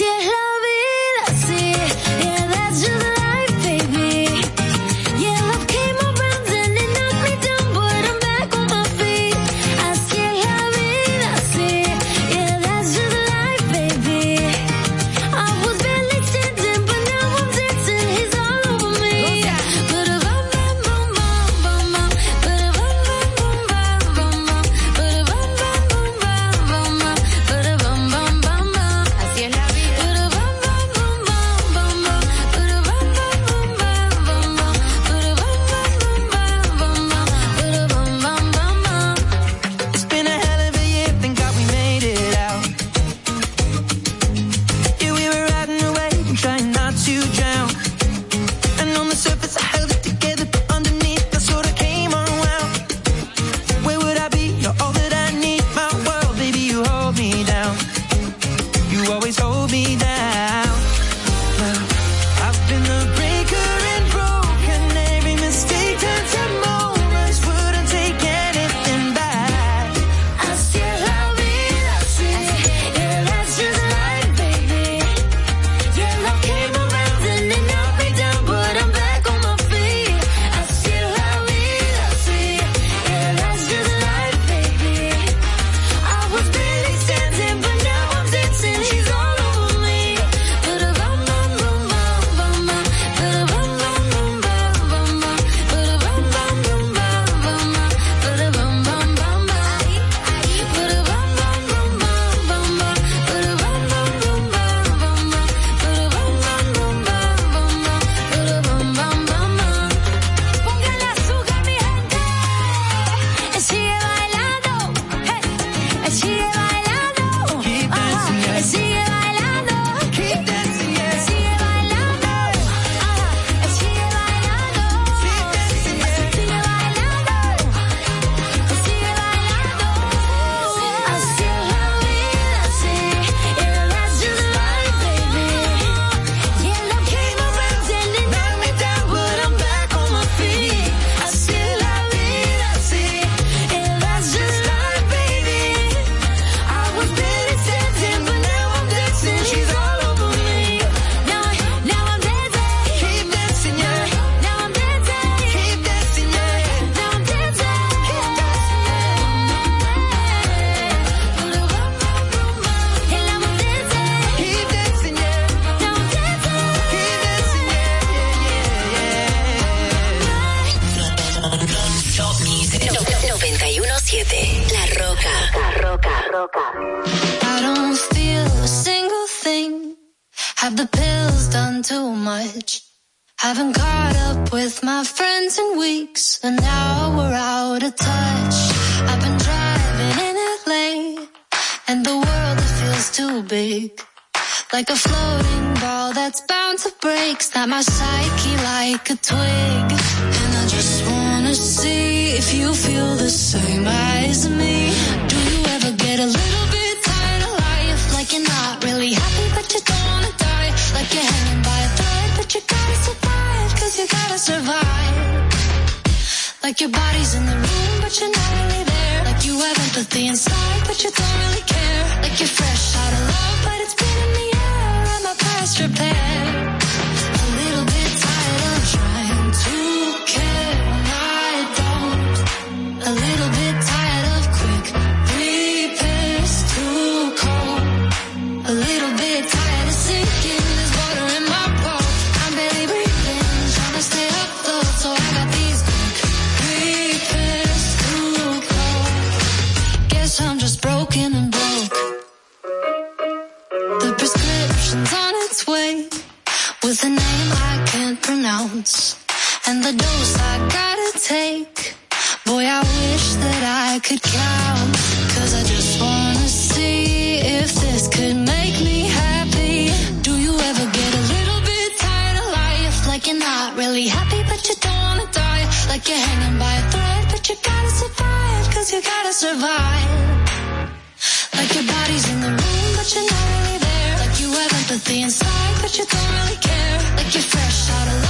Yeah. you're hanging by a thread, but you gotta survive, cause you gotta survive. Like your body's in the room, but you're not really there. Like you have empathy inside, but you don't really care. Like you're fresh out of love.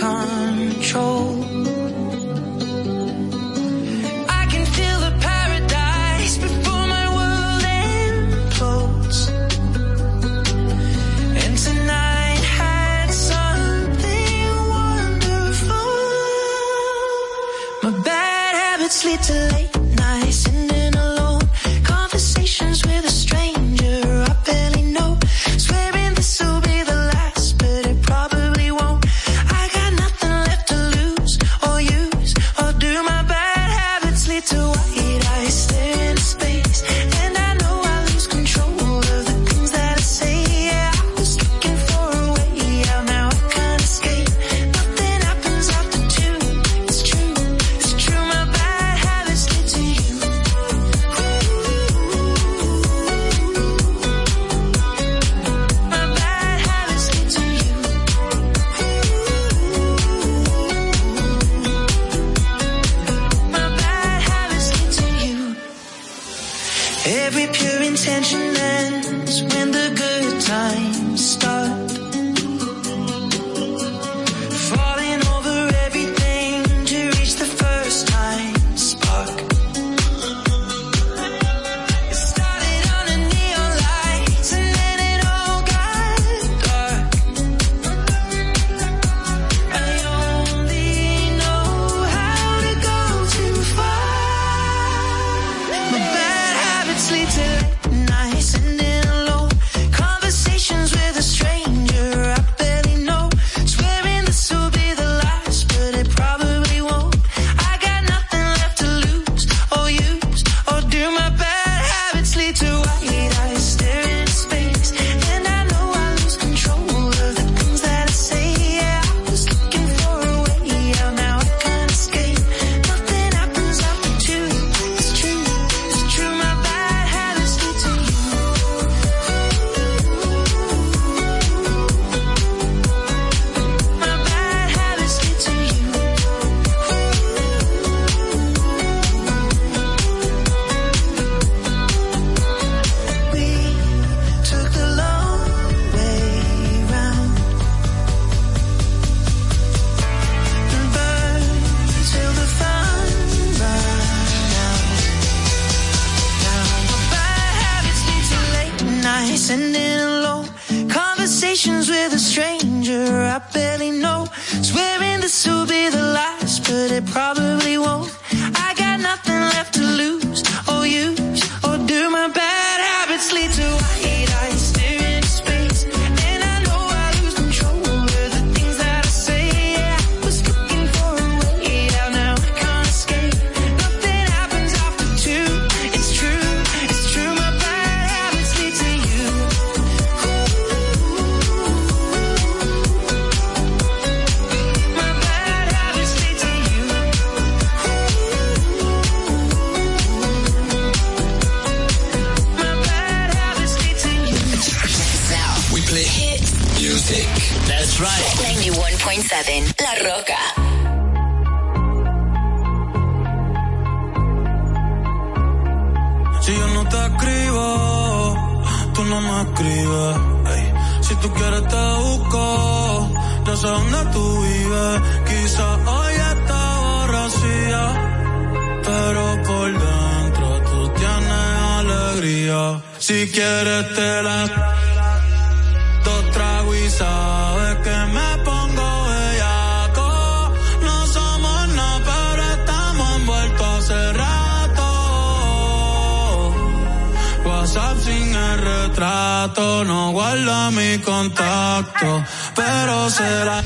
el retrato, no guarda mi contacto, pero será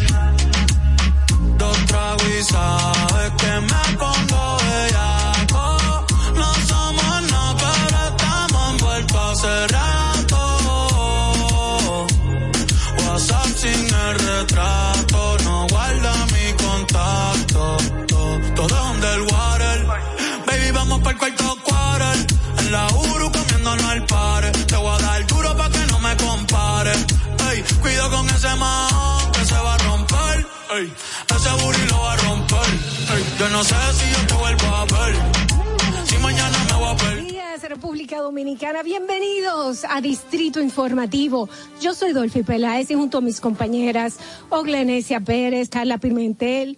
dos tragos y sabes que me pongo bellaco. No somos nada, pero estamos envueltos hace rato. WhatsApp sin el retrato, no guarda mi contacto. To- Todo underwater. Baby, vamos para el cuarto. En la Uru comiéndonos al pare. Ey, cuido con ese man que se va a romper. Ey, ese booty lo va a romper. Ey, yo no sé si yo te vuelvo a ver. Si mañana me voy a días, República Dominicana. Bienvenidos a Distrito Informativo. Yo soy Dolphy Peláez y junto a mis compañeras Oglenesia Pérez, Carla Pimentel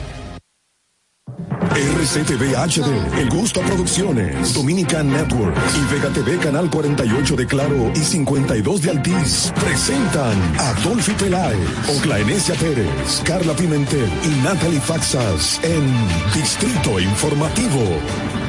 RCTV HD, El Gusto Producciones, Dominican Network y Vega TV Canal 48 de Claro y 52 de Altiz presentan a Dolphy Peláez, Oclaenecia Pérez, Carla Pimentel y Natalie Faxas en Distrito Informativo.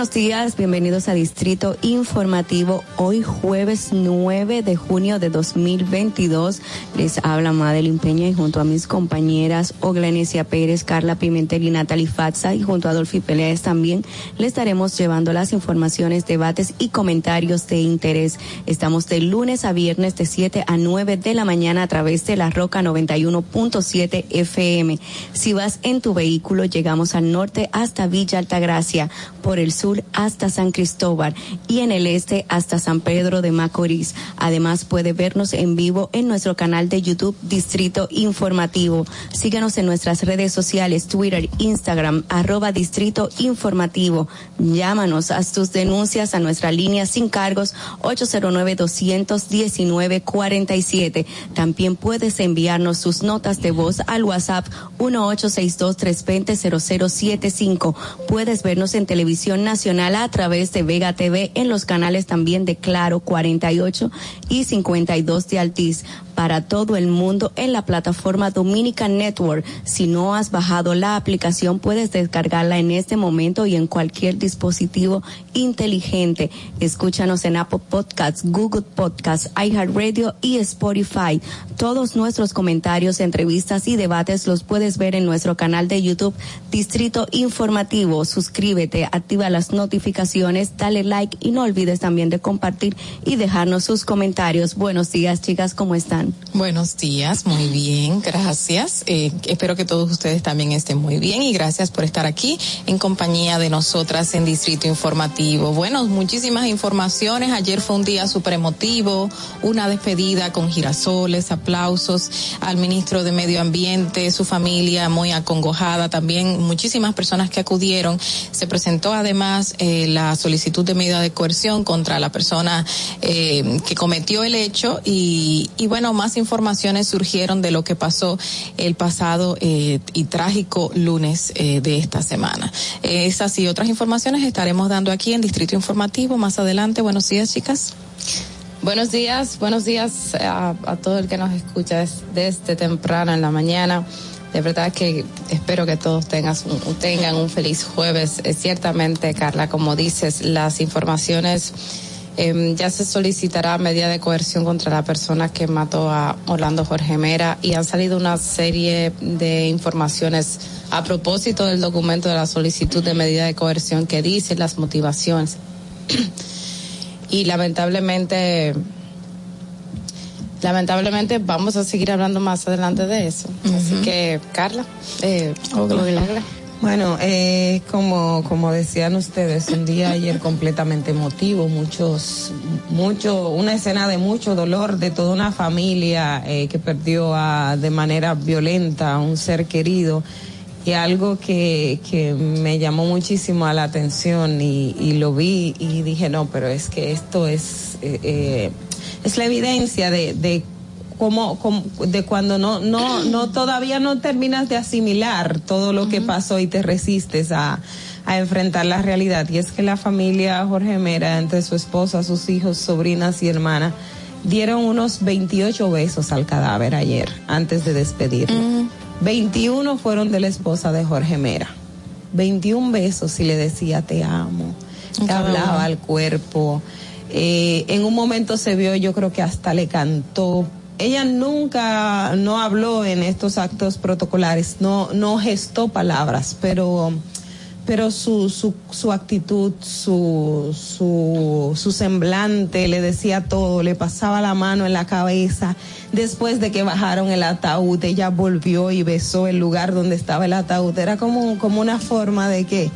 Buenos días, bienvenidos a Distrito Informativo. Hoy jueves 9 de junio de 2022 les habla Madeline Peña y junto a mis compañeras Oglenecia Pérez, Carla Pimentel y Natalie Fatza y junto a Adolfi Peleas también le estaremos llevando las informaciones, debates y comentarios de interés. Estamos de lunes a viernes de 7 a 9 de la mañana a través de la Roca 91.7 FM. Si vas en tu vehículo, llegamos al norte hasta Villa Altagracia, por el sur hasta San Cristóbal y en el este hasta San Pedro de Macorís. Además puede vernos en vivo en nuestro canal de YouTube Distrito Informativo. Síguenos en nuestras redes sociales, Twitter, Instagram, arroba Distrito Informativo. Llámanos, haz tus denuncias a nuestra línea sin cargos 809-219-47. También puedes enviarnos sus notas de voz al WhatsApp 1862-320-0075. Puedes vernos en televisión nacional a través de Vega TV en los canales también de Claro 48 y 52 de Altiz para todo el mundo en la plataforma Dominican Network. Si no has bajado la aplicación, puedes descargarla en este momento y en cualquier dispositivo inteligente. Escúchanos en Apple Podcasts, Google Podcasts, iHeartRadio y Spotify. Todos nuestros comentarios, entrevistas y debates los puedes ver en nuestro canal de YouTube Distrito Informativo. Suscríbete, activa las notificaciones, dale like y no olvides también de compartir y dejarnos sus comentarios. Buenos días, chicas, ¿cómo están? Buenos días, muy bien, gracias. Eh, espero que todos ustedes también estén muy bien y gracias por estar aquí en compañía de nosotras en Distrito Informativo. Bueno, muchísimas informaciones. Ayer fue un día súper emotivo, una despedida con girasoles, aplausos al ministro de Medio Ambiente, su familia muy acongojada, también muchísimas personas que acudieron. Se presentó además eh, la solicitud de medida de coerción contra la persona eh, que cometió el hecho y, y bueno, más informaciones surgieron de lo que pasó el pasado eh, y trágico lunes de esta semana. Esas y otras informaciones estaremos dando aquí en Distrito Informativo más adelante. Buenos días, chicas. Buenos días, buenos días a, a todo el que nos escucha des- desde temprano en la mañana. De verdad que espero que todos tengas un- tengan un feliz jueves. Eh, ciertamente, Carla, como dices, las informaciones em, ya se solicitará medida de coerción contra la persona que mató a Orlando Jorge Mera y han salido una serie de informaciones a propósito del documento de la solicitud de medida de coerción que dice las motivaciones. y lamentablemente lamentablemente vamos a seguir hablando más adelante de eso. Así que Carla eh, Ogla. Bueno, eh, como, como decían ustedes, un día ayer completamente emotivo, muchos, mucho, una escena de mucho dolor de toda una familia eh, que perdió a, de manera violenta a un ser querido y algo que, que me llamó muchísimo a la atención y, y lo vi y dije, no, pero es que esto es, eh, eh, es la evidencia de, de como, como- de cuando no no no todavía no terminas de asimilar todo lo que pasó y te resistes a, a enfrentar la realidad. Y es que la familia Jorge Mera entre su esposa sus hijos sobrinas y hermanas dieron unos 28 besos al cadáver ayer antes de despedirlo. 21 fueron de la esposa de Jorge Mera. 21 besos y le decía te amo Cada hablaba al cuerpo eh, en un momento se vio, yo creo que hasta le cantó. Ella nunca, no habló en estos actos protocolares, no, no gestó palabras, pero, pero su, su, actitud, su, su, su semblante, le decía todo, le pasaba la mano en la cabeza. Después de que bajaron el ataúd, ella volvió y besó el lugar donde estaba el ataúd. Era como, como una forma de que,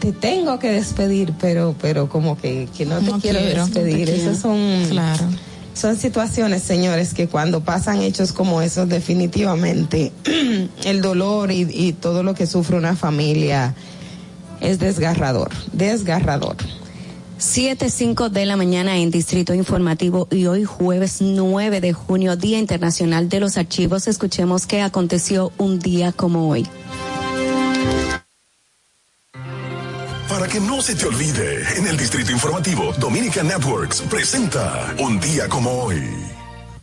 te tengo que despedir, pero, pero como que, que no te No quiero, no despedir. quiero. Esas son, Claro. son situaciones, señores, que cuando pasan hechos como esos, definitivamente el dolor y, y todo lo que sufre una familia es desgarrador, desgarrador. 7.05 de la mañana en Distrito Informativo y hoy jueves 9 de junio, Día Internacional de los Archivos, escuchemos qué aconteció un día como hoy. Que no se te olvide, en el Distrito Informativo, Dominica Networks presenta Un día como hoy.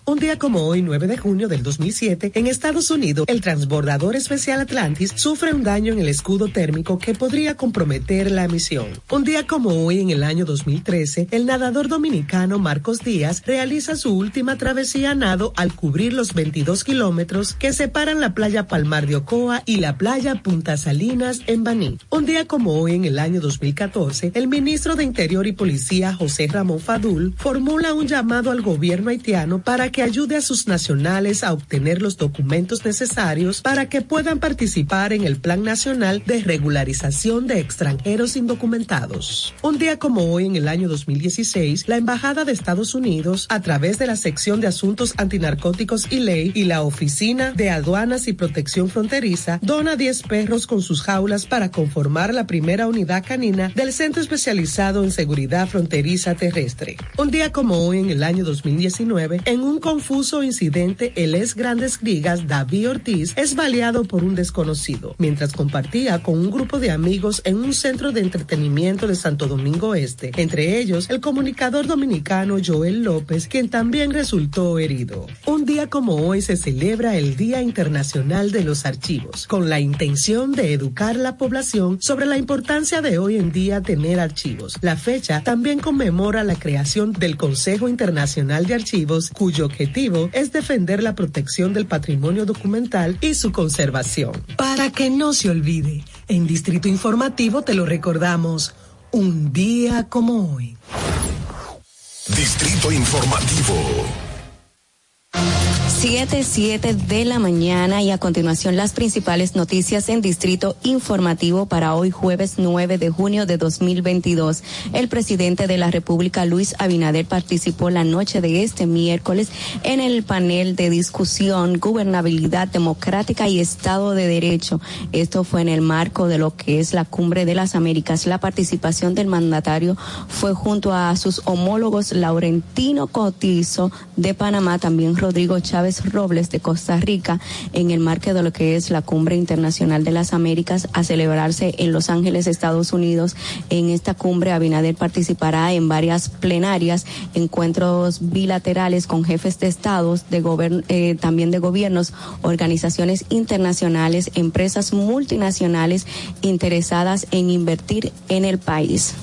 Un día como hoy, 9 de junio del 2007, en Estados Unidos, el transbordador especial Atlantis sufre un daño en el escudo térmico que podría comprometer la misión. Un día como hoy, en el año 2013, el nadador dominicano Marcos Díaz realiza su última travesía a nado al cubrir los 22 kilómetros que separan la playa Palmar de Ocoa y la playa Punta Salinas en Baní. Un día como hoy, en el año 2014, el ministro de Interior y Policía José Ramón Fadul formula un llamado al gobierno haitiano para que ayude a sus nacionales a obtener los documentos necesarios para que puedan participar en el Plan Nacional de Regularización de Extranjeros Indocumentados. Un día como hoy, en el año 2016, la Embajada de Estados Unidos, a través de la sección de Asuntos Antinarcóticos y Ley y la Oficina de Aduanas y Protección Fronteriza, dona 10 perros con sus jaulas para conformar la primera unidad canina del Centro Especializado en Seguridad Fronteriza Terrestre. Un día como hoy, en el año 2019, en un confuso incidente, el ex Grandes Ligas David Ortiz es baleado por un desconocido mientras compartía con un grupo de amigos en un centro de entretenimiento de Santo Domingo Este, entre ellos el comunicador dominicano Joel López, quien también resultó herido. Un día como hoy se celebra el Día Internacional de los Archivos, con la intención de educar la población sobre la importancia de hoy en día tener archivos. La fecha también conmemora la creación del Consejo Internacional de Archivos, cuyo objetivo es defender la protección del patrimonio documental y su conservación. Para que no se olvide, en Distrito Informativo te lo recordamos, un día como hoy. Distrito Informativo. 7, 7 de la mañana y a continuación las principales noticias en Distrito Informativo para hoy jueves 9 de junio de 2022. El presidente de la República, Luis Abinader, participó la noche de este miércoles en el panel de discusión Gobernabilidad Democrática y Estado de Derecho. Esto fue en el marco de lo que es la Cumbre de las Américas. La participación del mandatario fue junto a sus homólogos Laurentino Cotizo de Panamá, también Rodrigo Chávez Robles de Costa Rica en el marco de lo que es la Cumbre Internacional de las Américas a celebrarse en Los Ángeles, Estados Unidos. En esta cumbre, Abinader participará en varias plenarias, encuentros bilaterales con jefes de estados, de eh, también de gobiernos, organizaciones internacionales, empresas multinacionales interesadas en invertir en el país.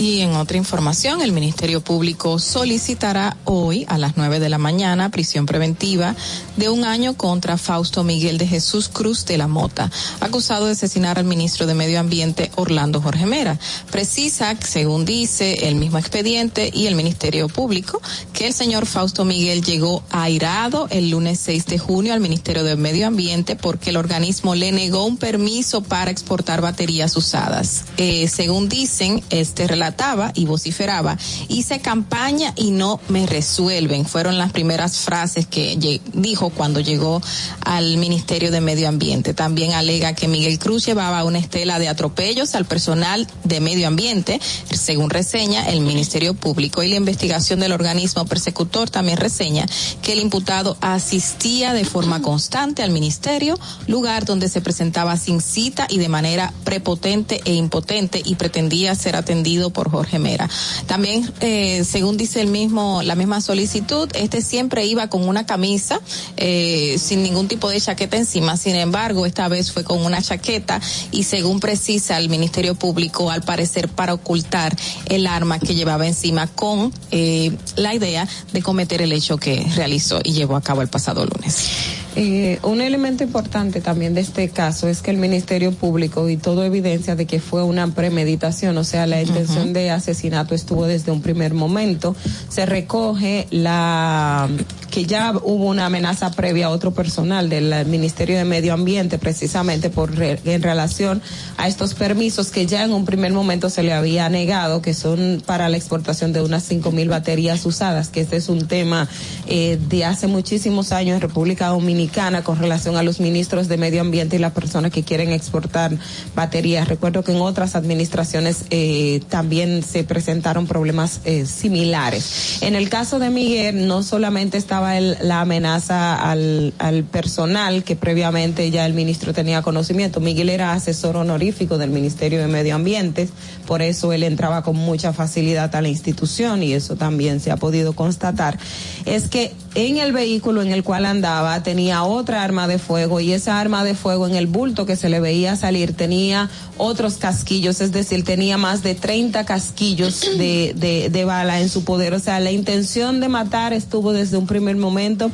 Y en otra información, el Ministerio Público solicitará hoy a las nueve de la mañana prisión preventiva de un año contra Fausto Miguel de Jesús Cruz de la Mota, acusado de asesinar al ministro de Medio Ambiente Orlando Jorge Mera. Precisa, según dice el mismo expediente y el Ministerio Público, que el señor Fausto Miguel llegó airado el lunes 6 de junio al Ministerio de Medio Ambiente porque el organismo le negó un permiso para exportar baterías usadas. Eh, según dicen, este relato y vociferaba, hice campaña y no me resuelven. Fueron las primeras frases que dijo cuando llegó al Ministerio de Medio Ambiente. También alega que Miguel Cruz llevaba una estela de atropellos al personal de Medio Ambiente, según reseña el Ministerio Público. Y la investigación del organismo persecutor también reseña que el imputado asistía de forma constante al Ministerio, lugar donde se presentaba sin cita y de manera prepotente e impotente y pretendía ser atendido por Jorge Mera. También, eh, según dice el mismo, la misma solicitud, este siempre iba con una camisa, eh, sin ningún tipo de chaqueta encima. Sin embargo, esta vez fue con una chaqueta y según precisa el Ministerio Público, al parecer para ocultar el arma que llevaba encima con eh, la idea de cometer el hecho que realizó y llevó a cabo el pasado lunes. Eh, un elemento importante también de este caso es que el Ministerio Público y todo evidencia de que fue una premeditación, o sea, la intención de asesinato estuvo desde un primer momento. Se recoge la que ya hubo una amenaza previa a otro personal del Ministerio de Medio Ambiente precisamente por en relación a estos permisos que ya en un primer momento se le había negado, que son para la exportación de unas cinco mil baterías usadas, que este es un tema eh, de hace muchísimos años en República Dominicana con relación a los ministros de Medio Ambiente y las personas que quieren exportar baterías. Recuerdo que en otras administraciones eh, también se presentaron problemas eh, similares. En el caso de Miguel, no solamente está la amenaza al, al personal que previamente ya el ministro tenía conocimiento. Miguel era asesor honorífico del Ministerio de Medio Ambiente, por eso él entraba con mucha facilidad a la institución y eso también se ha podido constatar. Es que en el vehículo en el cual andaba tenía otra arma de fuego y esa arma de fuego en el bulto que se le veía salir tenía otros casquillos, es decir, tenía más de 30 casquillos de, de, de bala en su poder. O sea, la intención de matar estuvo desde un primer momento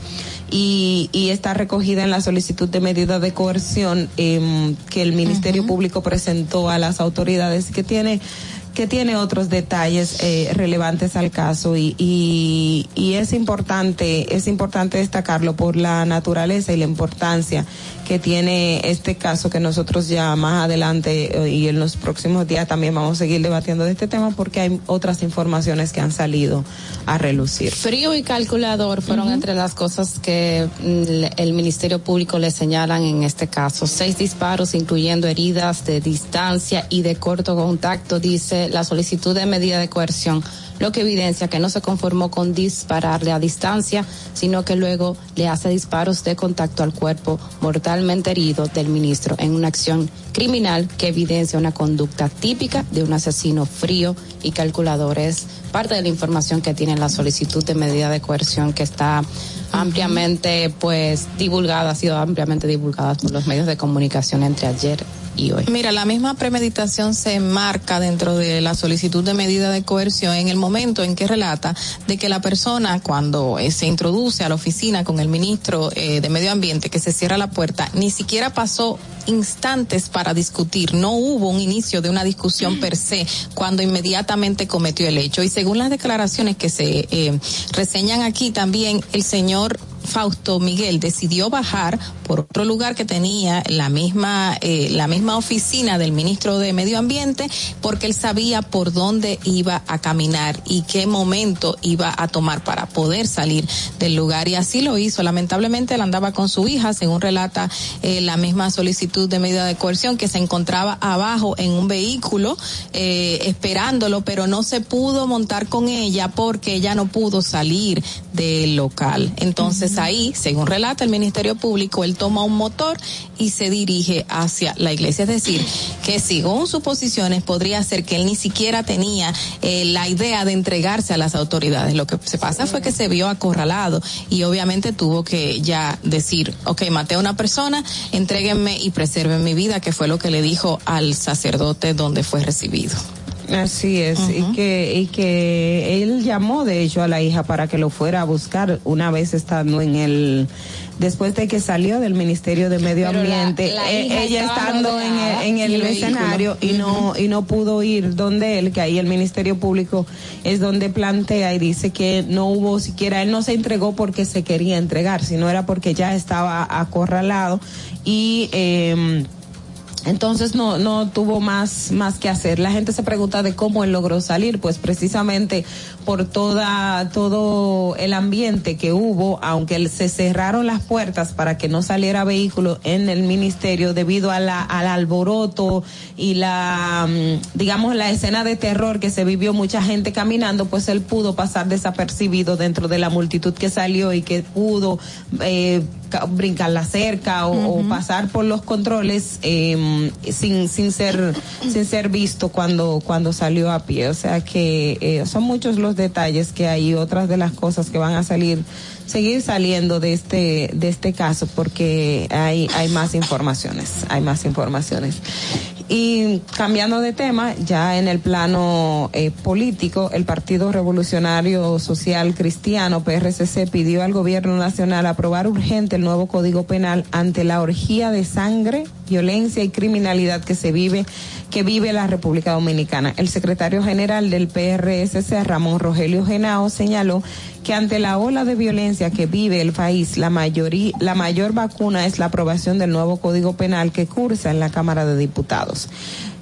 y, y está recogida en la solicitud de medida de coerción eh, que el Ministerio Público presentó a las autoridades que tiene que tiene otros detalles eh, relevantes al caso y, y, y, es importante es importante destacarlo por la naturaleza y la importancia que tiene este caso que nosotros ya más adelante eh, y en los próximos días también vamos a seguir debatiendo de este tema porque hay otras informaciones que han salido a relucir. Frío y calculador fueron entre las cosas que mm, el Ministerio Público le señalan en este caso. Seis disparos incluyendo heridas de distancia y de corto contacto, dice la solicitud de medida de coerción lo que evidencia que no se conformó con dispararle a distancia, sino que luego le hace disparos de contacto al cuerpo mortalmente herido del ministro en una acción criminal que evidencia una conducta típica de un asesino frío y calculador. Es parte de la información que tiene la solicitud de medida de coerción que está ampliamente pues divulgada, ha sido ampliamente divulgada por los medios de comunicación entre ayer Mira, la misma premeditación se marca dentro de la solicitud de medida de coerción en el momento en que relata de que la persona cuando eh, se introduce a la oficina con el ministro eh, de Medio Ambiente que se cierra la puerta, ni siquiera pasó instantes para discutir, no hubo un inicio de una discusión per se cuando inmediatamente cometió el hecho. Y según las declaraciones que se eh, reseñan aquí también, el señor Fausto Miguel decidió bajar por otro lugar que tenía la misma, eh, la misma oficina del ministro de Medio Ambiente, porque él sabía por dónde iba a caminar y qué momento iba a tomar para poder salir del lugar. Y así lo hizo. Lamentablemente él andaba con su hija, según relata eh, la misma solicitud de medida de coerción, que se encontraba abajo en un vehículo eh, esperándolo, pero no se pudo montar con ella porque ella no pudo salir del local. Entonces ahí, según relata el Ministerio Público, él toma un motor y se dirige hacia la iglesia. Es decir, que según suposiciones podría ser que él ni siquiera tenía eh, la idea de entregarse a las autoridades. Lo que se pasa fue que se vio acorralado y obviamente tuvo que ya decir, ok, maté a una persona, entréguenme y preserven mi vida, que fue lo que le dijo al sacerdote donde fue recibido. Así es, y que y que él llamó de hecho a la hija para que lo fuera a buscar una vez estando en el después de que salió del Ministerio de Medio Pero Ambiente, la eh, ella estando en el, en el escenario y no y no pudo ir donde él, que ahí el Ministerio Público es donde plantea y dice que no hubo siquiera él no se entregó porque se quería entregar, sino era porque ya estaba acorralado y eh, entonces no, no tuvo más, más que hacer. La gente se pregunta de cómo él logró salir, pues precisamente por toda, todo el ambiente que hubo, aunque se cerraron las puertas para que no saliera vehículo en el ministerio debido a la, al alboroto y la, mm, digamos, la escena de terror que se vivió mucha gente caminando, pues él pudo pasar desapercibido dentro de la multitud que salió y que pudo, eh, brincar la cerca o, o pasar por los controles eh, sin sin ser sin ser visto cuando cuando salió a pie. O sea que eh, son muchos los detalles que hay. Otras de las cosas que van a salir seguir saliendo de este de este caso porque hay hay más informaciones hay más informaciones y cambiando de tema, ya en el plano eh, político, el Partido Revolucionario Social Cristiano, PRCC, pidió al gobierno nacional aprobar urgente el nuevo Código Penal ante la orgía de sangre, violencia y criminalidad que se vive, que vive la República Dominicana. El secretario general del PRSC, Ramón Rogelio Genao, señaló que ante la ola de violencia que vive el país, la mayoría, la mayor vacuna es la aprobación del nuevo Código Penal que cursa en la Cámara de Diputados.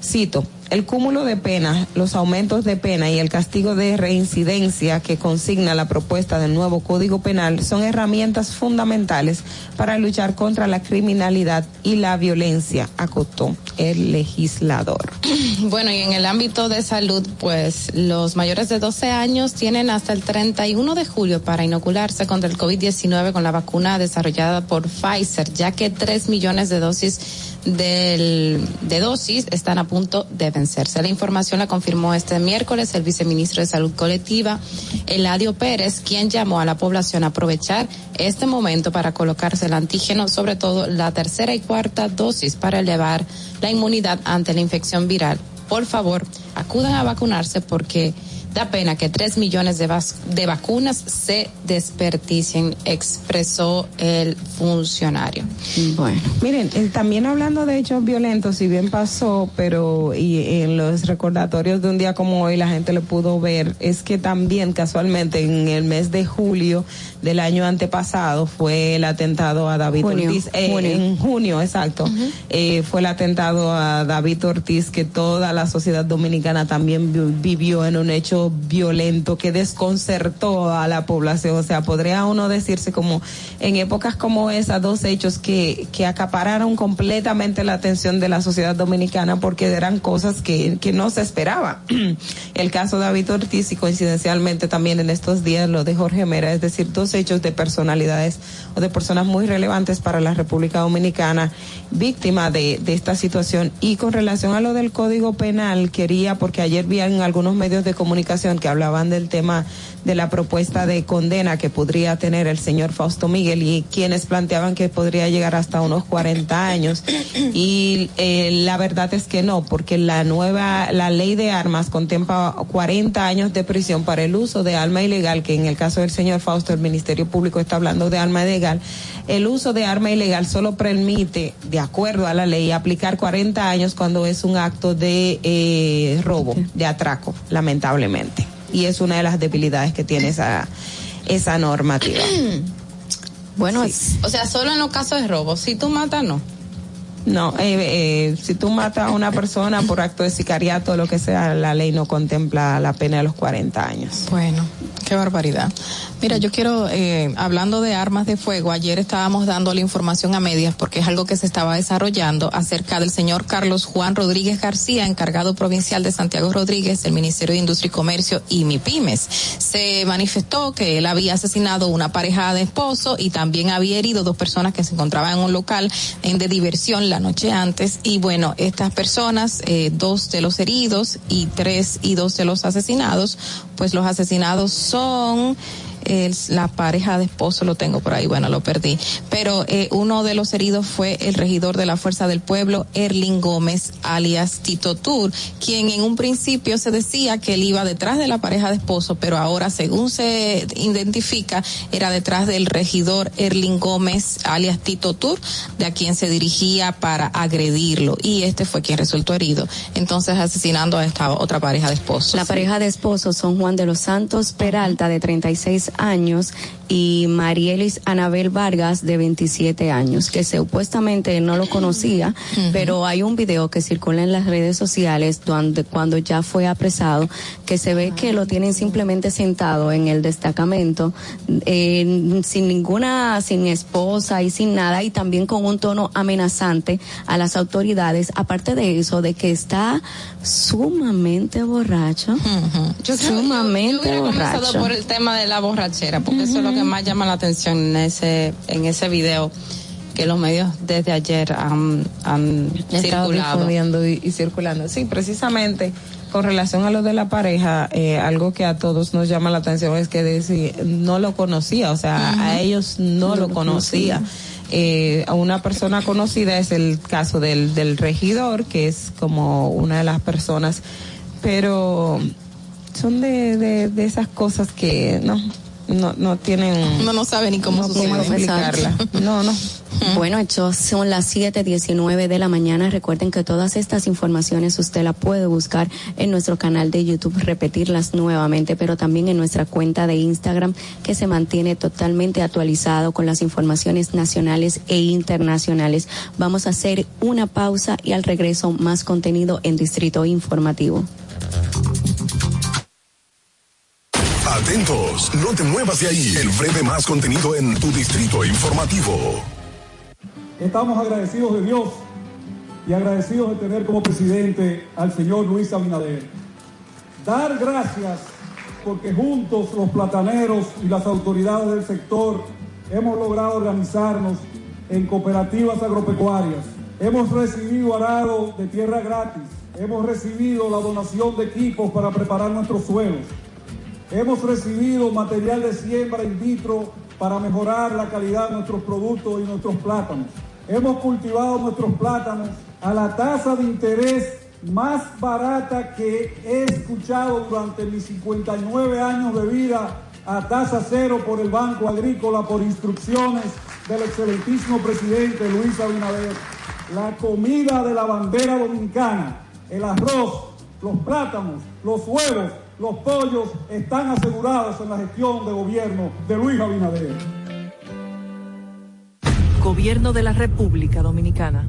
Cito, el cúmulo de penas, los aumentos de pena y el castigo de reincidencia que consigna la propuesta del nuevo Código Penal son herramientas fundamentales para luchar contra la criminalidad y la violencia, acotó el legislador. Bueno, y en el ámbito de salud, pues los mayores de 12 años tienen hasta el 31 de julio para inocularse contra el COVID-19 con la vacuna desarrollada por Pfizer, ya que 3 millones de dosis del, de dosis están a punto de vencerse. La información la confirmó este miércoles el viceministro de Salud Colectiva, Eladio Pérez, quien llamó a la población a aprovechar este momento para colocarse el antígeno, sobre todo la tercera y cuarta dosis para elevar la inmunidad ante la infección viral. Por favor, acudan a vacunarse porque da pena que tres millones de, de vacunas se desperdicien, expresó el funcionario. Bueno. Miren, eh, también hablando de hechos violentos, si bien pasó, pero y en los recordatorios de un día como hoy la gente lo pudo ver, es que también casualmente en el mes de julio del año antepasado fue el atentado a David Junio, Ortiz. eh, junio. En junio, exacto. Eh, fue el atentado a David Ortiz que toda la sociedad dominicana también vi- vivió en un hecho violento que desconcertó a la población. O sea, podría uno decirse como en épocas como esas, dos hechos que, que acapararon completamente la atención de la sociedad dominicana porque eran cosas que, que no se esperaba. El caso de David Ortiz y coincidencialmente también en estos días lo de Jorge Mera, es decir, dos hechos de personalidades o de personas muy relevantes para la República Dominicana víctima de, esta situación. Y con relación a lo del Código Penal, quería, porque ayer vi en algunos medios de comunicación que hablaban del tema de la propuesta de condena que podría tener el señor Fausto Miguel y quienes planteaban que podría llegar hasta unos 40 años. Y eh, la verdad es que no, porque la nueva, la ley de armas contempla 40 años de prisión para el uso de arma ilegal, que en el caso del señor Fausto, el Ministerio Público está hablando de arma ilegal. El uso de arma ilegal solo permite, de acuerdo a la ley, aplicar 40 años cuando es un acto de eh, robo, de atraco, lamentablemente. Y es una de las debilidades que tiene esa, esa normativa. Bueno, o sea, solo en los casos de robo. Si tú matas, no. No, eh, eh, si tú matas a una persona por acto de sicariato, lo que sea, la ley no contempla la pena de los 40 años. Bueno, qué barbaridad. Mira, yo quiero, eh, hablando de armas de fuego, ayer estábamos dando la información a medias porque es algo que se estaba desarrollando acerca del señor Carlos Juan Rodríguez García, encargado provincial de Santiago Rodríguez del Ministerio de Industria y Comercio y MIPIMES. Se manifestó que él había asesinado una pareja de esposo y también había herido dos personas que se encontraban en un local de diversión la noche antes. Y bueno, estas personas, eh, dos de los heridos y tres y dos de los asesinados, pues los asesinados son el, la pareja de esposo lo tengo por ahí, bueno, lo perdí. Pero eh, uno de los heridos fue el regidor de la Fuerza del Pueblo, Erling Gómez, alias Tito Tour, quien en un principio se decía que él iba detrás de la pareja de esposo, pero ahora, según se identifica, era detrás del regidor Erling Gómez, alias Tito Tour, de a quien se dirigía para agredirlo. Y este fue quien resultó herido. Entonces, asesinando a esta otra pareja de esposos. La pareja de esposos son Juan de los Santos Peralta, de 36 años y Marielis Anabel Vargas de 27 años, que supuestamente no lo conocía, pero hay un video que circula en las redes sociales donde cuando ya fue apresado, que se ve que lo tienen simplemente sentado en el destacamento, eh, sin ninguna, sin esposa y sin nada, y también con un tono amenazante a las autoridades, aparte de eso, de que está sumamente borracho, sumamente borracho. por el tema de la borrachera, porque eso es lo que más llama la atención en ese, en ese video que los medios desde ayer han, han circulado. y, y circulando. Sí, precisamente con relación a lo de la pareja, eh, algo que a todos nos llama la atención es que decir, no lo conocía, o sea, a ellos no, No lo lo conocía. Eh, a una persona conocida es el caso del, del regidor, que es como una de las personas, pero son de, de, de esas cosas que no, no, no tienen. Uno no sabe ni cómo no sucede. cómo explicarla. No, no. Bueno, hechos son las 7:19 de la mañana. Recuerden que todas estas informaciones usted la puede buscar en nuestro canal de YouTube, repetirlas nuevamente, pero también en nuestra cuenta de Instagram que se mantiene totalmente actualizado con las informaciones nacionales e internacionales. Vamos a hacer una pausa y al regreso más contenido en Distrito Informativo. Atentos, no te muevas de ahí. El breve más contenido en tu distrito informativo. Estamos agradecidos de Dios y agradecidos de tener como presidente al señor Luis Abinader. Dar gracias porque juntos los plataneros y las autoridades del sector hemos logrado organizarnos en cooperativas agropecuarias. Hemos recibido arado de tierra gratis. Hemos recibido la donación de equipos para preparar nuestros suelos. Hemos recibido material de siembra in vitro para mejorar la calidad de nuestros productos y nuestros plátanos. Hemos cultivado nuestros plátanos a la tasa de interés más barata que he escuchado durante mis 59 años de vida a tasa cero por el Banco Agrícola por instrucciones del excelentísimo presidente Luis Abinader. La comida de la bandera dominicana, el arroz, los plátanos, los huevos, los pollos están asegurados en la gestión de gobierno de Luis Abinader. Gobierno de la República Dominicana.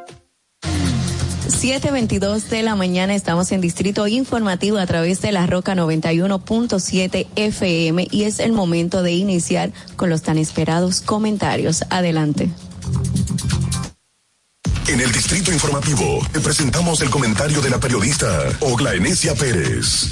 7.22 de la mañana estamos en Distrito Informativo a través de la Roca 91.7 FM y es el momento de iniciar con los tan esperados comentarios. Adelante. En el Distrito Informativo te presentamos el comentario de la periodista Ogla Enesia Pérez.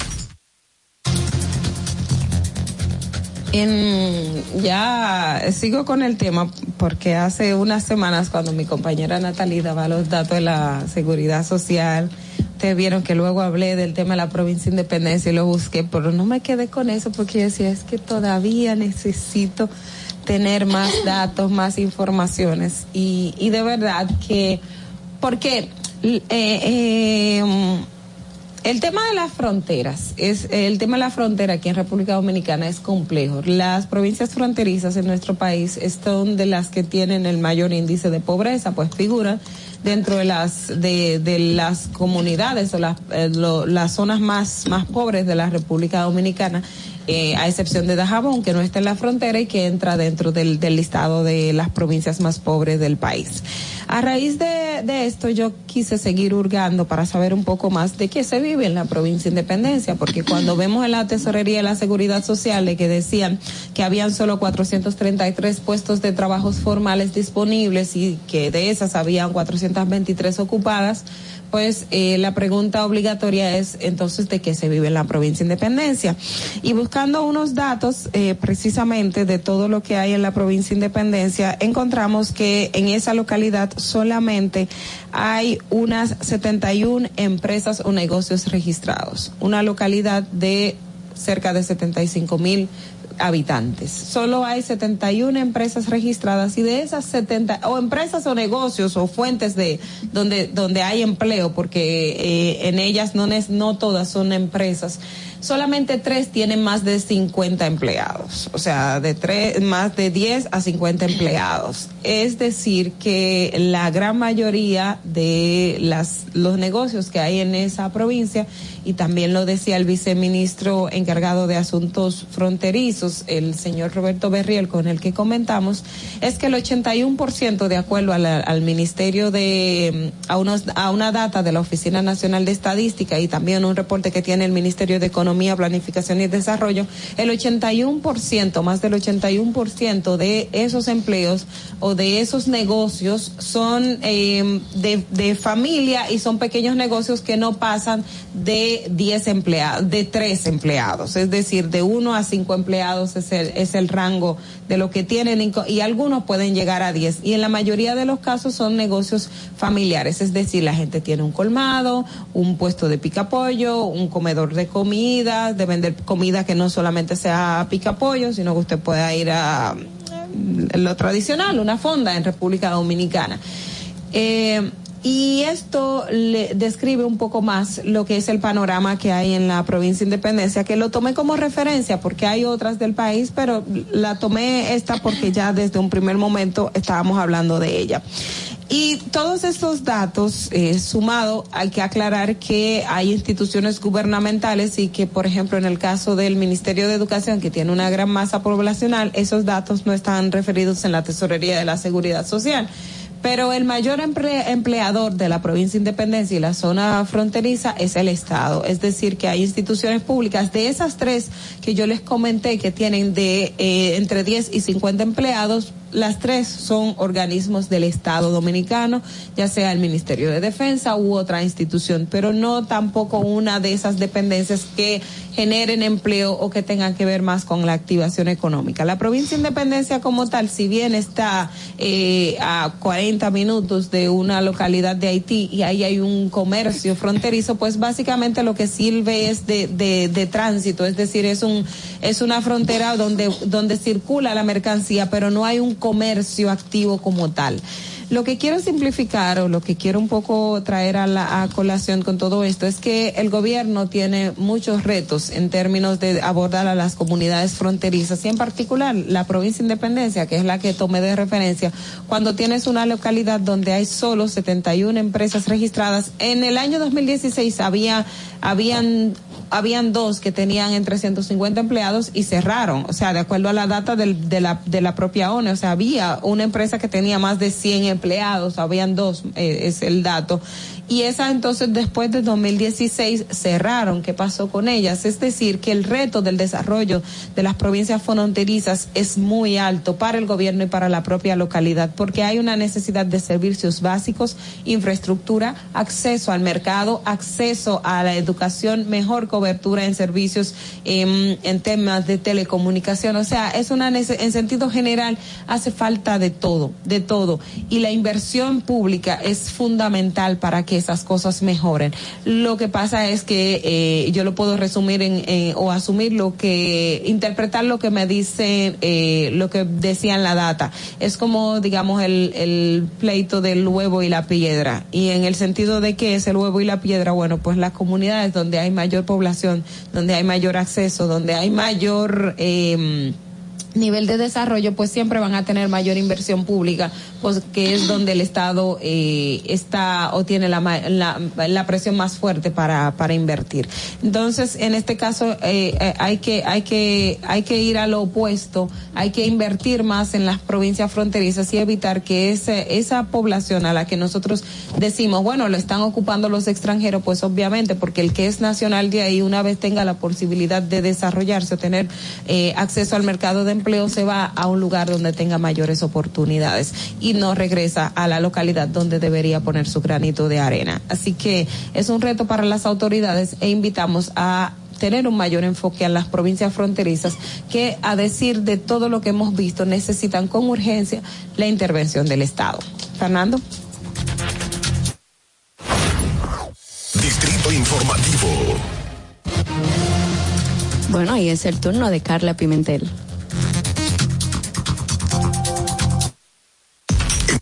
Ya sigo con el tema porque hace unas semanas cuando mi compañera Natalie daba los datos de la seguridad social, ustedes vieron que luego hablé del tema de la provincia de Independencia y lo busqué, pero no me quedé con eso porque yo decía, es que todavía necesito tener más datos, más informaciones y, y de verdad que, porque eh, eh, el tema de las fronteras, es el tema de la frontera aquí en República Dominicana es complejo. Las provincias fronterizas en nuestro país son de las que tienen el mayor índice de pobreza, pues figuran dentro de las de, de las comunidades o las, eh, las zonas más más pobres de la República Dominicana eh, a excepción de Dajabón, que no está en la frontera y que entra dentro del, listado de las provincias más pobres del país. A raíz de, esto, yo quise seguir hurgando para saber un poco más de qué se vive en la provincia de Independencia, porque cuando vemos en la tesorería de la seguridad social que decían que habían solo 433 puestos de trabajos formales disponibles y que de esas habían 423 ocupadas, pues eh, la pregunta obligatoria es entonces de qué se vive en la provincia de Independencia. Y buscando unos datos eh, precisamente de todo lo que hay en la provincia de Independencia, encontramos que en esa localidad solamente hay unas 71 empresas o negocios registrados. Una localidad de cerca de 75 mil habitantes. Solo hay 71 empresas registradas y de esas 70 o empresas o negocios o fuentes de donde donde hay empleo porque eh, en ellas no es no todas son empresas solamente tres tienen más de 50 empleados, o sea, de tres, más de 10 a 50 empleados. Es decir, que la gran mayoría de las, los negocios que hay en esa provincia, y también lo decía el viceministro encargado de asuntos fronterizos, el señor Roberto Berriel, con el que comentamos, es que el 81% de acuerdo a la, al Ministerio de, a, unos, a una data de la Oficina Nacional de Estadística y también un reporte que tiene el Ministerio de Economía, Planificación y Desarrollo, el 81%, más del 81% de esos empleos o de esos negocios son eh, de, de familia y son pequeños negocios que no pasan de 10 empleados, de 3 empleados, es decir, de 1 a 5 empleados es el, es el rango de lo que tienen y algunos pueden llegar a 10 y en la mayoría de los casos son negocios familiares, es decir, la gente tiene un colmado, un puesto de picapollo, un comedor de comida, de vender comida que no solamente sea picapollo, sino que usted pueda ir a lo tradicional, una fonda en República Dominicana. Eh, y esto le describe un poco más lo que es el panorama que hay en la provincia de Independencia, que lo tomé como referencia porque hay otras del país, pero la tomé esta porque ya desde un primer momento estábamos hablando de ella. Y todos estos datos, eh, sumado, hay que aclarar que hay instituciones gubernamentales y que, por ejemplo, en el caso del Ministerio de Educación, que tiene una gran masa poblacional, esos datos no están referidos en la Tesorería de la Seguridad Social. Pero el mayor emple empleador de la provincia de Independencia y la zona fronteriza es el Estado. Es decir, que hay instituciones públicas de esas tres que yo les comenté que tienen de eh, entre 10 y 50 empleados, las tres son organismos del Estado dominicano, ya sea el Ministerio de Defensa u otra institución, pero no tampoco una de esas dependencias que generen empleo o que tengan que ver más con la activación económica. La provincia de Independencia como tal, si bien está eh, a 40 minutos de una localidad de Haití y ahí hay un comercio fronterizo, pues básicamente lo que sirve es de, de, de tránsito, es decir, es un es una frontera donde donde circula la mercancía, pero no hay un comercio activo como tal. Lo que quiero simplificar o lo que quiero un poco traer a la a colación con todo esto es que el gobierno tiene muchos retos en términos de abordar a las comunidades fronterizas y en particular la provincia de Independencia, que es la que tomé de referencia, cuando tienes una localidad donde hay solo 71 empresas registradas. En el año 2016 había habían habían dos que tenían entre 150 empleados y cerraron, o sea, de acuerdo a la data del, de, la, de la propia ONU, o sea, había una empresa que tenía más de 100 empleados, habían dos, eh, es el dato, y esa entonces después de 2016 cerraron. ¿Qué pasó con ellas? Es decir, que el reto del desarrollo de las provincias fronterizas es muy alto para el gobierno y para la propia localidad, porque hay una necesidad de servicios básicos, infraestructura, acceso al mercado, acceso a la educación, mejor cobertura en servicios em, en temas de telecomunicación. O sea, es una en sentido general hace falta de todo, de todo. Y la inversión pública es fundamental para que esas cosas mejoren. Lo que pasa es que eh, yo lo puedo resumir en, eh, o asumir lo que, interpretar lo que me dice, eh, lo que decía en la data. Es como, digamos, el, el pleito del huevo y la piedra. Y en el sentido de que es el huevo y la piedra, bueno, pues las comunidades donde hay mayor población, donde hay mayor acceso, donde hay mayor, eh, nivel de desarrollo, pues siempre van a tener mayor inversión pública, pues que es donde el Estado eh, está o tiene la, la, la, presión más fuerte para, para invertir. Entonces, en este caso, eh, eh, hay que, hay que, hay que ir a lo opuesto, hay que invertir más en las provincias fronterizas y evitar que ese, esa población a la que nosotros decimos, bueno, lo están ocupando los extranjeros, pues obviamente, porque el que es nacional de ahí, una vez tenga la posibilidad de desarrollarse o tener eh, acceso al mercado de empleo se va a un lugar donde tenga mayores oportunidades y no regresa a la localidad donde debería poner su granito de arena. Así que es un reto para las autoridades e invitamos a tener un mayor enfoque a las provincias fronterizas que, a decir de todo lo que hemos visto, necesitan con urgencia la intervención del Estado. Fernando. Distrito Informativo. Bueno, ahí es el turno de Carla Pimentel.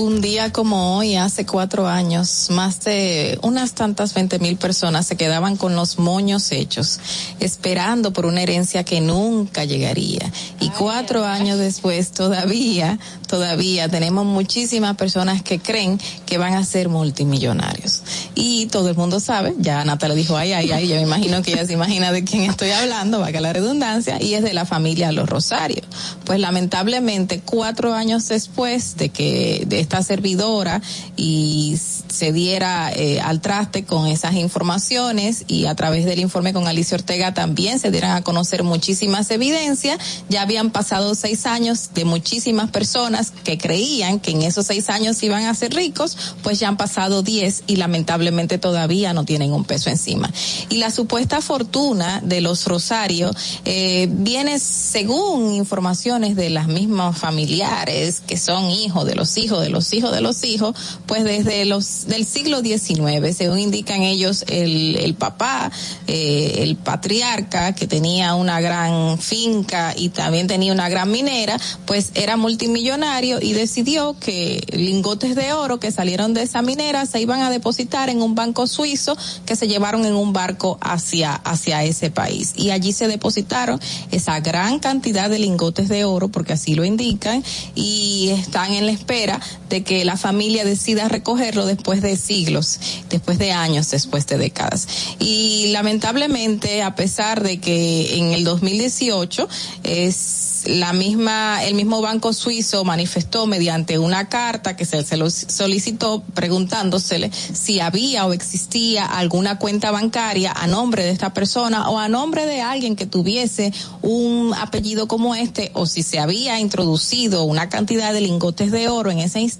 Un día como hoy, hace cuatro años, más de unas tantas veinte mil personas se quedaban con los moños hechos, esperando por una herencia que nunca llegaría. Y cuatro años después, todavía, todavía tenemos muchísimas personas que creen que van a ser multimillonarios. Y todo el mundo sabe, ya Natalia dijo, ay, ay, ay, yo me imagino que ella se imagina de quién estoy hablando, valga la redundancia, y es de la familia Los Rosarios. Pues lamentablemente, cuatro años después de que, de esta servidora y se diera eh, al traste con esas informaciones y a través del informe con Alicia Ortega también se dieran a conocer muchísimas evidencias. Ya habían pasado seis años de muchísimas personas que creían que en esos seis años iban a ser ricos, pues ya han pasado diez y lamentablemente todavía no tienen un peso encima. Y la supuesta fortuna de los Rosarios eh, viene según informaciones de las mismas familiares que son hijos de los hijos de los hijos de los hijos, pues desde los del siglo XIX, según indican ellos, el, el papá, eh, el patriarca, que tenía una gran finca y también tenía una gran minera, pues era multimillonario y decidió que lingotes de oro que salieron de esa minera se iban a depositar en un banco suizo que se llevaron en un barco hacia, hacia ese país. Y allí se depositaron esa gran cantidad de lingotes de oro, porque así lo indican, y están en la espera de que la familia decida recogerlo después de siglos, después de años, después de décadas. Y lamentablemente, a pesar de que en el 2018 es la misma, el mismo banco suizo manifestó mediante una carta que se, solicitó preguntándosele si había o existía alguna cuenta bancaria a nombre de esta persona o a nombre de alguien que tuviese un apellido como este o si se había introducido una cantidad de lingotes de oro en ese instante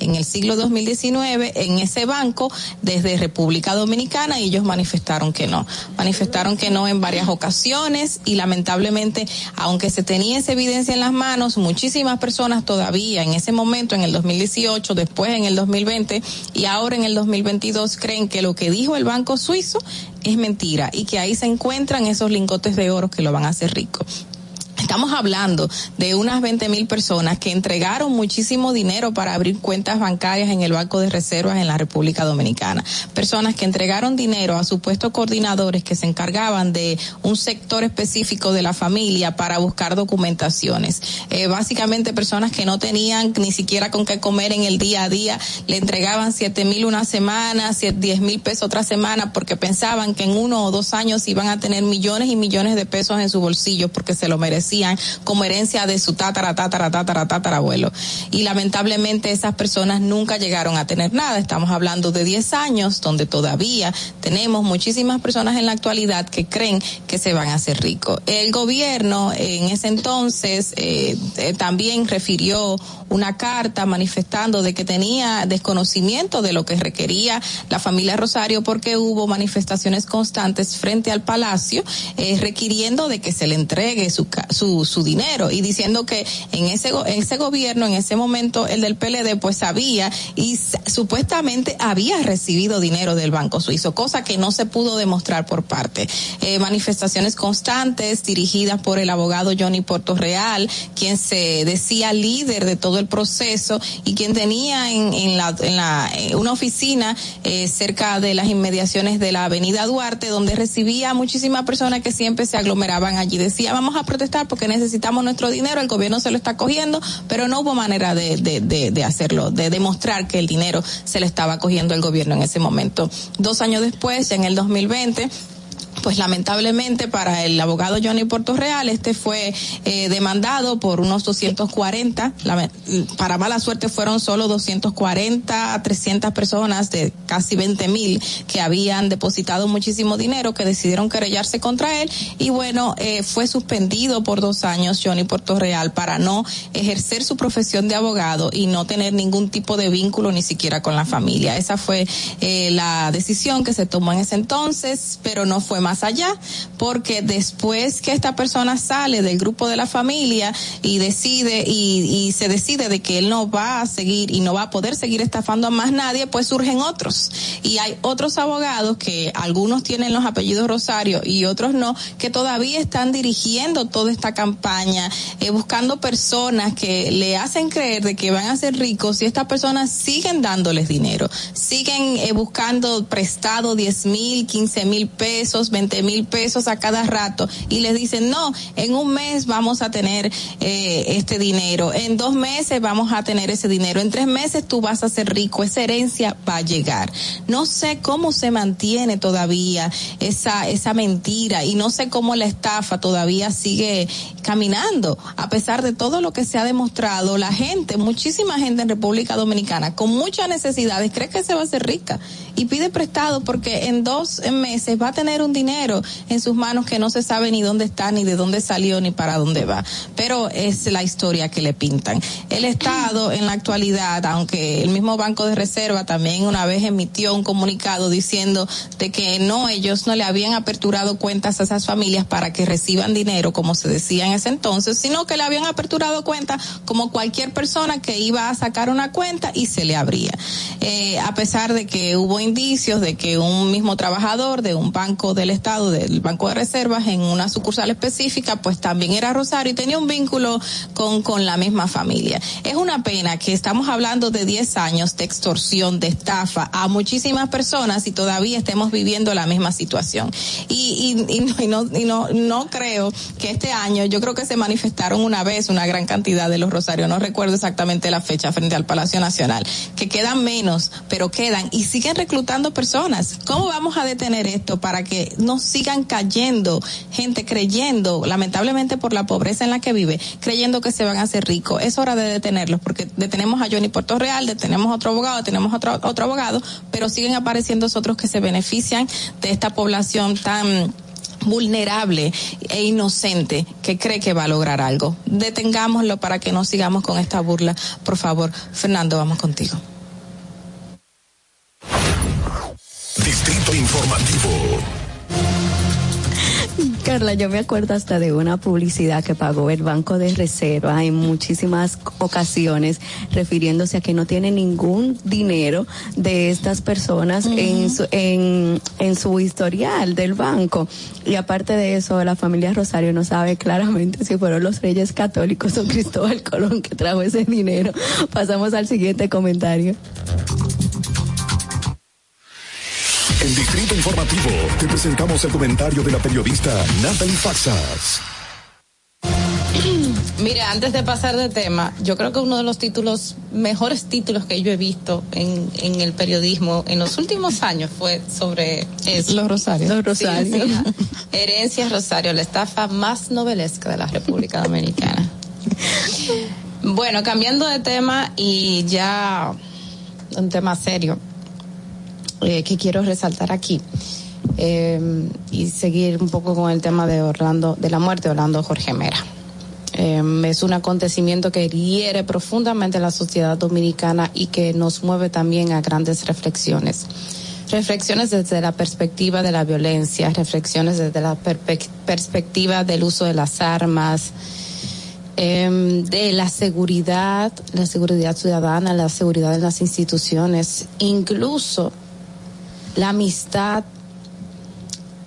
en el siglo 2019 en ese banco desde República Dominicana y ellos manifestaron que no. Manifestaron que no en varias ocasiones y lamentablemente aunque se tenía esa evidencia en las manos, muchísimas personas todavía en ese momento, en el 2018, después en el 2020 y ahora en el 2022 creen que lo que dijo el Banco Suizo es mentira y que ahí se encuentran esos lingotes de oro que lo van a hacer rico. Estamos hablando de unas 20 mil personas que entregaron muchísimo dinero para abrir cuentas bancarias en el Banco de Reservas en la República Dominicana. Personas que entregaron dinero a supuestos coordinadores que se encargaban de un sector específico de la familia para buscar documentaciones. Eh, básicamente personas que no tenían ni siquiera con qué comer en el día a día, le entregaban 7 mil una semana, 10 mil pesos otra semana porque pensaban que en uno o dos años iban a tener millones y millones de pesos en su bolsillo porque se lo merecían como herencia de su tatara, tatara, tatara, tatara abuelo. Y lamentablemente esas personas nunca llegaron a tener nada. Estamos hablando de 10 años donde todavía tenemos muchísimas personas en la actualidad que creen que se van a hacer ricos. El gobierno en ese entonces eh, eh, también refirió una carta manifestando de que tenía desconocimiento de lo que requería la familia Rosario porque hubo manifestaciones constantes frente al palacio eh, requiriendo de que se le entregue su, su, su dinero y diciendo que en ese, gobierno, en ese momento, el del PLD, pues sabía y supuestamente había recibido dinero del Banco Suizo, cosa que no se pudo demostrar por parte. Eh, manifestaciones constantes dirigidas por el abogado Johnny Portorreal, quien se decía líder de todo el proceso y quien tenía en, en la, en la, una oficina eh, cerca de las inmediaciones de la avenida Duarte, donde recibía a muchísimas personas que siempre se aglomeraban allí. Decía, vamos a protestar porque necesitamos nuestro dinero, el gobierno se lo está cogiendo, pero no hubo manera de, de, de, hacerlo, de demostrar que el dinero se le estaba cogiendo el gobierno en ese momento. Dos años después, en el 2020, pues lamentablemente para el abogado Johnny Real este fue eh, demandado por unos 240, la, para mala suerte fueron solo 240 a 300 personas de casi 20 mil que habían depositado muchísimo dinero, que decidieron querellarse contra él y bueno, eh, fue suspendido por dos años Johnny Real para no ejercer su profesión de abogado y no tener ningún tipo de vínculo ni siquiera con la familia. Esa fue eh, la decisión que se tomó en ese entonces, pero no fue más allá, porque después que esta persona sale del grupo de la familia y decide y, y se decide de que él no va a seguir y no va a poder seguir estafando a más nadie, pues surgen otros. Y hay otros abogados que algunos tienen los apellidos Rosario y otros no, que todavía están dirigiendo toda esta campaña, eh, buscando personas que le hacen creer de que van a ser ricos y estas personas siguen dándoles dinero, siguen eh, buscando prestado 10 mil, 15 mil pesos, 20 mil pesos a cada rato y les dicen, no, en un mes vamos a tener eh, este dinero, en dos meses vamos a tener ese dinero, en tres meses tú vas a ser rico, esa herencia va a llegar. No sé cómo se mantiene todavía esa, esa mentira y no sé cómo la estafa todavía sigue caminando, a pesar de todo lo que se ha demostrado, la gente, muchísima gente en República Dominicana con muchas necesidades cree que se va a hacer rica y pide prestado porque en dos meses va a tener un dinero en sus manos que no se sabe ni dónde está, ni de dónde salió, ni para dónde va. Pero es la historia que le pintan. El Estado en la actualidad, aunque el mismo Banco de Reserva también una vez emitió un comunicado diciendo de que no, ellos no le habían aperturado cuentas a esas familias para que reciban dinero, como se decía en ese entonces, sino que le habían aperturado cuentas como cualquier persona que iba a sacar una cuenta y se le abría. Eh, a pesar de que hubo indicios de que un mismo trabajador de un banco del Estado del Banco de Reservas en una sucursal específica, pues también era Rosario y tenía un vínculo con, con la misma familia. Es una pena que estamos hablando de 10 años de extorsión, de estafa a muchísimas personas y todavía estemos viviendo la misma situación. Y, y, y, no, y no, y no, no creo que este año, yo creo que se manifestaron una vez una gran cantidad de los Rosarios, no recuerdo exactamente la fecha frente al Palacio Nacional, que quedan menos, pero quedan y siguen reclutando personas. ¿Cómo vamos a detener esto para que no sigan cayendo gente creyendo, lamentablemente por la pobreza en la que vive, creyendo que se van a hacer ricos? Es hora de detenerlos porque detenemos a Johnny Puerto Real, detenemos a otro abogado, tenemos otro, otro abogado, pero siguen apareciendo otros que se benefician de esta población tan vulnerable e inocente que cree que va a lograr algo. Detengámoslo para que no sigamos con esta burla. Por favor, Fernando, vamos contigo. Distrito Informativo. Carla, yo me acuerdo hasta de una publicidad que pagó el Banco de Reserva en muchísimas ocasiones refiriéndose a que no tiene ningún dinero de estas personas uh -huh. en, su, en, en su historial del banco. Y aparte de eso, la familia Rosario no sabe claramente si fueron los reyes católicos o Cristóbal Colón que trajo ese dinero. Pasamos al siguiente comentario. En Distrito Informativo te presentamos el comentario de la periodista Natalie Faxas. Mire, antes de pasar de tema, yo creo que uno de los títulos, mejores títulos que yo he visto en, en el periodismo en los últimos años fue sobre eso. Los Rosarios. Los Rosarios. Sí, sí. Herencia Rosario, la estafa más novelesca de la República Dominicana. bueno, cambiando de tema y ya un tema serio eh, que quiero resaltar aquí. Eh, y seguir un poco con el tema de Orlando, de la muerte de Orlando Jorge Mera. Eh, es un acontecimiento que hiere profundamente la sociedad dominicana y que nos mueve también a grandes reflexiones. Reflexiones desde la perspectiva de la violencia, reflexiones desde la perspectiva del uso de las armas, eh, de la seguridad, la seguridad ciudadana, la seguridad en las instituciones, incluso la amistad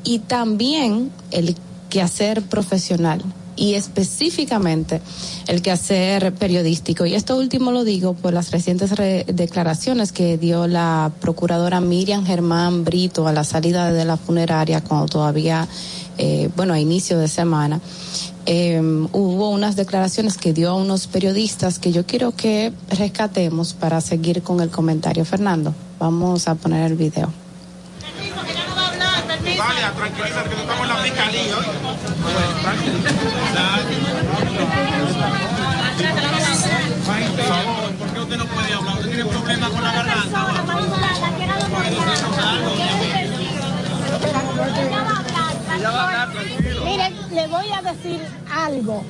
y también el quehacer profesional y específicamente el quehacer periodístico. Y esto último lo digo por las recientes declaraciones que dio la procuradora Miriam Germán Brito a la salida de la funeraria cuando todavía, eh, bueno, a inicio de semana. Eh, hubo unas declaraciones que dio a unos periodistas que yo quiero que rescatemos para seguir con el comentario. Fernando, vamos a poner el video. Vale, tranquilízate que no estamos en la fiscalía hoy. Por favor, ¿por qué usted no puede hablar? ¿Usted tiene problemas con la garganta? Miren, le voy a decir algo.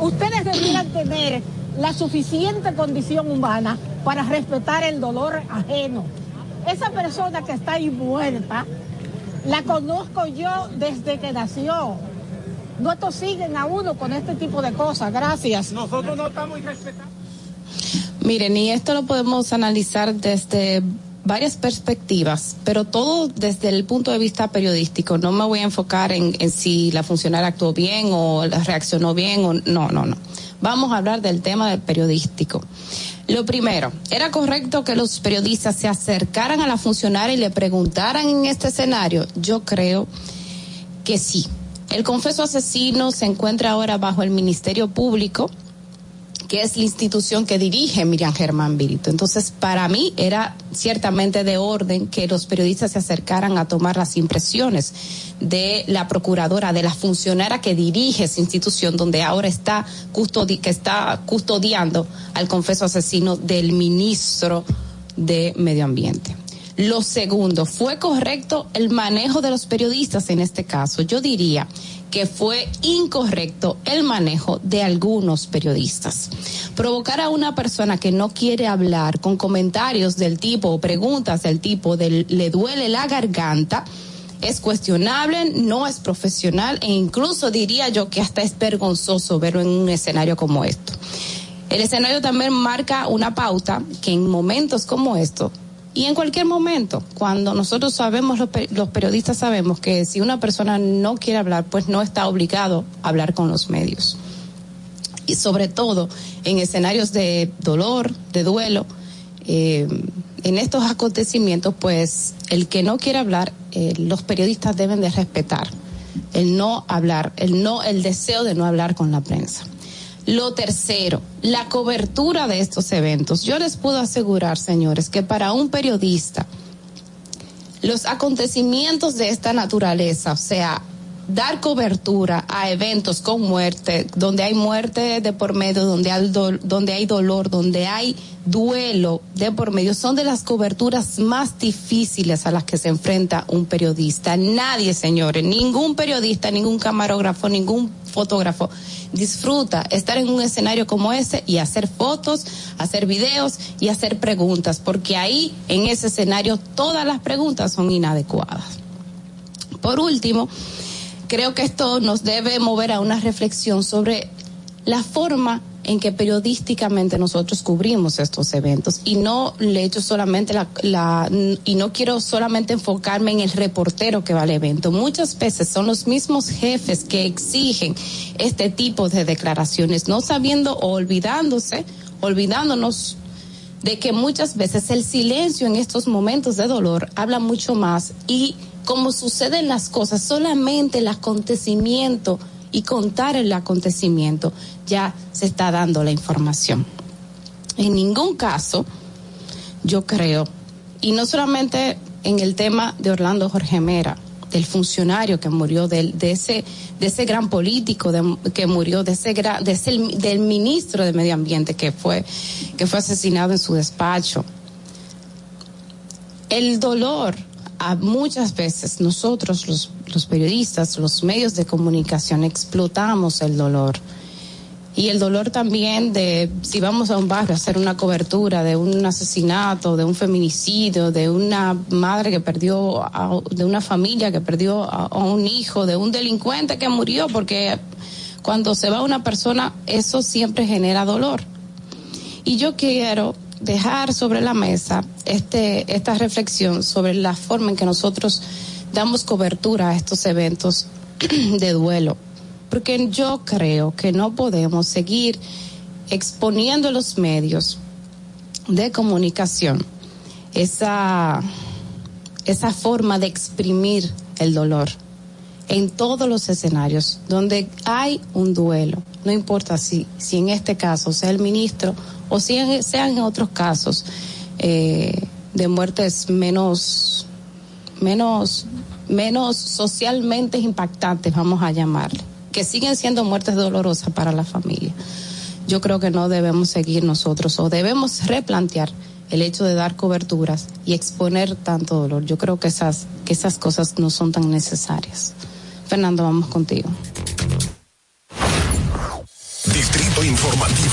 Ustedes debieran tener la suficiente condición humana para respetar el dolor ajeno. Esa persona que está ahí muerta, la conozco yo desde que nació. No siguen a uno con este tipo de cosas. Gracias. Nosotros no estamos irrespetando. Miren, y esto lo podemos analizar desde varias perspectivas, pero todo desde el punto de vista periodístico. No me voy a enfocar en, en si la funcionaria actuó bien o reaccionó bien o no, no, no. Vamos a hablar del tema del periodístico. Lo primero, ¿era correcto que los periodistas se acercaran a la funcionaria y le preguntaran en este escenario? Yo creo que sí. El confeso asesino se encuentra ahora bajo el Ministerio Público, que es la institución que dirige Miriam Germán Virito. Entonces, para mí era ciertamente de orden que los periodistas se acercaran a tomar las impresiones de la procuradora, de la funcionaria que dirige esa institución, donde ahora está, custodi que está custodiando al confeso asesino del ministro de Medio Ambiente. Lo segundo, ¿fue correcto el manejo de los periodistas en este caso? Yo diría que fue incorrecto el manejo de algunos periodistas. Provocar a una persona que no quiere hablar con comentarios del tipo o preguntas del tipo de le duele la garganta es cuestionable, no es profesional e incluso diría yo que hasta es vergonzoso verlo en un escenario como esto. El escenario también marca una pauta que en momentos como estos Y en cualquier momento, cuando nosotros sabemos, los, pe- los periodistas sabemos que si una persona no quiere hablar, pues no está obligado a hablar con los medios. Y sobre todo en escenarios de dolor, de duelo, eh, en estos acontecimientos, pues el que no quiere hablar, eh, los periodistas deben de respetar el no hablar, el no, el deseo de no hablar con la prensa. Lo tercero, la cobertura de estos eventos. Yo les puedo asegurar, señores, que para un periodista, los acontecimientos de esta naturaleza, o sea, dar cobertura a eventos con muerte, donde hay muerte de por medio, donde hay, donde hay dolor, donde hay duelo de por medio, son de las coberturas más difíciles a las que se enfrenta un periodista. Nadie, señores, ningún periodista, ningún camarógrafo, ningún fotógrafo disfruta estar en un escenario como ese y hacer fotos, hacer videos y hacer preguntas, porque ahí, en ese escenario, todas las preguntas son inadecuadas. Por último, creo que esto nos debe mover a una reflexión sobre la forma en que periodísticamente nosotros cubrimos estos eventos y no le echo solamente la, la y no quiero solamente enfocarme en el reportero que va al evento. Muchas veces son los mismos jefes que exigen este tipo de declaraciones, no sabiendo o olvidándose, olvidándonos de que muchas veces el silencio en estos momentos de dolor habla mucho más y como suceden las cosas, solamente el acontecimiento y contar el acontecimiento ya se está dando la información. En ningún caso, yo creo, y no solamente en el tema de Orlando Jorge Mera, del funcionario que murió, del, de ese, de ese gran político que murió, de ese, gra- de ese del ministro de Medio Ambiente que fue, que fue asesinado en su despacho. El dolor, a muchas veces nosotros los, los periodistas, los medios de comunicación explotamos el dolor. Y el dolor también de si vamos a un barrio a hacer una cobertura de un asesinato, de un feminicidio, de una madre que perdió, a- de una familia que perdió a, a un hijo, de un delincuente que murió, porque cuando se va una persona, eso siempre genera dolor. Y yo quiero dejar sobre la mesa este, esta reflexión sobre la forma en que nosotros damos cobertura a estos eventos de duelo. Porque yo creo que no podemos seguir exponiendo en los medios de comunicación esa, esa forma de exprimir el dolor en todos los escenarios donde hay un duelo, no importa si, si en este caso sea el ministro o sean en otros casos eh, de muertes menos, menos, menos socialmente impactantes, vamos a llamarle, que siguen siendo muertes dolorosas para la familia. Yo creo que no debemos seguir nosotros o debemos replantear el hecho de dar coberturas y exponer tanto dolor. Yo creo que esas, que esas cosas no son tan necesarias. Fernando, vamos contigo. Distrito Informativo.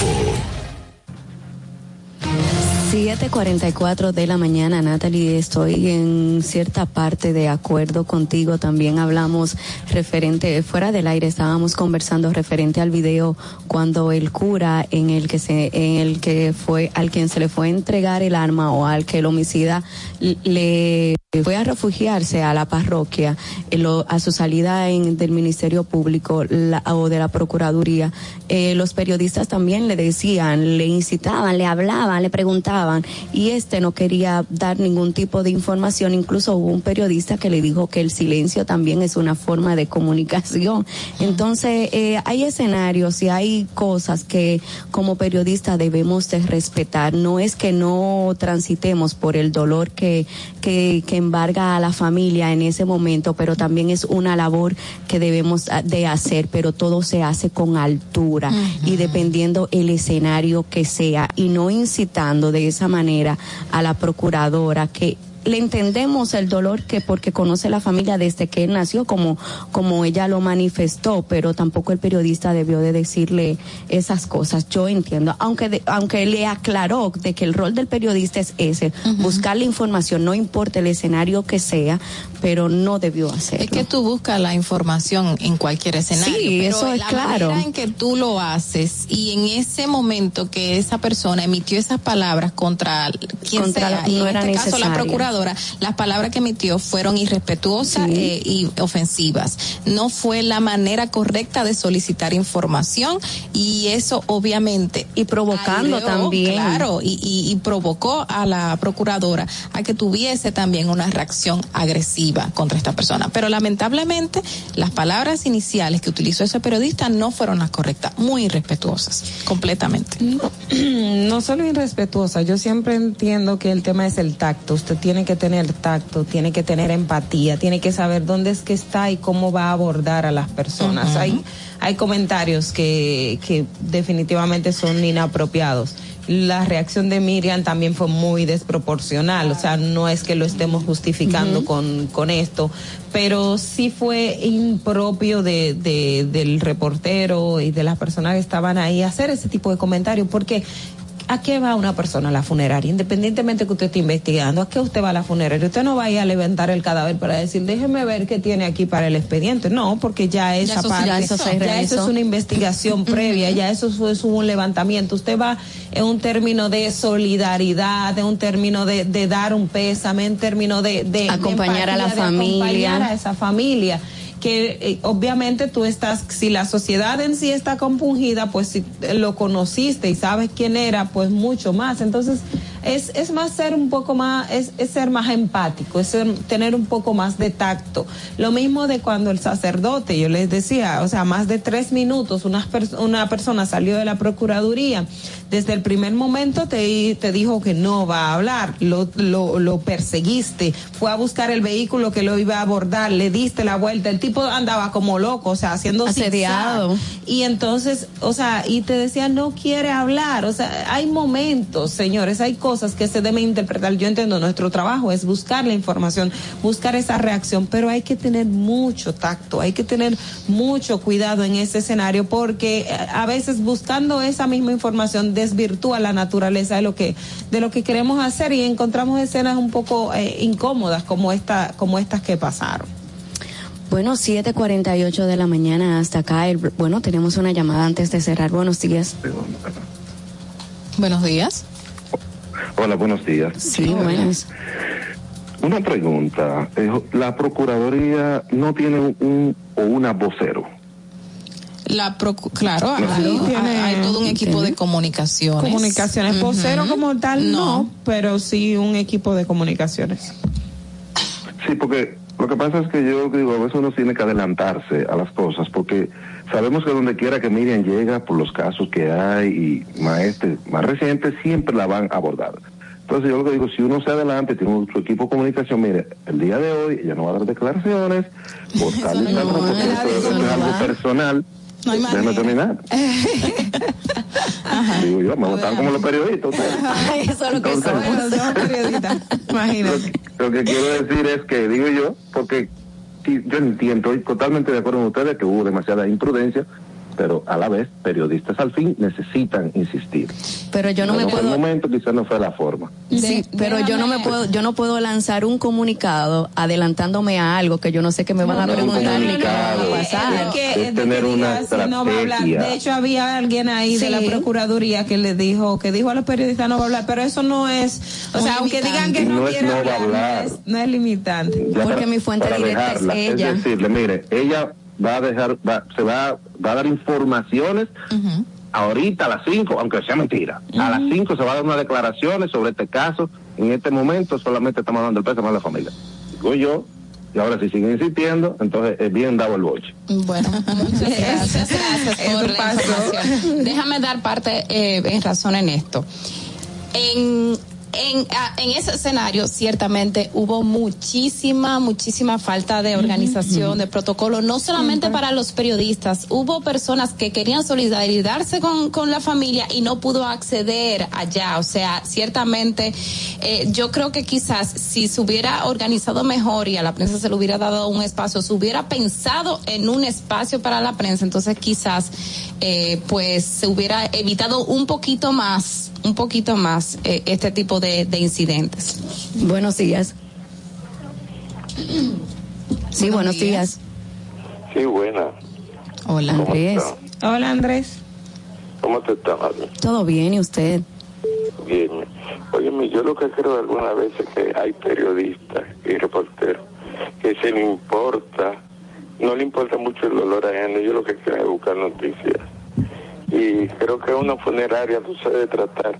7:44 de la mañana, Natalie. Estoy en cierta parte de acuerdo contigo. También hablamos referente, fuera del aire, estábamos conversando referente al video cuando el cura en el que se, en el que fue, al quien se le fue a entregar el arma o al que el homicida le fue a refugiarse a la parroquia, lo- a su salida en, del Ministerio Público o de la Procuraduría, eh, los periodistas también le decían, le incitaban, le hablaban, le preguntaban, y este no quería dar ningún tipo de información. Incluso hubo un periodista que le dijo que el silencio también es una forma de comunicación. Entonces, eh, hay escenarios y hay cosas que como periodistas debemos de respetar. No es que no transitemos por el dolor que, que, que embarga a la familia en ese momento, pero también es una labor que debemos ah, de hacer, pero todo se hace con altura y dependiendo el escenario que sea y no incitando de esa manera a la procuradora que le entendemos el dolor que porque conoce la familia desde que él nació, como, como ella lo manifestó, pero tampoco el periodista debió de decirle esas cosas. Yo entiendo, aunque, de- aunque le aclaró de que el rol del periodista es ese, buscar la información, no importa el escenario que sea, pero no debió hacerlo. Es que tú buscas la información en cualquier escenario. Sí, pero eso es la claro. manera en que tú lo haces y en ese momento que esa persona emitió esas palabras contra quien Contra sea, la- y no en era este caso la necesaria. Las palabras que emitió fueron irrespetuosas eh, y ofensivas. No fue la manera correcta de solicitar información y eso obviamente y provocando aireó, también. claro y, y- y provocó a la procuradora a que tuviese también una reacción agresiva contra esta persona. Pero lamentablemente las palabras iniciales que utilizó ese periodista no fueron las correctas, muy irrespetuosas, completamente. No solo irrespetuosa, yo siempre entiendo que el tema es el tacto. Usted tiene que tener tacto, tiene que tener empatía, tiene que saber dónde es que está y cómo va a abordar a las personas. Hay hay comentarios que, que definitivamente son inapropiados. La reacción de Miriam también fue muy desproporcional, o sea, no es que lo estemos justificando con, con esto, pero sí fue impropio de, de- del reportero y de las personas que estaban ahí hacer ese tipo de comentarios, porque ¿A qué va una persona a la funeraria? Independientemente que usted esté investigando, ¿a qué usted va a la funeraria? Usted no va a ir a levantar el cadáver para decir, déjeme ver qué tiene aquí para el expediente. No, porque ya esa eso parte, ya eso se ya eso es una investigación previa, ya eso es, un levantamiento. Usted va en un término de solidaridad, en un término de, de dar un pésame, en término de, de- de Acompañar a la familia. acompañar a esa familia que eh, obviamente tú estás, si la sociedad en sí está compungida, pues si lo conociste y sabes quién era, pues mucho más. Entonces, es, es más ser un poco más, es, ser más empático, es ser- tener un poco más de tacto. Lo mismo de cuando el sacerdote, yo les decía, o sea, más de tres minutos, una, pers- una persona salió de la Procuraduría, desde el primer momento te, te dijo que no va a hablar, lo, lo, lo perseguiste, fue a buscar el vehículo que lo iba a abordar, le diste la vuelta, el tipo andaba como loco, o sea, haciendo Asediado. Y entonces, o sea, y te decía, no quiere hablar, o sea, hay momentos, señores, hay cosas que se deben interpretar. Yo entiendo, nuestro trabajo es buscar la información, buscar esa reacción, pero hay que tener mucho tacto, hay que tener mucho cuidado en ese escenario porque eh, a veces buscando esa misma información desvirtúa la naturaleza de lo que de lo que queremos hacer y encontramos escenas un poco eh, incómodas como esta como estas que pasaron. Bueno, 7:48 de la mañana hasta acá. El- bueno, tenemos una llamada antes de cerrar. Buenos días. Buenos días. Hola, buenos días. Sí, buenas. Una pregunta. eh, La Procuraduría no tiene un o una vocero. La procu- claro, No, hay, sí. hay- hay todo un equipo de comunicaciones. Comunicaciones, vocero como tal no, pero sí un equipo de comunicaciones. Sí, porque lo que pasa es que yo digo, a veces uno tiene que adelantarse a las cosas, porque sabemos que donde quiera que Miriam llega, por los casos que hay y más, este, más recientes, siempre la van a abordar. Entonces yo lo que digo, si uno se adelanta y tiene un- su equipo de comunicación, mire, el día de hoy ella no va a dar declaraciones, por tal y tal, porque eso es algo personal. No hay manera. terminar. Digo yo, me votaron como los periodistas. ustedes. Eso es lo que Entonces, Imagínate. Lo que quiero decir es que, digo yo, porque yo entiendo, estoy totalmente de acuerdo con ustedes que hubo demasiada imprudencia, pero a la vez, periodistas al fin necesitan insistir. Pero yo no me fue el puedo momento, quizás no fue la forma. Sí, pero yo no me puedo, yo no puedo lanzar un comunicado adelantándome a algo que yo no sé que me van a No, no, preguntar ni qué va a pasar. Es que, Es es de tener una si no va a hablar. estrategia. De hecho, había alguien ahí de la. Procuraduría que le dijo, que dijo a los periodistas no va a hablar, pero eso no es, o sea, aunque digan que no, No es quiere hablar, no hablar. es, no es limitante. Ya Porque para- mi fuente directa es dejarla, ella. Es decirle, mire, ella va a dejar, va, se va, va a dar informaciones ahorita a las 5, aunque sea mentira. A las 5 se va a dar unas declaraciones sobre este caso. En este momento solamente estamos dando el peso a la familia. Digo yo, y ahora si siguen insistiendo, entonces es bien dado el boche. Bueno, muchas gracias, gracias por la información. Déjame dar parte eh, en razón en esto. En En, a- en ese escenario, ciertamente hubo muchísima, muchísima falta de organización, de protocolo, no solamente para los periodistas, hubo personas que querían solidarizarse con, con la familia y no pudo acceder allá. O sea, ciertamente, eh, yo creo que quizás si se hubiera organizado mejor y a la prensa se le hubiera dado un espacio, se hubiera pensado en un espacio para la prensa, entonces quizás, eh, pues se hubiera evitado un poquito más, un poquito más eh, este tipo de, de incidentes. Buenos días. Sí, buenos días. Sí, buena. Hola, Andrés. Hola, Andrés. ¿Cómo te estás, Mari? ¿Todo bien y usted? Bien. Óyeme, yo lo que creo alguna vez es que hay periodistas y reporteros que se le importa, no le importa mucho el dolor ajeno, yo lo que quiero es buscar noticias. Y creo que una funeraria no se debe tratar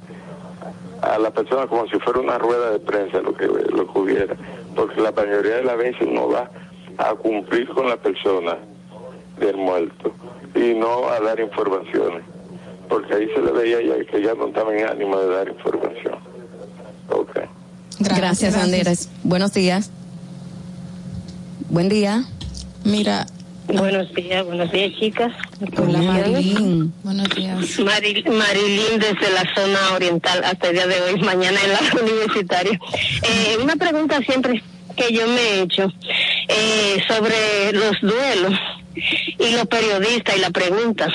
a la persona como si fuera una rueda de prensa, lo que, lo que hubiera, porque la mayoría de las veces uno va a cumplir con la persona del muerto y no a dar informaciones, porque ahí se le veía ya que ya no estaba en ánimo de dar información. Ok. Gracias, Andrés. Buenos días. Buen día. Mira. Buenos días, buenos días, chicas. Hola, Marilyn. Buenos días. Maril- Marilyn desde la zona oriental hasta el día de hoy, mañana en la universitaria. Eh, una pregunta siempre que yo me he hecho eh, sobre los duelos y los periodistas y la pregunta.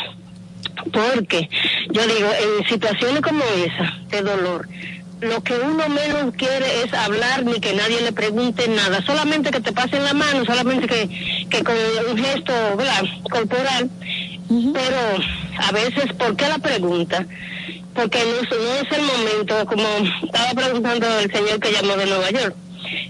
Porque yo digo, en situaciones como esa, de dolor, lo que uno menos quiere es hablar ni que nadie le pregunte nada, solamente que te pasen la mano, solamente que, que con un gesto ¿verdad? corporal, pero a veces, ¿por qué la pregunta? Porque no, no es el momento, como estaba preguntando el señor que llamó de Nueva York.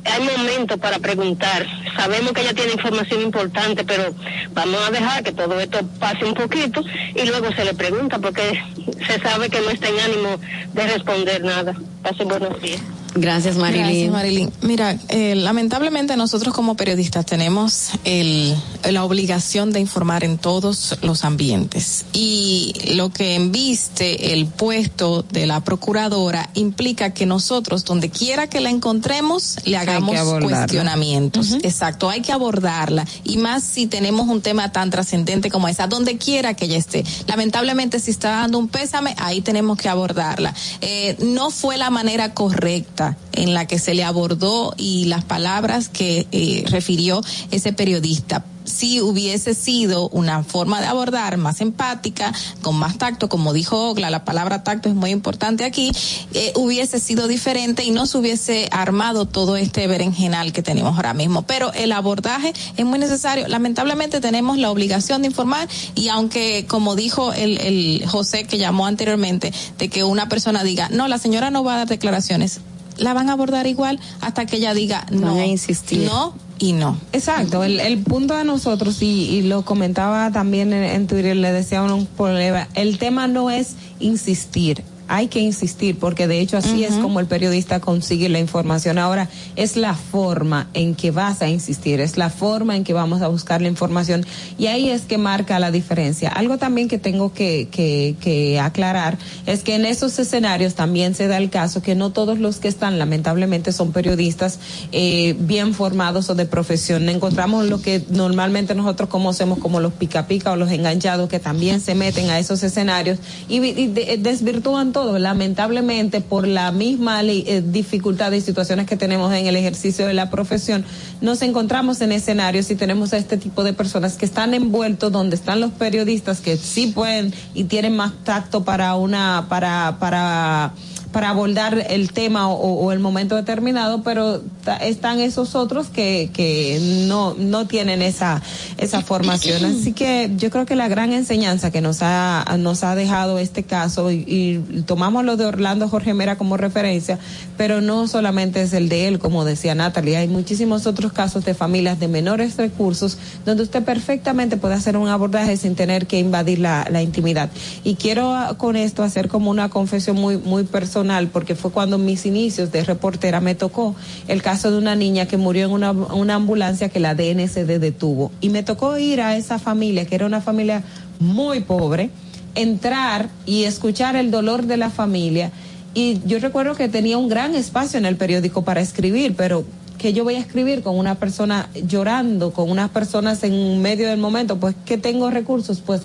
Hay momentos para preguntar. Sabemos que ella tiene información importante, pero vamos a dejar que todo esto pase un poquito y luego se le pregunta porque se sabe que no está en ánimo de responder nada. Pasen buenos días. Gracias, Marilyn. Gracias, Marilyn. Mira, eh, lamentablemente nosotros como periodistas tenemos el, la obligación de informar en todos los ambientes y lo que enviste el puesto de la procuradora implica que nosotros, donde quiera que la encontremos, le hagamos cuestionamientos. Exacto, hay que abordarla y más si tenemos un tema tan trascendente como esa, donde quiera que ella esté. Lamentablemente, si está dando un pésame, ahí tenemos que abordarla. Eh, no fue la manera correcta en la que se le abordó y las palabras que eh, refirió ese periodista. Si hubiese sido una forma de abordar más empática, con más tacto, como dijo Ogla, la palabra tacto es muy importante aquí, eh, hubiese sido diferente y no se hubiese armado todo este berenjenal que tenemos ahora mismo. Pero el abordaje es muy necesario. Lamentablemente tenemos la obligación de informar y aunque, como dijo el, el José que llamó anteriormente, de que una persona diga, no, la señora no va a dar declaraciones, la van a abordar igual hasta que ella diga no, Van a insistir. no y no. Exacto, el, el punto de nosotros, y, y lo comentaba también en, en Twitter, le decía a un colega, el tema no es insistir, hay que insistir, porque de hecho así es como el periodista consigue la información. Ahora, es la forma en que vas a insistir, es la forma en que vamos a buscar la información, y ahí es que marca la diferencia. Algo también que tengo que, que, que aclarar es que en esos escenarios también se da el caso que no todos los que están, lamentablemente, son periodistas eh, bien formados o de profesión. Encontramos lo que normalmente nosotros conocemos como los pica pica o los enganchados que también se meten a esos escenarios y, y de- desvirtúan todo, lamentablemente, por la misma eh, dificultad y situaciones que tenemos en el ejercicio de la profesión. Nos encontramos en escenarios y tenemos a este tipo de personas que están envueltos donde están los periodistas que sí pueden y tienen más tacto para una, para, para para abordar el tema o, o el momento determinado, pero están esos otros que, que no, no tienen esa, esa formación. Así que yo creo que la gran enseñanza que nos ha, nos ha dejado este caso, y, y tomamos lo de Orlando Jorge Mera como referencia, pero no solamente es el de él, como decía Natalie, hay muchísimos otros casos de familias de menores recursos donde usted perfectamente puede hacer un abordaje sin tener que invadir la, la intimidad. Y quiero ah, con esto hacer como una confesión muy, muy personal, porque fue cuando mis inicios de reportera me tocó el caso de una niña que murió en una, ambulancia que la DNCD detuvo. Y me tocó ir a esa familia, que era una familia muy pobre, entrar y escuchar el dolor de la familia. Y yo recuerdo que tenía un gran espacio en el periódico para escribir, pero que yo voy a escribir con una persona llorando, con unas personas en medio del momento, pues que tengo recursos, pues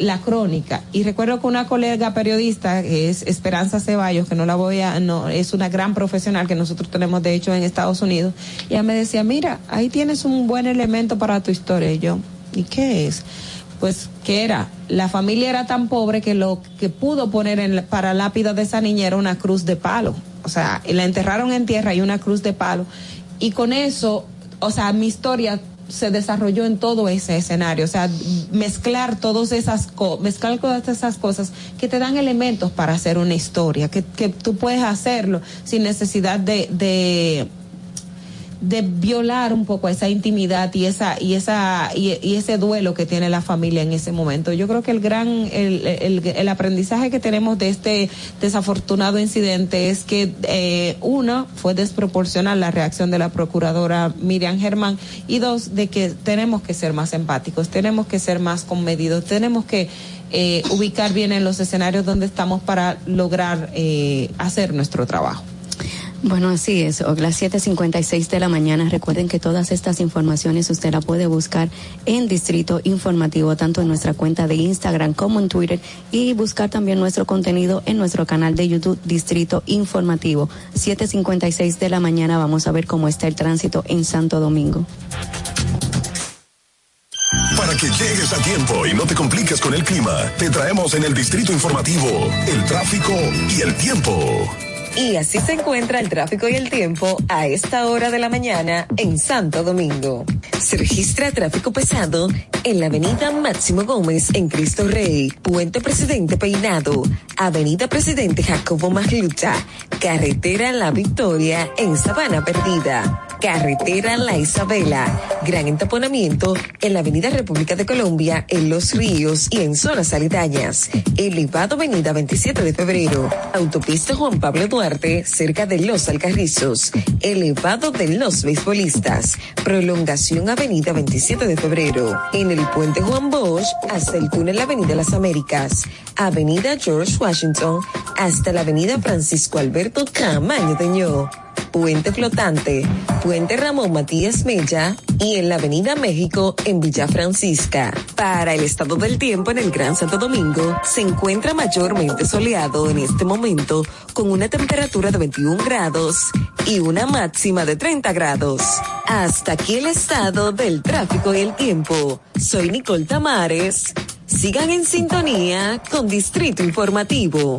la crónica. Y recuerdo que una colega periodista, que es Esperanza Ceballos, que no la voy a, no, es una gran profesional que nosotros tenemos de hecho en Estados Unidos, ella me decía, mira, ahí tienes un buen elemento para tu historia. Y yo, ¿y qué es? Pues que era, la familia era tan pobre que lo que pudo poner en, para lápida de esa niña era una cruz de palo. O sea, la enterraron en tierra y una cruz de palo. Y con eso, o sea, mi historia se desarrolló en todo ese escenario, o sea, mezclar todas esas co mezclar todas esas cosas que te dan elementos para hacer una historia, que, que tú puedes hacerlo sin necesidad de, de de violar un poco esa intimidad y esa y esa y, ese duelo que tiene la familia en ese momento. Yo creo que el gran el, el, el aprendizaje que tenemos de este desafortunado incidente es que eh, uno fue desproporcional la reacción de la procuradora Miriam Germán y dos de que tenemos que ser más empáticos, tenemos que ser más conmedidos, tenemos que eh, ubicar bien en los escenarios donde estamos para lograr eh, hacer nuestro trabajo. Bueno, así es, o las 7.56 de la mañana. Recuerden que todas estas informaciones usted la puede buscar en Distrito Informativo, tanto en nuestra cuenta de Instagram como en Twitter, y buscar también nuestro contenido en nuestro canal de YouTube Distrito Informativo. 7.56 de la mañana vamos a ver cómo está el tránsito en Santo Domingo. Para que llegues a tiempo y no te compliques con el clima, te traemos en el Distrito Informativo el tráfico y el tiempo. Y así se encuentra el tráfico y el tiempo a esta hora de la mañana en Santo Domingo. Se registra tráfico pesado en la avenida Máximo Gómez en Cristo Rey, Puente Presidente Peinado, avenida Presidente Jacobo Magluta, carretera La Victoria en Sabana Perdida, carretera La Isabela, gran entaponamiento en la avenida República de Colombia, en Los Ríos y en zonas aledañas, elevado avenida 27 de febrero, autopista Juan Pablo Duarte, cerca de Los Alcarrizos, elevado de los beisbolistas, prolongación Avenida 27 de Febrero, en el puente Juan Bosch hasta el túnel Avenida Las Américas, Avenida George Washington hasta la Avenida Francisco Alberto Camaño Deñó Puente Flotante, Puente Ramón Matías Mella y en la Avenida México en Villa Francisca. Para el estado del tiempo en el Gran Santo Domingo, se encuentra mayormente soleado en este momento con una temperatura de 21 grados y una máxima de 30 grados. Hasta aquí el estado del tráfico y el tiempo. Soy Nicole Tamares. Sigan en sintonía con Distrito Informativo.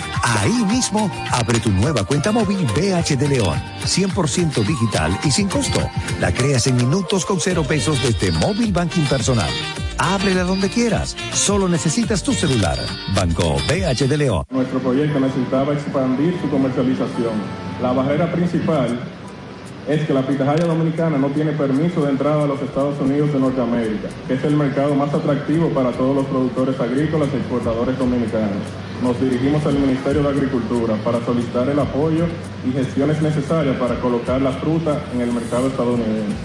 Ahí mismo, abre tu nueva cuenta móvil BH de León. 100% digital y sin costo. La creas en minutos con cero pesos desde Móvil Banking Personal. Ábrela donde quieras. Solo necesitas tu celular. Banco BH de León. Nuestro proyecto necesitaba expandir su comercialización. La barrera principal es que la pitahaya dominicana no tiene permiso de entrada a los Estados Unidos de Norteamérica, que es el mercado más atractivo para todos los productores agrícolas y exportadores dominicanos. Nos dirigimos al Ministerio de Agricultura para solicitar el apoyo y gestiones necesarias para colocar la fruta en el mercado estadounidense.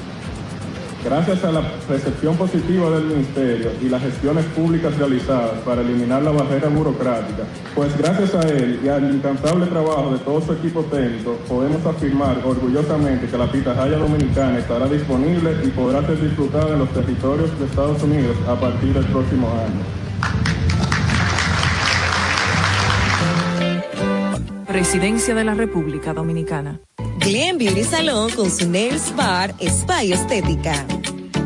Gracias a la recepción positiva del Ministerio y las gestiones públicas realizadas para eliminar la barrera burocrática, pues gracias a él y al incansable trabajo de todo su equipo técnico, podemos afirmar orgullosamente que la pitahaya dominicana estará disponible y podrá ser disfrutada en los territorios de Estados Unidos a partir del próximo año. Presidencia de la República Dominicana. Glen Beauty Salón con su Nails Bar Spa y Estética.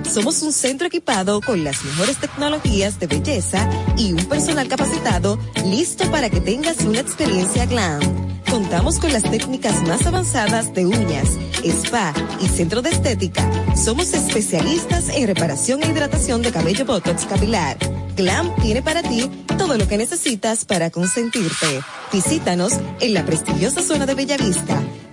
Somos un centro equipado con las mejores tecnologías de belleza y un personal capacitado listo para que tengas una experiencia glam. Contamos con las técnicas más avanzadas de uñas, spa y centro de estética. Somos especialistas en reparación e hidratación de cabello botox capilar. Glam tiene para ti todo lo que necesitas para consentirte. Visítanos en la prestigiosa zona de Bellavista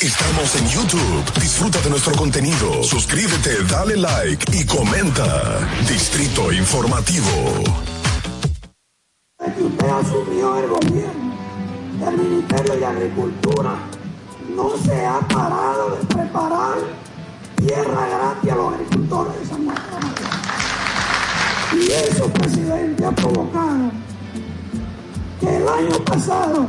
Estamos en YouTube. Disfruta de nuestro contenido. Suscríbete, dale like y comenta. Distrito Informativo. Usted asumió el gobierno del Ministerio de Agricultura, no se ha parado de preparar tierra gratis a los agricultores de San Juan. Y eso, presidente, ha provocado que el año pasado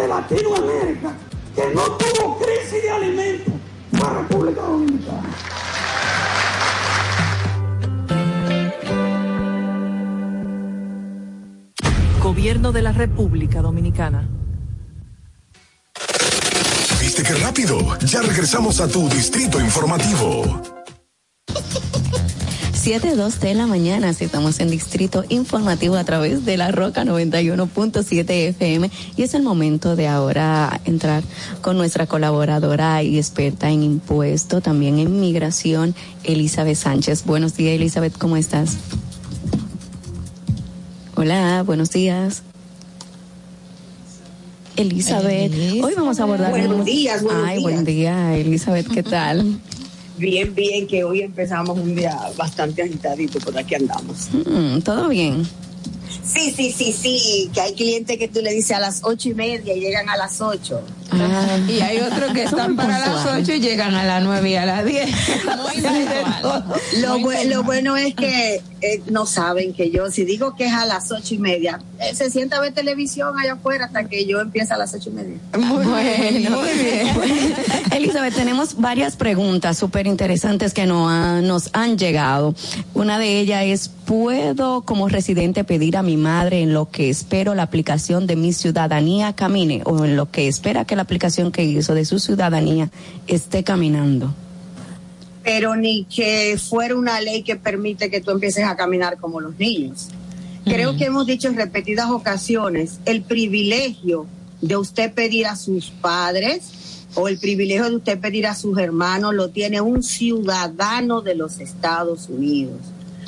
de Latinoamérica que no tuvo crisis de alimentos fue República Dominicana. Gobierno de la República Dominicana. ¿Viste qué rápido? Ya regresamos a tu distrito informativo. 7.2 de la mañana, si estamos en Distrito Informativo a través de la Roca 91.7 FM y es el momento de ahora entrar con nuestra colaboradora y experta en impuesto, también en migración, Elizabeth Sánchez. Buenos días, Elizabeth, ¿cómo estás? Hola, buenos días. Elizabeth, hoy vamos a abordar... Buenos días, buenos Ay, días. buen día, Elizabeth, ¿qué tal? Bien, bien, que hoy empezamos un día bastante agitadito, por aquí andamos. Mm, ¿Todo bien? Sí, sí, sí, sí, que hay clientes que tú le dices a las ocho y media y llegan a las ocho. Y hay otros que están para las 8 y llegan a las 9 y a las 10. Lo, bu- lo bueno es que eh, no saben que yo, si digo que es a las ocho y media, eh, se sienta a ver televisión allá afuera hasta que yo empiece a las ocho y media. Muy bueno, muy bien. Elizabeth, tenemos varias preguntas súper interesantes que no ha- nos han llegado. Una de ellas es, ¿puedo como residente pedir a mi madre en lo que espero la aplicación de mi ciudadanía camine o en lo que espera que la aplicación que hizo de su ciudadanía esté caminando? pero ni que fuera una ley que permite que tú empieces a caminar como los niños. Creo que hemos dicho en repetidas ocasiones el privilegio de usted pedir a sus padres o el privilegio de usted pedir a sus hermanos lo tiene un ciudadano de los Estados Unidos,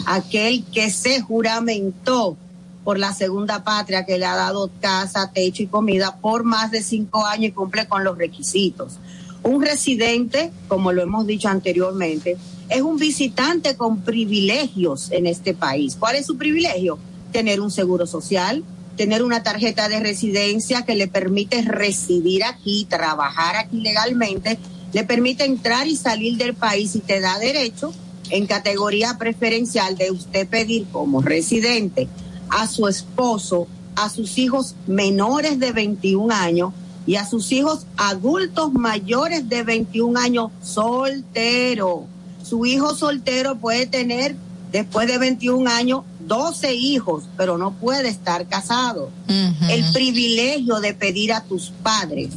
aquel que se juramentó por la segunda patria que le ha dado casa, techo y comida por más de cinco años y cumple con los requisitos. Un residente, como lo hemos dicho anteriormente, es un visitante con privilegios en este país. ¿Cuál es su privilegio? Tener un seguro social, tener una tarjeta de residencia que le permite residir aquí, trabajar aquí legalmente, le permite entrar y salir del país y te da derecho en categoría preferencial de usted pedir como residente a su esposo, a sus hijos menores de 21 años y a sus hijos adultos mayores de 21 años soltero. Su hijo soltero puede tener después de 21 años 12 hijos, pero no puede estar casado. El privilegio de pedir a tus padres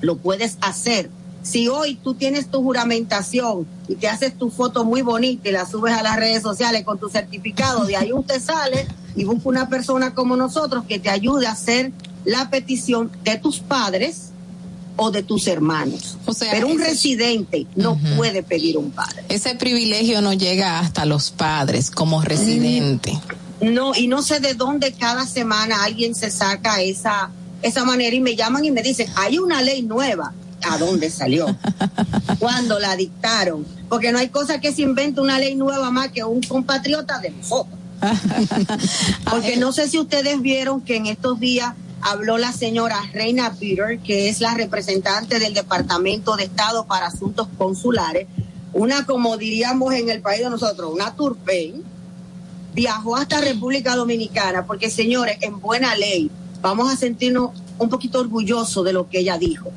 lo puedes hacer. Si hoy tú tienes tu juramentación y te haces tu foto muy bonita y la subes a las redes sociales con tu certificado, de ahí usted sale y busca una persona como nosotros que te ayude a hacer la petición de tus padres o de tus hermanos. O sea, Pero un ese- residente no puede pedir un padre. Ese privilegio no llega hasta los padres como residente. No, y no sé de dónde cada semana alguien se saca esa, esa manera y me llaman y me dicen, hay una ley nueva. ¿A dónde salió? ¿Cuándo la dictaron? Porque no hay cosa que se invente una ley nueva más que un compatriota de nosotros. Porque no sé si ustedes vieron que en estos días habló la señora Reina Peter, que es la representante del Departamento de Estado para Asuntos Consulares, una como diríamos en el país de nosotros, una turpen, viajó hasta República Dominicana, porque señores, en buena ley, vamos a sentirnos un poquito orgullosos de lo que ella dijo.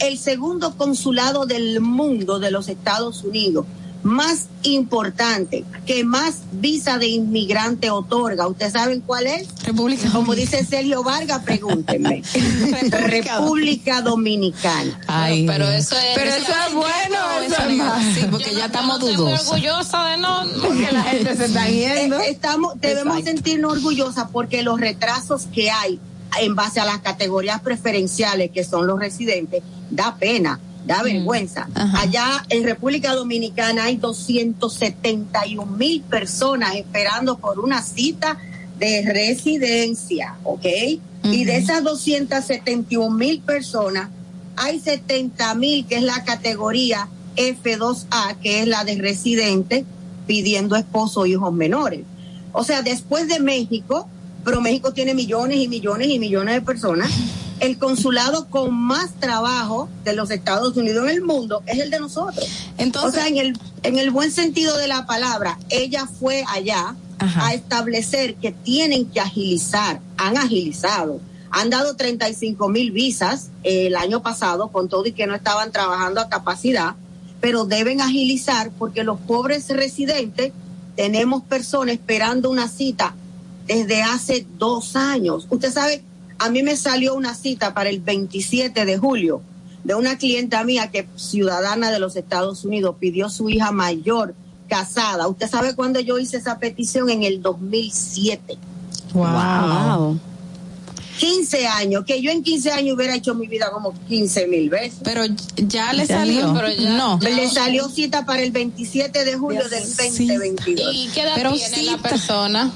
El segundo consulado del mundo de los Estados Unidos, más importante, que más visa de inmigrante otorga. ¿Ustedes saben cuál es? República Como dice Sergio Vargas, pregúntenme. República Dominicana. Ay, pero eso es, Pero eso es bueno, eso es malo. Sí, porque ya estamos muy dudosos. orgullosa de no, porque la gente se está yendo. Eh, Estamos, debemos Exacto. sentirnos orgullosas porque los retrasos que hay en base a las categorías preferenciales que son los residentes, da pena, da vergüenza. Allá en República Dominicana hay 271 mil personas esperando por una cita de residencia, ¿ok? Y de esas 271 mil personas, hay 70 mil, que es la categoría F2A, que es la de residente, pidiendo esposo o hijos menores. O sea, después de México, pero México tiene millones y millones y millones de personas, el consulado con más trabajo de los Estados Unidos en el mundo es el de nosotros. Entonces, o sea, en el, en el buen sentido de la palabra, ella fue allá a establecer que tienen que agilizar, han agilizado, han dado 35 mil visas eh, el año pasado con todo y que no estaban trabajando a capacidad, pero deben agilizar porque los pobres residentes tenemos personas esperando una cita desde hace dos años. Usted sabe, a mí me salió una cita para el 27 de julio de una clienta mía que ciudadana de los Estados Unidos pidió su hija mayor casada. Usted sabe cuándo yo hice esa petición en el 2007. Wow. 15 años, que yo en 15 años hubiera hecho mi vida como 15 mil veces. Pero ya le salió. Pero ya- no. Le salió cita para el 27 de julio del 2022. ¿Y qué edad Pero tiene la persona?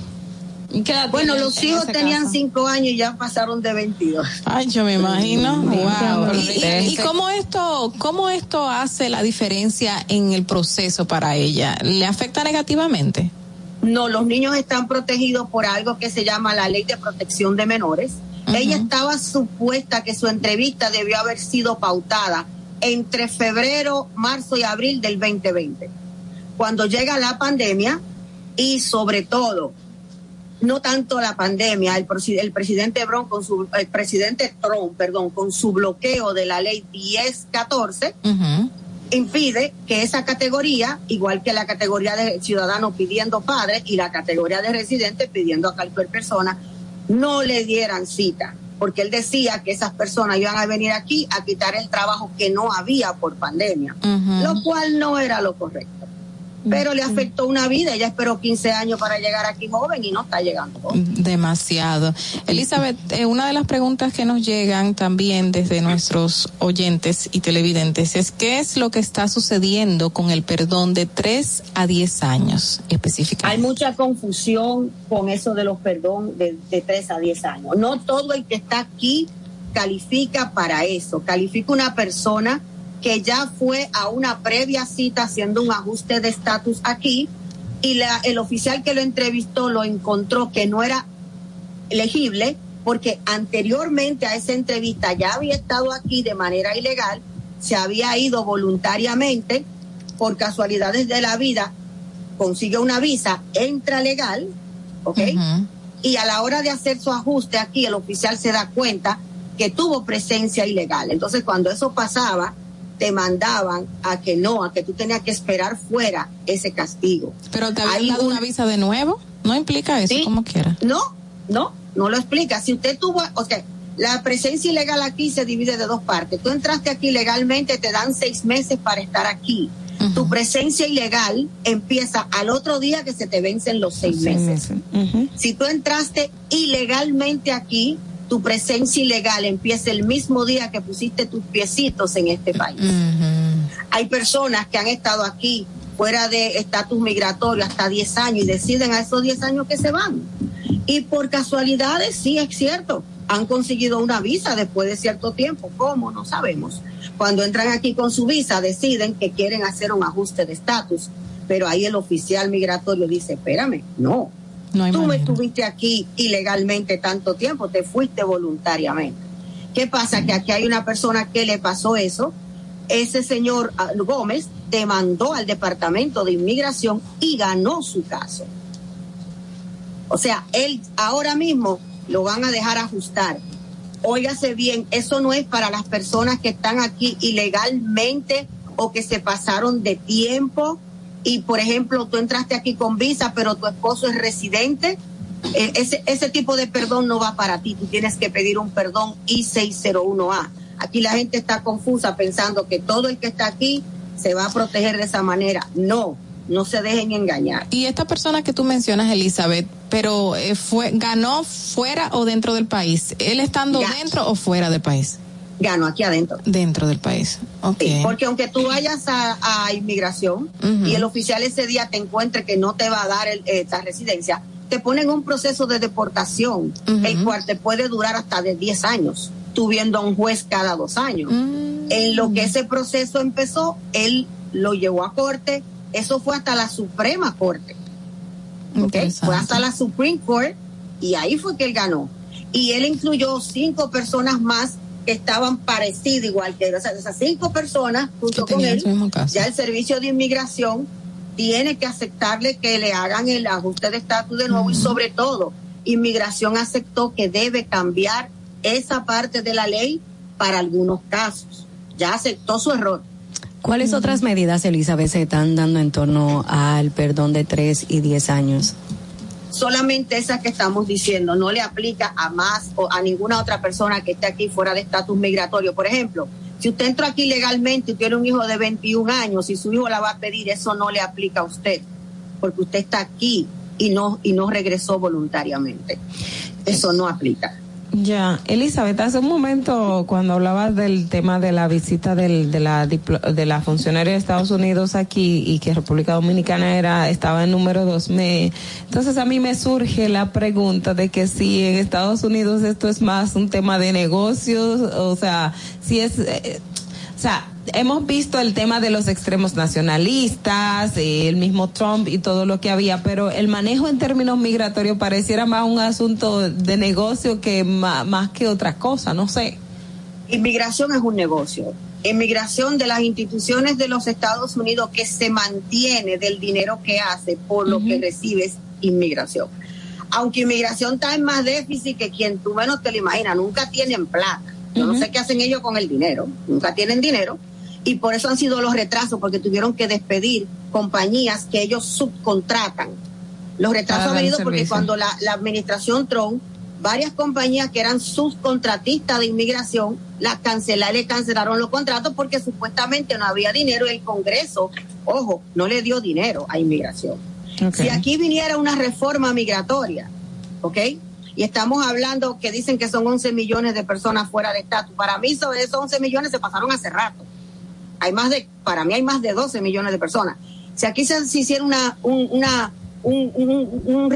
¿Y qué edad Bueno, los hijos tenían caso? 5 años y ya pasaron de 22. Ay, yo me imagino. Wow. pero ¿Y, y- y cómo esto, cómo esto hace la diferencia en el proceso para ella? ¿Le afecta negativamente? No, los niños están protegidos por algo que se llama la Ley de Protección de Menores. Ella estaba supuesta que su entrevista debió haber sido pautada entre febrero, marzo y abril del 2020. Cuando llega la pandemia y sobre todo, no tanto la pandemia, el, presi- el presidente Bron con su, el presidente Trump, perdón, con su bloqueo de la ley 1014, impide que esa categoría, igual que la categoría de ciudadano pidiendo padre y la categoría de residente pidiendo a cualquier persona, no le dieran cita, porque él decía que esas personas iban a venir aquí a quitar el trabajo que no había por pandemia, lo cual no era lo correcto. Pero le afectó una vida, ella esperó 15 años para llegar aquí joven y no está llegando. joven. Demasiado. Elizabeth, eh, una de las preguntas que nos llegan también desde nuestros oyentes y televidentes es qué es lo que está sucediendo con el perdón de 3 a 10 años específicamente. Hay mucha confusión con eso de los perdón de, de 3 a 10 años. No todo el que está aquí califica para eso. Califica una persona que ya fue a una previa cita haciendo un ajuste de estatus aquí y la, el oficial que lo entrevistó lo encontró que no era elegible porque anteriormente a esa entrevista ya había estado aquí de manera ilegal, se había ido voluntariamente por casualidades de la vida, consigue una visa, entra legal, ¿ok? Y a la hora de hacer su ajuste aquí, el oficial se da cuenta que tuvo presencia ilegal. Entonces, cuando eso pasaba, te mandaban a que no, a que tú tenías que esperar fuera ese castigo. Pero te habían Hay dado un- una visa de nuevo, no implica eso, como quiera. No, no, no lo explica. Si usted tuvo, o sea, la presencia ilegal aquí se divide de dos partes. Tú entraste aquí legalmente, te dan seis meses para estar aquí. Tu presencia ilegal empieza al otro día que se te vencen los seis meses. Si tú entraste ilegalmente aquí, tu presencia ilegal empieza el mismo día que pusiste tus piecitos en este país. Hay personas que han estado aquí fuera de estatus migratorio hasta 10 años y deciden a esos 10 años que se van. Y por casualidades, sí es cierto, han conseguido una visa después de cierto tiempo. ¿Cómo? No sabemos. Cuando entran aquí con su visa, deciden que quieren hacer un ajuste de estatus, pero ahí el oficial migratorio dice, espérame, no. Tú me estuviste aquí ilegalmente tanto tiempo, te fuiste voluntariamente. ¿Qué pasa? Que aquí hay una persona que le pasó eso. Ese señor ah, Gómez demandó al Departamento de Inmigración y ganó su caso. O sea, él ahora mismo lo van a dejar ajustar. Óigase bien, eso no es para las personas que están aquí ilegalmente o que se pasaron de tiempo y, por ejemplo, tú entraste aquí con visa, pero tu esposo es residente. Eh, ese, ese tipo de perdón no va para ti. Tú tienes que pedir un perdón I-601A. Aquí la gente está confusa pensando que todo el que está aquí se va a proteger de esa manera. No, no se dejen engañar. Y esta persona que tú mencionas, Elizabeth, pero eh, fue ganó fuera o dentro del país. ¿Él estando dentro o fuera del país? Ganó aquí adentro. Dentro del país. Okay. porque aunque tú vayas a, inmigración y el oficial ese día te encuentre que no te va a dar esa residencia, te ponen un proceso de deportación, el cual te puede durar hasta de 10 años, tú viendo a un juez cada dos años. Mm. En lo que ese proceso empezó, él lo llevó a corte, eso fue hasta la Suprema Corte. Okay. Fue hasta la Supreme Court y ahí fue que él ganó. Y él incluyó cinco personas más que estaban parecidas igual que él. O sea, esas cinco personas junto con él, ya el servicio de inmigración tiene que aceptarle que le hagan el ajuste de estatus de nuevo y sobre todo, inmigración aceptó que debe cambiar esa parte de la ley para algunos casos. Ya aceptó su error. ¿Cuáles otras medidas, Elizabeth, se están dando en torno al perdón de tres y diez años? Solamente esas que estamos diciendo, no le aplica a más o a ninguna otra persona que esté aquí fuera de estatus migratorio. Por ejemplo, si usted entra aquí legalmente y tiene un hijo de 21 años y su hijo la va a pedir, eso no le aplica a usted, porque usted está aquí y no, y no regresó voluntariamente. Eso no aplica. Ya, Elizabeth, hace un momento cuando hablabas del tema de la visita de, la, de la funcionaria de Estados Unidos aquí y que República Dominicana era estaba en número dos, me, entonces a mí me surge la pregunta de que si en Estados Unidos esto es más un tema de negocios, o sea, si es, eh, o sea, hemos visto el tema de los extremos nacionalistas, el mismo Trump y todo lo que había, pero el manejo en términos migratorios pareciera más un asunto de negocio que más, que otra cosa, no sé. Inmigración es un negocio. Inmigración de las instituciones de los Estados Unidos que se mantiene del dinero que hace por lo que recibes inmigración. Aunque inmigración está en más déficit que quien tú menos te lo imaginas, nunca tienen plata. Yo no sé qué hacen ellos con el dinero, nunca tienen dinero y por eso han sido los retrasos, porque tuvieron que despedir compañías que ellos subcontratan. Los retrasos han venido porque cuando la, administración Trump, varias compañías que eran subcontratistas de inmigración, las cancelaron, le cancelaron los contratos porque supuestamente no había dinero y el Congreso, ojo, no le dio dinero a inmigración. Si aquí viniera una reforma migratoria, ¿ok? Y estamos hablando que dicen que son 11 millones de personas fuera de estatus. Para mí esos 11 millones se pasaron hace rato hay más de, para mí hay más de 12 millones de personas. Si aquí se, hiciera una, un, una, un, un,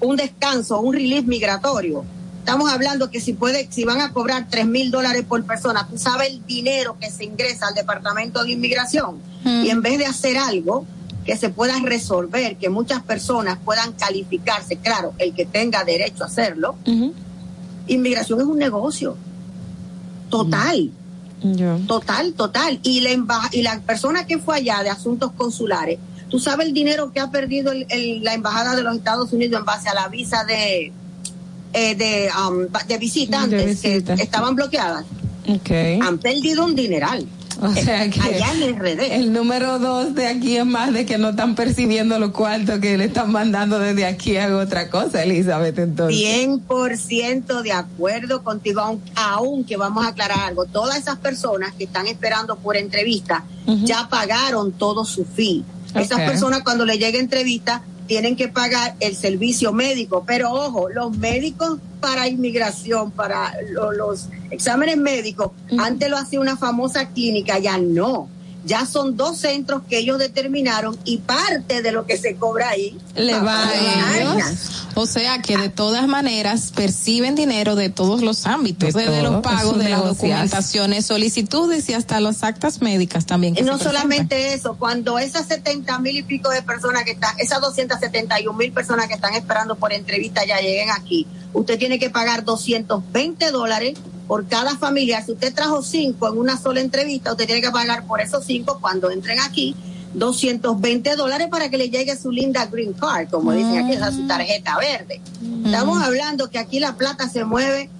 un, descanso, un release migratorio, estamos hablando que si puede, si van a cobrar 3 mil dólares por persona, tú sabes el dinero que se ingresa al Departamento de Inmigración. Mm. Y en vez de hacer algo que se pueda resolver, que muchas personas puedan calificarse, claro, el que tenga derecho a hacerlo, inmigración es un negocio total. Total, total. Y la, y la persona que fue allá de asuntos consulares, ¿tú sabes el dinero que ha perdido la embajada de los Estados Unidos en base a la visa de, eh, de, um, de visitantes que estaban bloqueadas? Han perdido un dineral. O sea que allá en RD. El número dos de aquí es más de que no están percibiendo los cuartos que le están mandando desde aquí a otra cosa, Elizabeth. Entonces. 100% de acuerdo contigo, aunque vamos a aclarar algo. Todas esas personas que están esperando por entrevista ya pagaron todo su fee. Esas personas cuando le llegue entrevista tienen que pagar el servicio médico. Pero ojo, los médicos para inmigración, para lo- los exámenes médicos, antes lo hacía una famosa clínica, ya no. Ya son dos centros que ellos determinaron y parte de lo que se cobra ahí Le va para a ellos. O sea que de todas maneras perciben dinero de todos los ámbitos, De desde todo, los pagos, de las documentaciones, solicitudes y hasta las actas médicas también. que Y no solamente eso, cuando esas 70 mil y pico de personas que están, esas 271 mil personas que están esperando por entrevista ya lleguen aquí, usted tiene que pagar 220 dólares por cada familia. Si usted trajo cinco en una sola entrevista, usted tiene que pagar por esos cinco cuando entren aquí 220 dólares para que le llegue su linda green card, como dicen aquí, esa es su tarjeta verde. Estamos hablando que aquí la plata se mueve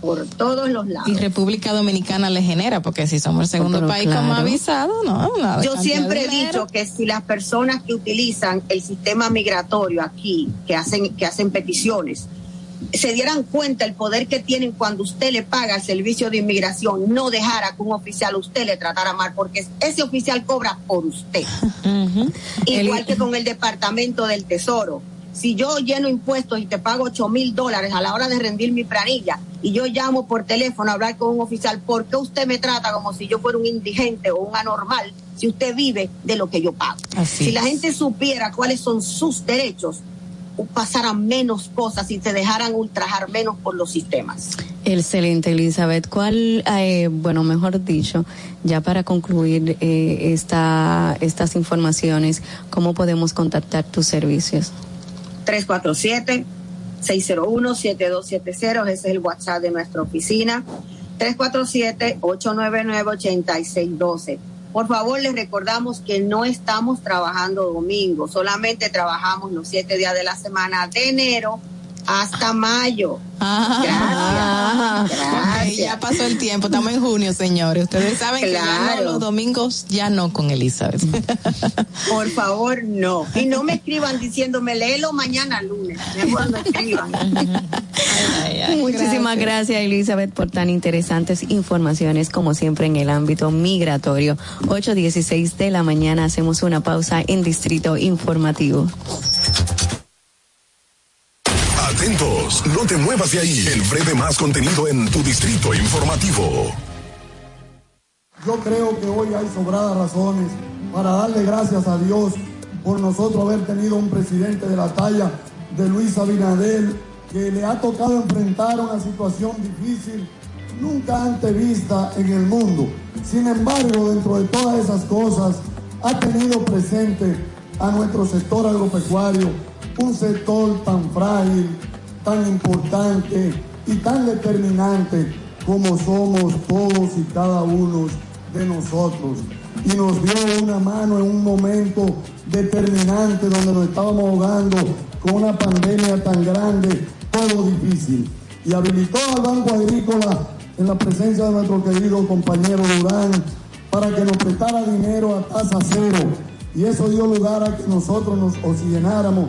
por todos los lados. Y República Dominicana le genera, porque si somos el segundo Pero país como claro. avisado, no, nada. Yo siempre he dicho que si las personas que utilizan el sistema migratorio aquí, que hacen, que hacen peticiones, se dieran cuenta el poder que tienen cuando usted le paga el servicio de inmigración, no dejara que un oficial usted le tratara mal, porque ese oficial cobra por usted. Igual que con el Departamento del Tesoro. Si yo lleno impuestos y te pago 8 mil dólares a la hora de rendir mi planilla y yo llamo por teléfono a hablar con un oficial, ¿por qué usted me trata como si yo fuera un indigente o un anormal si usted vive de lo que yo pago? Así si la gente supiera cuáles son sus derechos, pasaran menos cosas y se dejaran ultrajar menos por los sistemas. Excelente, Elizabeth. ¿Cuál, eh, bueno, mejor dicho, ya para concluir eh, esta, estas informaciones, cómo podemos contactar tus servicios? 347-601-7270, ese es el WhatsApp de nuestra oficina. 347-899-8612. Por favor, les recordamos que no estamos trabajando domingo, solamente trabajamos los siete días de la semana de enero hasta mayo. Ah, Gracias. Gracias. ya pasó el tiempo, estamos en junio, señores. Ustedes saben que Claro. los domingos ya no con Elizabeth. Por favor, no. Y no me escriban diciéndome, léelo mañana lunes. Mejor no escriban. Muchísimas gracias. Elizabeth por tan interesantes informaciones como siempre en el ámbito migratorio. 8.16 de la mañana hacemos una pausa en Distrito Informativo. No te muevas de ahí. El breve más contenido en tu distrito informativo. Yo creo que hoy hay sobradas razones para darle gracias a Dios por nosotros haber tenido un presidente de la talla de Luis Abinadel que le ha tocado enfrentar una situación difícil nunca antes vista en el mundo. Sin embargo, dentro de todas esas cosas, ha tenido presente a nuestro sector agropecuario, un sector tan frágil, tan importante y tan determinante como somos todos y cada uno de nosotros. Y nos dio una mano en un momento determinante donde nos estábamos ahogando con una pandemia tan grande, todo difícil. Y habilitó al Banco Agrícola en la presencia de nuestro querido compañero Durán para que nos prestara dinero a tasa cero. Y eso dio lugar a que nosotros nos oxigenáramos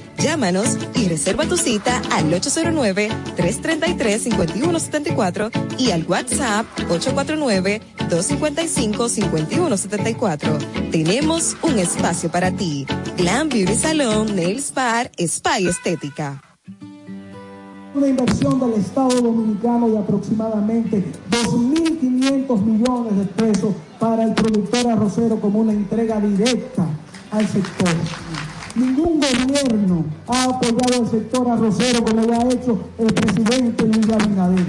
Llámanos y reserva tu cita al 809-333-5174 y al WhatsApp 849-255-5174. Tenemos un espacio para ti. Glam Beauty Salon, Nails Bar, Spa y Estética. una inversión del Estado Dominicano de aproximadamente 2.500 millones de pesos para el productor arrocero como una entrega directa al sector. Ningún gobierno ha apoyado al sector arrocero como lo ha hecho el presidente Luis Abinader.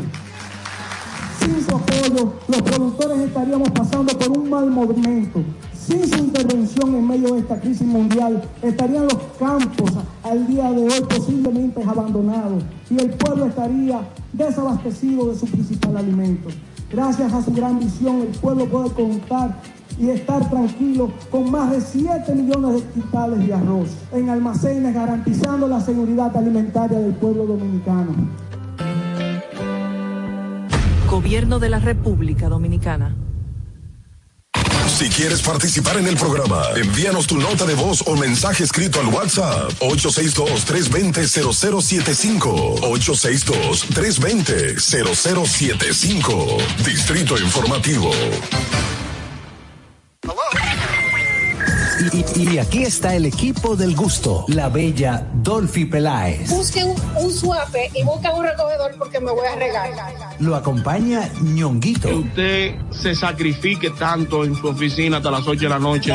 Sin su apoyo, los productores estaríamos pasando por un mal momento. Sin su intervención en medio de esta crisis mundial, estarían los campos al día de hoy posiblemente abandonados y el pueblo estaría desabastecido de su principal alimento. Gracias a su gran visión, el pueblo puede contar y estar tranquilo con más de 7 millones de quintales de arroz en almacenes, garantizando la seguridad alimentaria del pueblo dominicano. Gobierno de la República Dominicana. Si quieres participar en el programa, envíanos tu nota de voz o mensaje escrito al WhatsApp 862-320-0075. 862-320-0075. Distrito Informativo. Y, y aquí está el equipo del gusto, la bella Dolphy Peláez. Busquen un, un suape y busquen un recogedor porque me voy a regar. Lo acompaña ñonguito. Que usted se sacrifique tanto en su oficina hasta las 8 de la noche.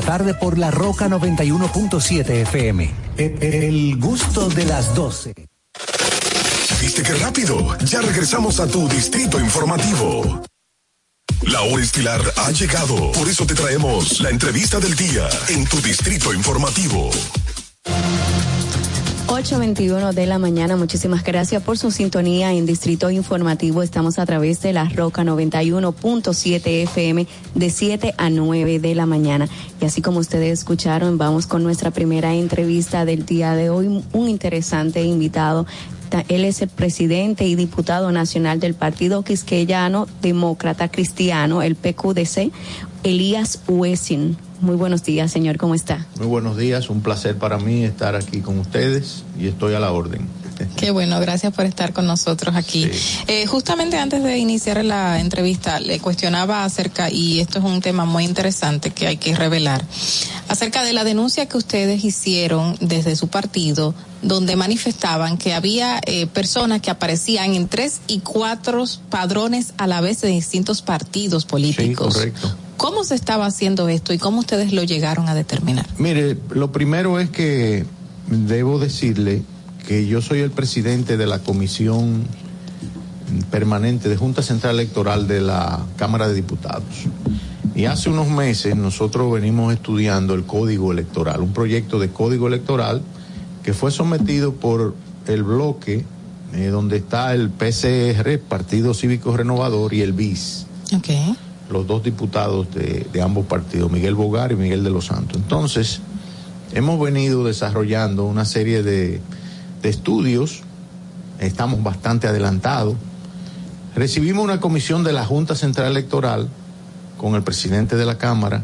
tarde por La Roca 91.7 FM. E- e- El gusto de las 12. ¿Viste qué rápido? Ya regresamos a tu distrito informativo. La hora estilar ha llegado, por eso te traemos la entrevista del día en tu distrito informativo. 8.21 de la mañana, muchísimas gracias por su sintonía en Distrito Informativo. Estamos a través de la Roca 91.7 FM de 7 a 9 de la mañana. Y así como ustedes escucharon, vamos con nuestra primera entrevista del día de hoy. Un interesante invitado. Ta- Él es el presidente y diputado nacional del Partido Quisqueyano Demócrata Cristiano, el PQDC, Elías Wessing. Muy buenos días, señor, ¿cómo está? Muy buenos días, un placer para mí estar aquí con ustedes y estoy a la orden. Qué bueno, gracias por estar con nosotros aquí. Eh, justamente antes de iniciar la entrevista, le cuestionaba acerca, y esto es un tema muy interesante que hay que revelar, acerca de la denuncia que ustedes hicieron desde su partido, donde manifestaban que había eh, personas que aparecían en tres y cuatro padrones a la vez de distintos partidos políticos. Sí, correcto. ¿Cómo se estaba haciendo esto y cómo ustedes lo llegaron a determinar? Mire, lo primero es que debo decirle que yo soy el presidente de la Comisión Permanente de Junta Central Electoral de la Cámara de Diputados. Y hace unos meses nosotros venimos estudiando el Código Electoral, un proyecto de Código Electoral que fue sometido por el bloque eh, donde está el PCR, Partido Cívico Renovador, y el BIS. Okay. Los dos diputados de, de ambos partidos, Miguel Bogar y Miguel de los Santos. Entonces, hemos venido desarrollando una serie de, de estudios, estamos bastante adelantados. Recibimos una comisión de la Junta Central Electoral con el presidente de la Cámara.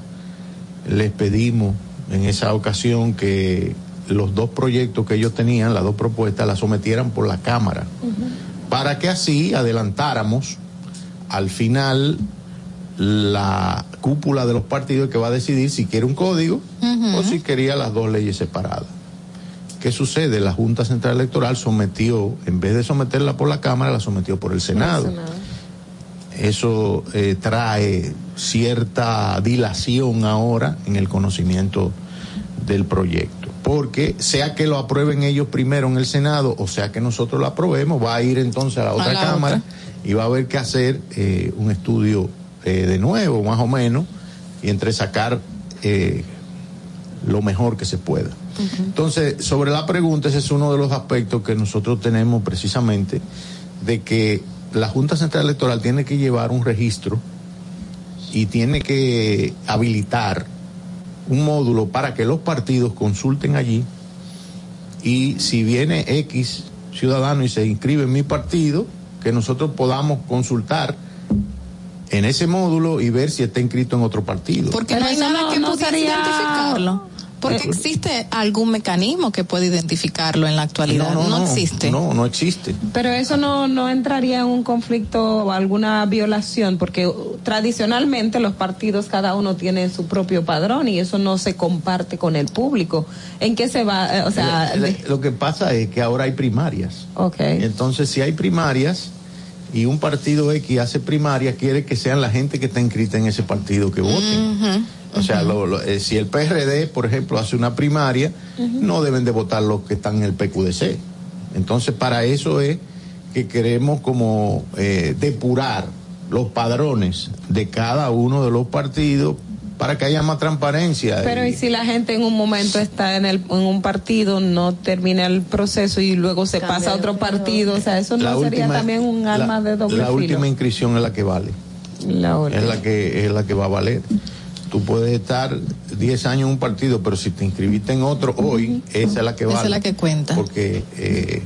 Les pedimos en esa ocasión que los dos proyectos que ellos tenían, las dos propuestas, las sometieran por la Cámara, para que así adelantáramos al final la cúpula de los partidos que va a decidir si quiere un código o si quería las dos leyes separadas. ¿Qué sucede? La Junta Central Electoral sometió, en vez de someterla por la Cámara, la sometió por el Senado. Eso eh, trae cierta dilación ahora en el conocimiento del proyecto. Porque sea que lo aprueben ellos primero en el Senado o sea que nosotros lo aprobemos, va a ir entonces a la otra la Cámara y va a haber que hacer eh, un estudio eh, de nuevo, más o menos, y entre sacar eh, lo mejor que se pueda. Entonces, sobre la pregunta, ese es uno de los aspectos que nosotros tenemos precisamente, de que la Junta Central Electoral tiene que llevar un registro y tiene que habilitar un módulo para que los partidos consulten allí y si viene X ciudadano y se inscribe en mi partido, que nosotros podamos consultar en ese módulo y ver si está inscrito en otro partido. Porque no hay nada no- que no pudiese sería- identificarlo. Porque Eh, existe algún mecanismo que puede identificarlo en la actualidad. No, existe. No, no existe. Pero eso no, no entraría en un conflicto o alguna violación, porque tradicionalmente los partidos cada uno tiene su propio padrón y eso no se comparte con el público. ¿En qué se va? Eh, O sea, de- lo que pasa es que ahora hay primarias. ok. Entonces, si hay primarias y un partido X hace primarias, quiere que sean la gente que está inscrita en ese partido que voten. O sea, lo- lo- eh, si el PRD, por ejemplo, hace una primaria, no deben de votar los que están en el PQDC. Entonces, para eso es que queremos como eh, depurar los padrones de cada uno de los partidos para que haya más transparencia. Pero Y- y si la gente en un momento está en, el, en un partido, no termina el proceso y luego se pasa a otro partido, o sea, eso no sería también un arma la- de doble La filo. última inscripción es la que vale. La última. Es la que es la que va a valer. Tú puedes estar 10 años en un partido, pero si te inscribiste en otro hoy, esa es la que Esa vale. es la que cuenta. Porque eh,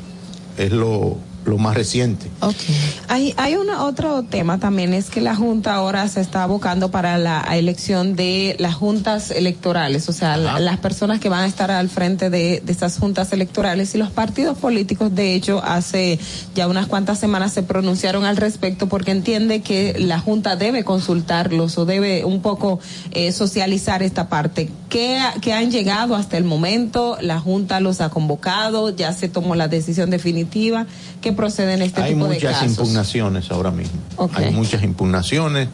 es lo, lo más reciente. Hay, hay una, otro tema también, es que la Junta ahora se está abocando para la elección de las juntas electorales, o sea, la- las personas que van a estar al frente de, de estas juntas electorales y los partidos políticos, de hecho, hace ya unas cuantas semanas se pronunciaron al respecto porque entiende que la Junta debe consultarlos o debe un poco eh, socializar esta parte. ¿Qué, qué han llegado hasta el momento? ¿La Junta los ha convocado? ¿Ya se tomó la decisión definitiva? ¿Qué procede en este Hay tipo de muchas impugnaciones ahora mismo. Hay muchas impugnaciones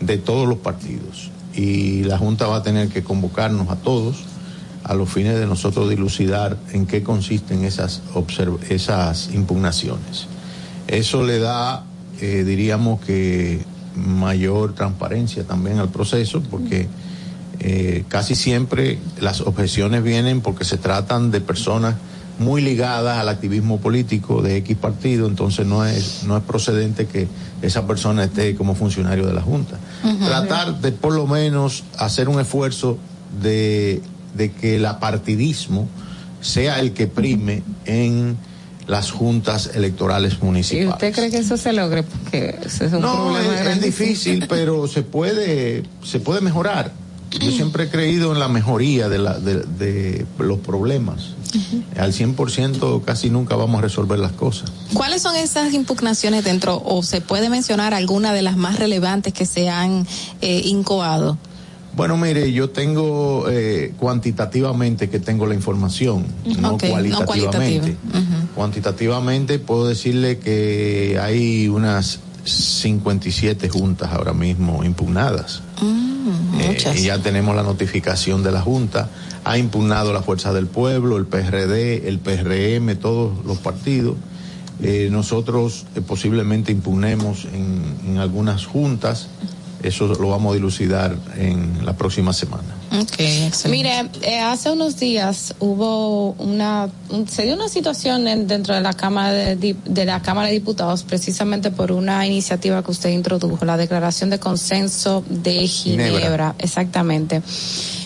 de todos los partidos. Y la Junta va a tener que convocarnos a todos a los fines de nosotros dilucidar en qué consisten esas, esas impugnaciones. Eso le da, eh, diríamos que, mayor transparencia también al proceso, porque eh, casi siempre las objeciones vienen porque se tratan de personas muy ligadas al activismo político de X partido, entonces no es, no es procedente que esa persona esté como funcionario de la Junta. Tratar de por lo menos hacer un esfuerzo de, de que el apartidismo sea el que prime en las juntas electorales ¿Y municipales. usted cree que eso se logre? Porque es un No, es, difícil, pero se puede, se puede mejorar. Yo siempre he creído en la mejoría de, la, de, de los problemas. Al 100% casi nunca vamos a resolver las cosas. ¿Cuáles son esas impugnaciones dentro, o se puede mencionar alguna de las más relevantes que se han eh, incoado? Bueno, mire, yo tengo eh, cuantitativamente que tengo la información, no cualitativamente. cualitativa. Cuantitativamente puedo decirle que hay unas 57 juntas ahora mismo impugnadas. Mm, Eh, muchas. y ya tenemos la notificación de la Junta. Ha impugnado la Fuerza del Pueblo, el PRD, el PRM, todos los partidos. Eh, nosotros eh, posiblemente impugnemos en, en algunas juntas. Eso lo vamos a dilucidar en la próxima semana. Mire, eh, hace unos días hubo una, un- se dio una situación en- dentro de la Cámara de, la Cámara de Diputados precisamente por una iniciativa que usted introdujo, la Declaración de Consenso de Ginebra, Ginebra. exactamente.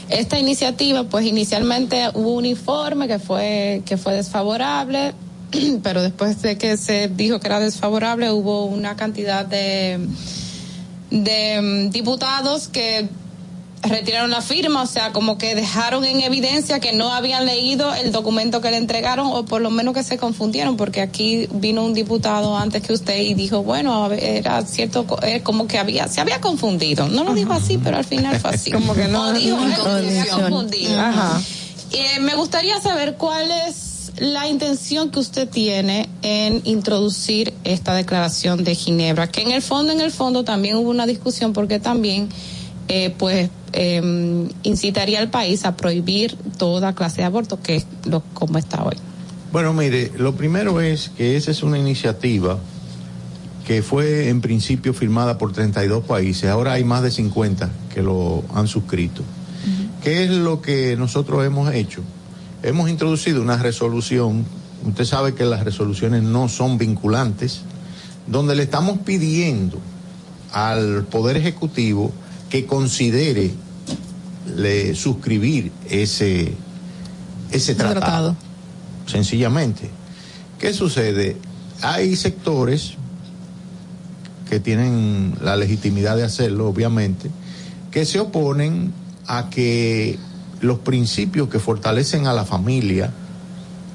Esta iniciativa, pues inicialmente hubo un informe que fue que fue desfavorable, pero después de que se dijo que era desfavorable, hubo una cantidad de de mm, diputados que retiraron la firma, o sea, como que dejaron en evidencia que no habían leído el documento que le entregaron o por lo menos que se confundieron, porque aquí vino un diputado antes que usted y dijo, bueno, era cierto, eh, como que había, se había confundido. No lo dijo así, pero al final fue así. Como que no- O dijo, no- "Eh, se había confusión". confundido. Ajá. Eh, me gustaría saber cuál es la intención que usted tiene en introducir esta declaración de Ginebra, que en el fondo, en el fondo también hubo una discusión porque también, eh, pues, eh, incitaría al país a prohibir toda clase de aborto, que es lo como está hoy. Bueno, mire, lo primero es que esa es una iniciativa que fue en principio firmada por 32 países, ahora hay más de 50 que lo han suscrito. ¿Qué es lo que nosotros hemos hecho? Hemos introducido una resolución, usted sabe que las resoluciones no son vinculantes, donde le estamos pidiendo al Poder Ejecutivo que considere le, suscribir ese, ese tratado. sencillamente. ¿Qué sucede? Hay sectores que tienen la legitimidad de hacerlo, obviamente, que se oponen a que los principios que fortalecen a la familia,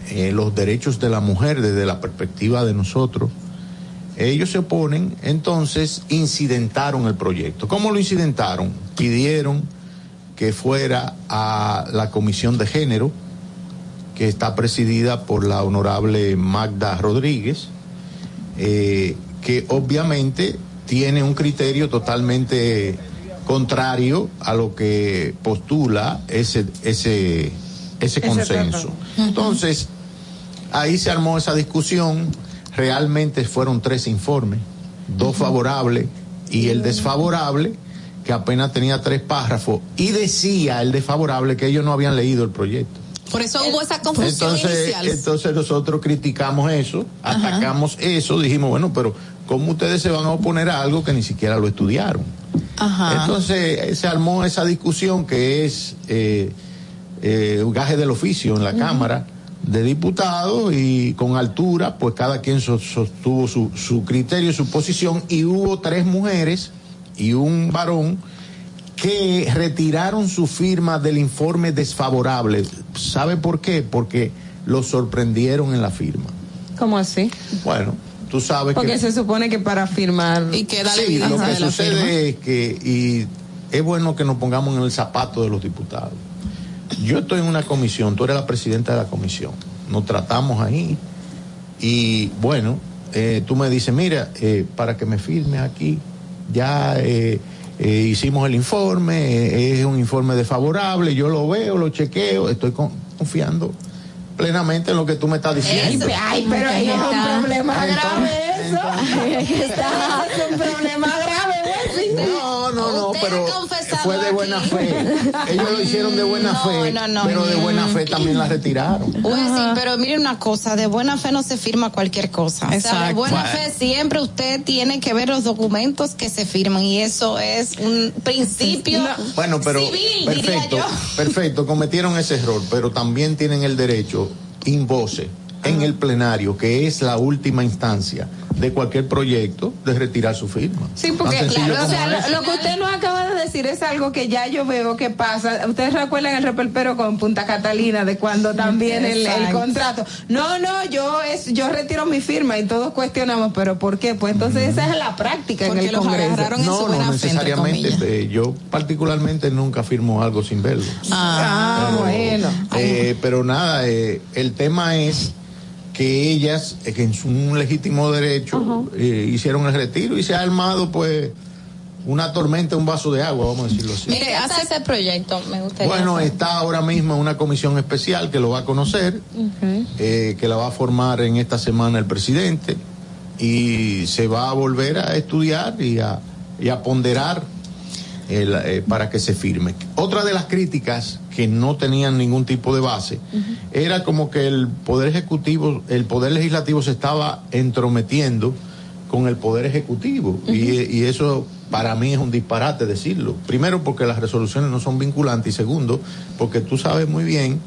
eh, los derechos de la mujer desde la perspectiva de nosotros, ellos se oponen, entonces incidentaron el proyecto. ¿Cómo lo incidentaron? Pidieron que fuera a la Comisión de Género, que está presidida por la honorable Magda Rodríguez, eh, que obviamente tiene un criterio totalmente contrario a lo que postula ese, ese, ese consenso. Entonces, ahí se armó esa discusión, realmente fueron tres informes, dos favorables y el desfavorable, que apenas tenía tres párrafos, y decía el desfavorable que ellos no habían leído el proyecto. Por eso hubo esa confusión Entonces, inicial. entonces nosotros criticamos eso, atacamos eso, dijimos, bueno, pero ¿cómo ustedes se van a oponer a algo que ni siquiera lo estudiaron? Ajá. Entonces eh, se armó esa discusión que es eh, eh, un gaje del oficio en la Cámara de Diputados y con altura, pues cada quien so- sostuvo su, su criterio y su posición y hubo tres mujeres y un varón que retiraron su firma del informe desfavorable. ¿Sabe por qué? Porque lo sorprendieron en la firma. ¿Cómo así? Bueno, tú sabes Porque que... se supone que para firmar. Y que Sí, lo que sucede es que, y es bueno que nos pongamos en el zapato de los diputados. Yo estoy en una comisión, tú eres la presidenta de la comisión, nos tratamos ahí. Y bueno, eh, tú me dices, mira, eh, para que me firme aquí, ya eh, eh, hicimos el informe, eh, es un informe desfavorable, yo lo veo, lo chequeo, estoy con- confiando plenamente en lo que tú me estás diciendo. Ay, pero ahí es un problema grave Está- Es un problema grave, güey. No, no, no, pero fue de buena fe. Ellos lo hicieron de buena fe, no, no. pero de buena fe también la retiraron. Pues sí, pero mire una cosa, de buena fe no se firma cualquier cosa. O sea, de Exacto. buena Bueno. fe siempre usted tiene que ver los documentos que se firman y eso es un principio Bueno, pero civil, perfecto, diría yo. perfecto, cometieron ese error, pero también tienen el derecho in voce en el plenario, que es la última instancia de cualquier proyecto, de retirar su firma. Sí, porque claro, o sea, lo, lo que usted nos acaba de decir es algo que ya yo veo que pasa. Ustedes recuerdan el repelpero con Punta Catalina de cuando también el, contrato. No, no, yo es yo retiro mi firma y todos cuestionamos, pero ¿por qué? Pues entonces esa es la práctica en Porque el los Congreso. agarraron en no, su no fe, necesariamente. eh, yo particularmente nunca firmo algo sin verlo. Ah, bueno. Eh, pero nada, eh, el tema es que ellas, eh, que en su un legítimo derecho, eh, hicieron el retiro y se ha armado pues una tormenta, un vaso de agua, vamos a decirlo así. Mire, hace ese proyecto, me gustaría. Bueno, está ahora mismo una comisión especial que lo va a conocer, eh, que la va a formar en esta semana el presidente y se va a volver a estudiar y a, y a ponderar el, eh, para que se firme. Otra de las críticas que no tenían ningún tipo de base era como que el poder ejecutivo, el poder legislativo se estaba entrometiendo con el poder ejecutivo y, y eso para mí es un disparate decirlo. Primero porque las resoluciones no son vinculantes y segundo porque tú sabes muy bien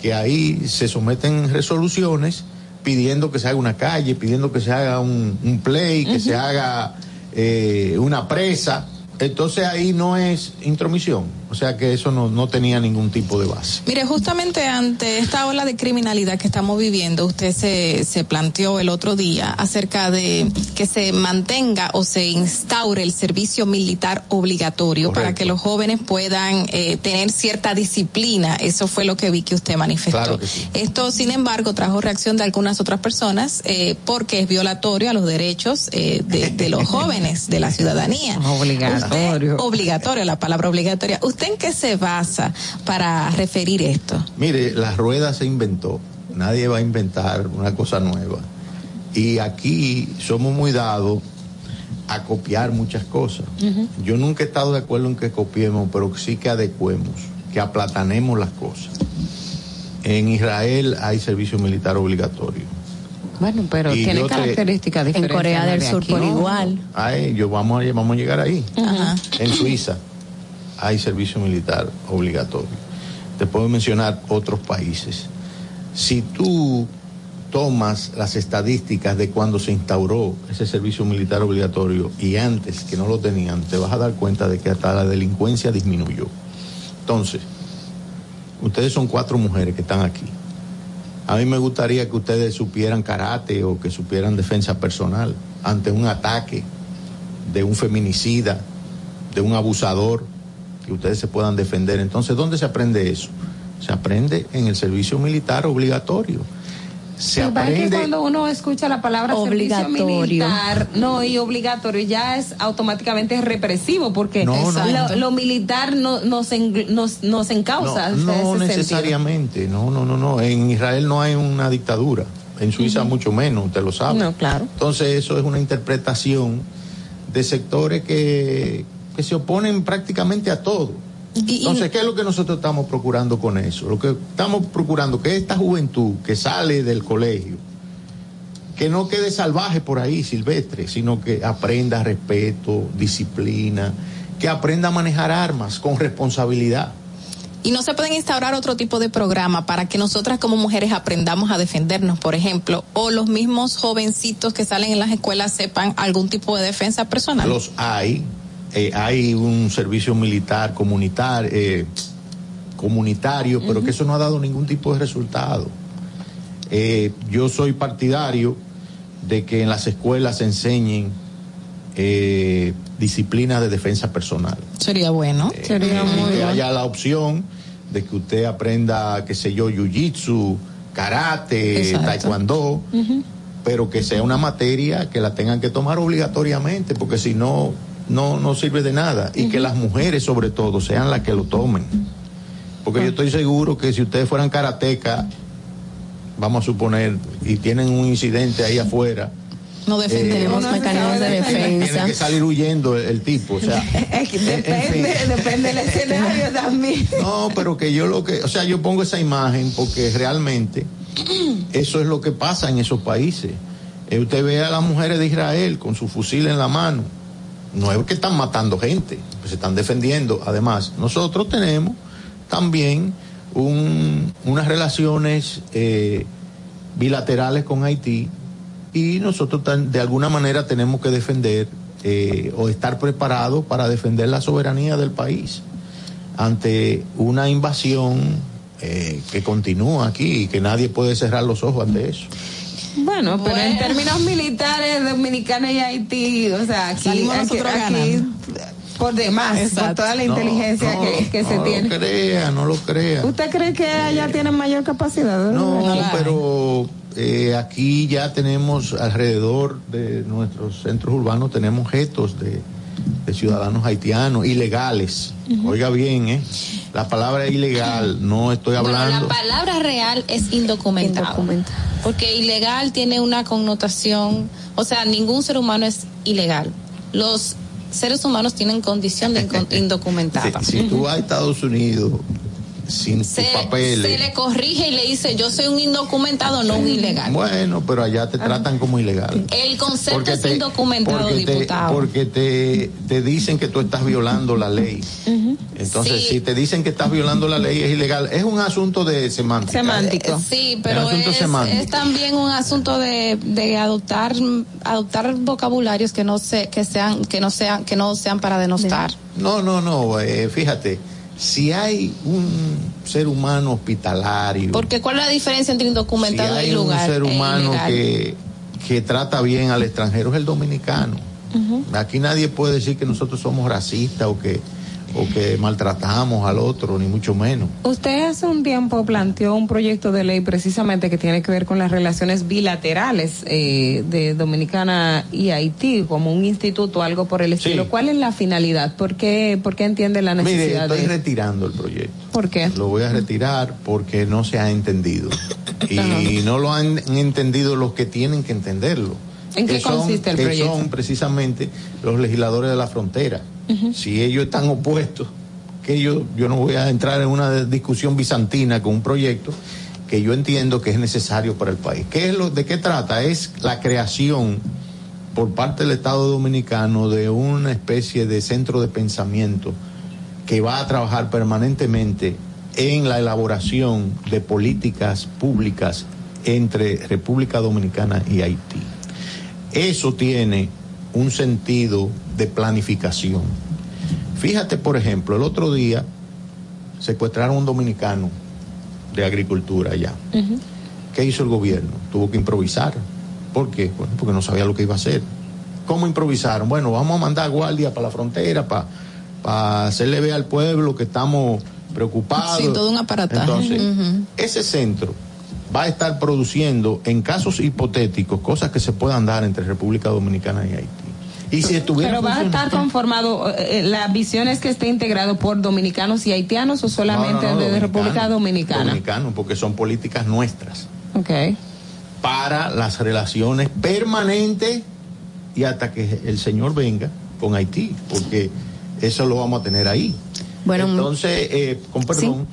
que ahí se someten resoluciones pidiendo que se haga una calle, pidiendo que se haga un, un play, que se haga eh, una presa. Entonces ahí no es intromisión. O sea que eso no, no tenía ningún tipo de base. Mire, justamente ante esta ola de criminalidad que estamos viviendo, usted se, se planteó el otro día acerca de que se mantenga o se instaure el servicio militar obligatorio para que los jóvenes puedan eh, tener cierta disciplina. Eso fue lo que vi que usted manifestó. Claro que sí. Esto, sin embargo, trajo reacción de algunas otras personas eh, porque es violatorio a los derechos eh, de, de los jóvenes, de la ciudadanía. Obligatorio. Usted- obligatorio, la palabra obligatoria. ¿Usted en qué se basa para referir esto? Mire, la rueda se inventó. Nadie va a inventar una cosa nueva. Y aquí somos muy dados a copiar muchas cosas. Yo nunca he estado de acuerdo en que copiemos, pero sí que adecuemos, que aplatanemos las cosas. En Israel hay servicio militar obligatorio. Bueno, pero Y tiene yo te- características En diferentes. Corea del de Sur aquí. por No. igual. A ellos vamos a, vamos a llegar ahí. En Suiza hay servicio militar obligatorio. Te puedo mencionar otros países. Si tú tomas las estadísticas de cuando se instauró ese servicio militar obligatorio y antes que no lo tenían, te vas a dar cuenta de que hasta la delincuencia disminuyó. Entonces, ustedes son cuatro mujeres que están aquí. A mí me gustaría que ustedes supieran karate o que supieran defensa personal ante un ataque de un feminicida, de un abusador, que ustedes se puedan defender. Entonces, ¿dónde se aprende eso? Se aprende en el servicio militar obligatorio. Se Lo que aprende cuando uno escucha la palabra servicio Obligatorio. militar, no, y obligatorio, ya es automáticamente represivo, porque No, no. Lo, lo militar no, nos, engl- nos, nos encausa. No, hasta no ese necesariamente, no, no, no, no. En Israel no hay una dictadura, en Suiza mucho menos, usted lo sabe. No, claro. Entonces eso es una interpretación de sectores que, que se oponen prácticamente a todo. Entonces, ¿qué es lo que nosotros estamos procurando con eso? Lo que estamos procurando que esta juventud que sale del colegio, que no quede salvaje por ahí, silvestre, sino que aprenda respeto, disciplina, que aprenda a manejar armas con responsabilidad. Y no se pueden instaurar otro tipo de programa para que nosotras como mujeres aprendamos a defendernos, por ejemplo, o los mismos jovencitos que salen en las escuelas sepan algún tipo de defensa personal. Los hay, eh, hay un servicio militar comunitar, eh, comunitario, pero que eso no ha dado ningún tipo de resultado. Eh, yo soy partidario de que en las escuelas se enseñen eh, disciplinas de defensa personal. Sería bueno. Sería muy que haya la opción de que usted aprenda, qué sé yo, jiu-jitsu, karate, Exacto. taekwondo, pero que sea una materia que la tengan que tomar obligatoriamente, porque si no, no, no sirve de nada. Y que las mujeres, sobre todo, sean las que lo tomen. Porque yo estoy seguro que si ustedes fueran karatecas, vamos a suponer, y tienen un incidente ahí afuera, No defendemos Eh, mecanismos de tiene defensa. que salir huyendo el, el tipo. O sea, depende, depende del escenario también. No, pero que yo lo que, o sea, yo pongo esa imagen porque realmente eso es lo que pasa en esos países. Eh, usted ve a las mujeres de Israel con su fusil en la mano. No es que están matando gente, pues se están defendiendo. Además, nosotros tenemos también un- unas relaciones eh, bilaterales con Haití y nosotros de alguna manera tenemos que defender eh, o estar preparados para defender la soberanía del país ante una invasión eh, que continúa aquí y que nadie puede cerrar los ojos ante eso. Bueno, pero en términos militares, Dominicana y Haití, o sea, aquí, Salimos aquí, nosotros aquí, por demás, por toda la inteligencia No, que, que se no tiene. lo crea, no lo crea. ¿Usted cree que allá tienen mayor capacidad? No, pero eh, aquí ya tenemos alrededor de nuestros centros urbanos, tenemos objetos de, de ciudadanos haitianos ilegales. Oiga bien, ¿eh? La palabra ilegal, no estoy Bueno, hablando. la palabra real es indocumentado. Porque ilegal tiene una connotación, o sea, ningún ser humano es ilegal. Los seres humanos tienen condición de indocumentada. Si, si tú vas a Estados Unidos sin tus Se, papeles. se le corrige y le dice, yo soy un indocumentado, no un ilegal. Bueno, pero allá te tratan como ilegal. El concepto Porque es te- indocumentado, porque te- diputado. porque te, te dicen que tú estás violando la ley. Entonces, Sí. si te dicen que estás violando la ley, es ilegal. Es un asunto de semántica. Semántico. Sí, pero es, es también un asunto de, de adoptar adoptar vocabularios que no se, que sean que no sean que no sean para denostar. No, no, no. eh, fíjate, si hay un ser humano hospitalario, Porque cuál es la diferencia entre si indocumentado hay y lugar un ser e humano que, que trata bien al extranjero, es el dominicano. Aquí nadie puede decir que nosotros somos racistas o que, o que maltratamos al otro, ni mucho menos. Usted hace un tiempo planteó un proyecto de ley precisamente que tiene que ver con las relaciones bilaterales eh, de Dominicana y Haití, como un instituto, algo por el estilo. ¿Cuál es la finalidad? ¿Por qué, por qué entiende la Mire, necesidad estoy de retirando el proyecto. ¿Por qué? Lo voy a retirar porque no se ha entendido. Y no lo han entendido los que tienen que entenderlo. ¿En qué son- consiste el que proyecto? son precisamente los legisladores de la frontera. Si ellos están opuestos, que yo, yo no voy a entrar en una discusión bizantina con un proyecto que yo entiendo que es necesario para el país. ¿Qué es lo, ¿De qué trata? Es la creación por parte del Estado Dominicano de una especie de centro de pensamiento que va a trabajar permanentemente en la elaboración de políticas públicas entre República Dominicana y Haití. Eso tiene un sentido de planificación. Fíjate, por ejemplo, el otro día secuestraron a un dominicano de agricultura allá. ¿Qué hizo el gobierno? Tuvo que improvisar. ¿Por qué? Bueno, porque no sabía lo que iba a hacer. ¿Cómo improvisaron? Bueno, vamos a mandar guardia para la frontera, para hacerle ver al pueblo que estamos preocupados. Sí, todo un aparataje. Entonces, ese centro va a estar produciendo, en casos hipotéticos, cosas que se puedan dar entre República Dominicana y Haití. Y si estuviera Pero va a estar conformado, eh, eh, la visión es que esté integrado por dominicanos y haitianos o solamente No, no, no, de República Dominicana. Dominicanos, porque son políticas nuestras Ok. para las relaciones permanentes y hasta que el señor venga con Haití, porque eso lo vamos a tener ahí. Bueno, entonces, eh, con perdón,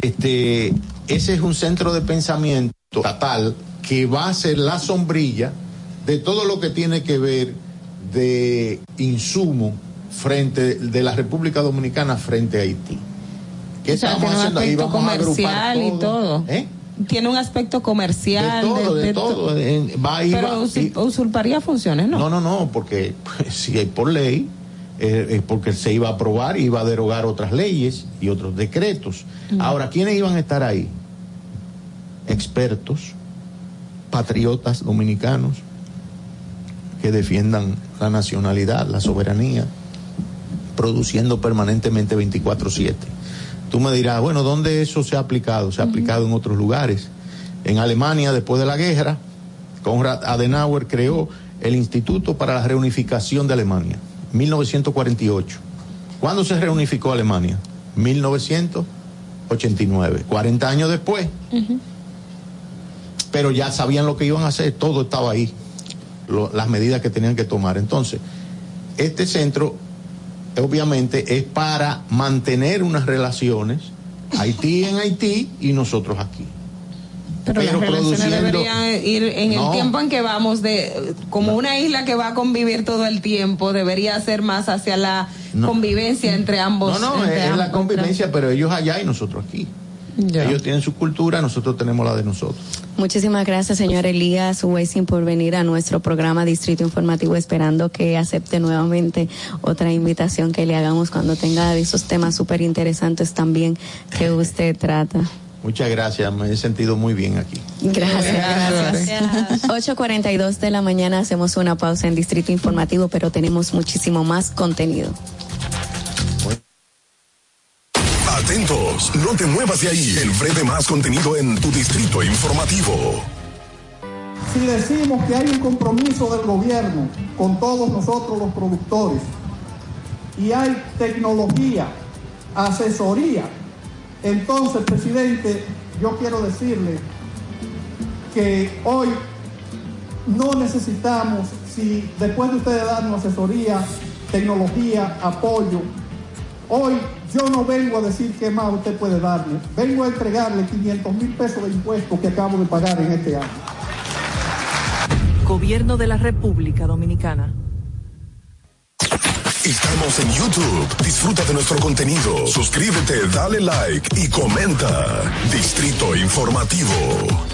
este, ese es un centro de pensamiento estatal que va a ser la sombrilla de todo lo que tiene que ver de insumo frente de la República Dominicana frente a Haití. ¿Qué O sea, estamos tiene un haciendo ahí? Vamos a agrupar y todo. ¿Eh? Tiene un aspecto comercial. De todo, de to- todo. Va Pero va- usurparía funciones, ¿no? No, no, no, porque pues, si hay por ley, eh, es porque se iba a aprobar y iba a derogar otras leyes y otros decretos. Ahora, ¿quiénes iban a estar ahí? Expertos, patriotas dominicanos que defiendan la nacionalidad, la soberanía, produciendo permanentemente 24/7. Tú me dirás, bueno, ¿dónde eso se ha aplicado? Se ha aplicado en otros lugares. En Alemania, después de la guerra, Konrad Adenauer creó el Instituto para la Reunificación de Alemania, 1948. ¿Cuándo se reunificó Alemania? 1989, 40 años después. Pero ya sabían lo que iban a hacer, todo estaba ahí, lo- las medidas que tenían que tomar. Entonces, este centro obviamente es para mantener unas relaciones, Haití en Haití y nosotros aquí. Pero, las produciendo- deberían ir en el tiempo en que vamos de como una isla que va a convivir todo el tiempo, debería ser más hacia la No. convivencia entre ambos. No, no, es, la convivencia, pero ellos allá y nosotros aquí. Ya. Ellos tienen su cultura, nosotros tenemos la de nosotros. Muchísimas gracias, señor Elías Wessing, por venir a nuestro programa Distrito Informativo, esperando que acepte nuevamente otra invitación que le hagamos cuando tenga de esos temas súper interesantes también que usted trata. Muchas gracias, me he sentido muy bien aquí. Gracias, gracias. 8.42 de la mañana hacemos una pausa en Distrito Informativo, pero tenemos muchísimo más contenido. Muevas de ahí. El breve más contenido en tu distrito informativo. Si decimos que hay un compromiso del gobierno con todos nosotros los productores y hay tecnología, asesoría, entonces, presidente, yo quiero decirle que hoy no necesitamos, si después de ustedes darnos asesoría, tecnología, apoyo, hoy yo no vengo a decir qué más usted puede darle, vengo a entregarle 500 mil pesos de impuestos que acabo de pagar en este año. Gobierno de la República Dominicana. Estamos en YouTube. Disfruta de nuestro contenido. Suscríbete, dale like y comenta. Distrito Informativo.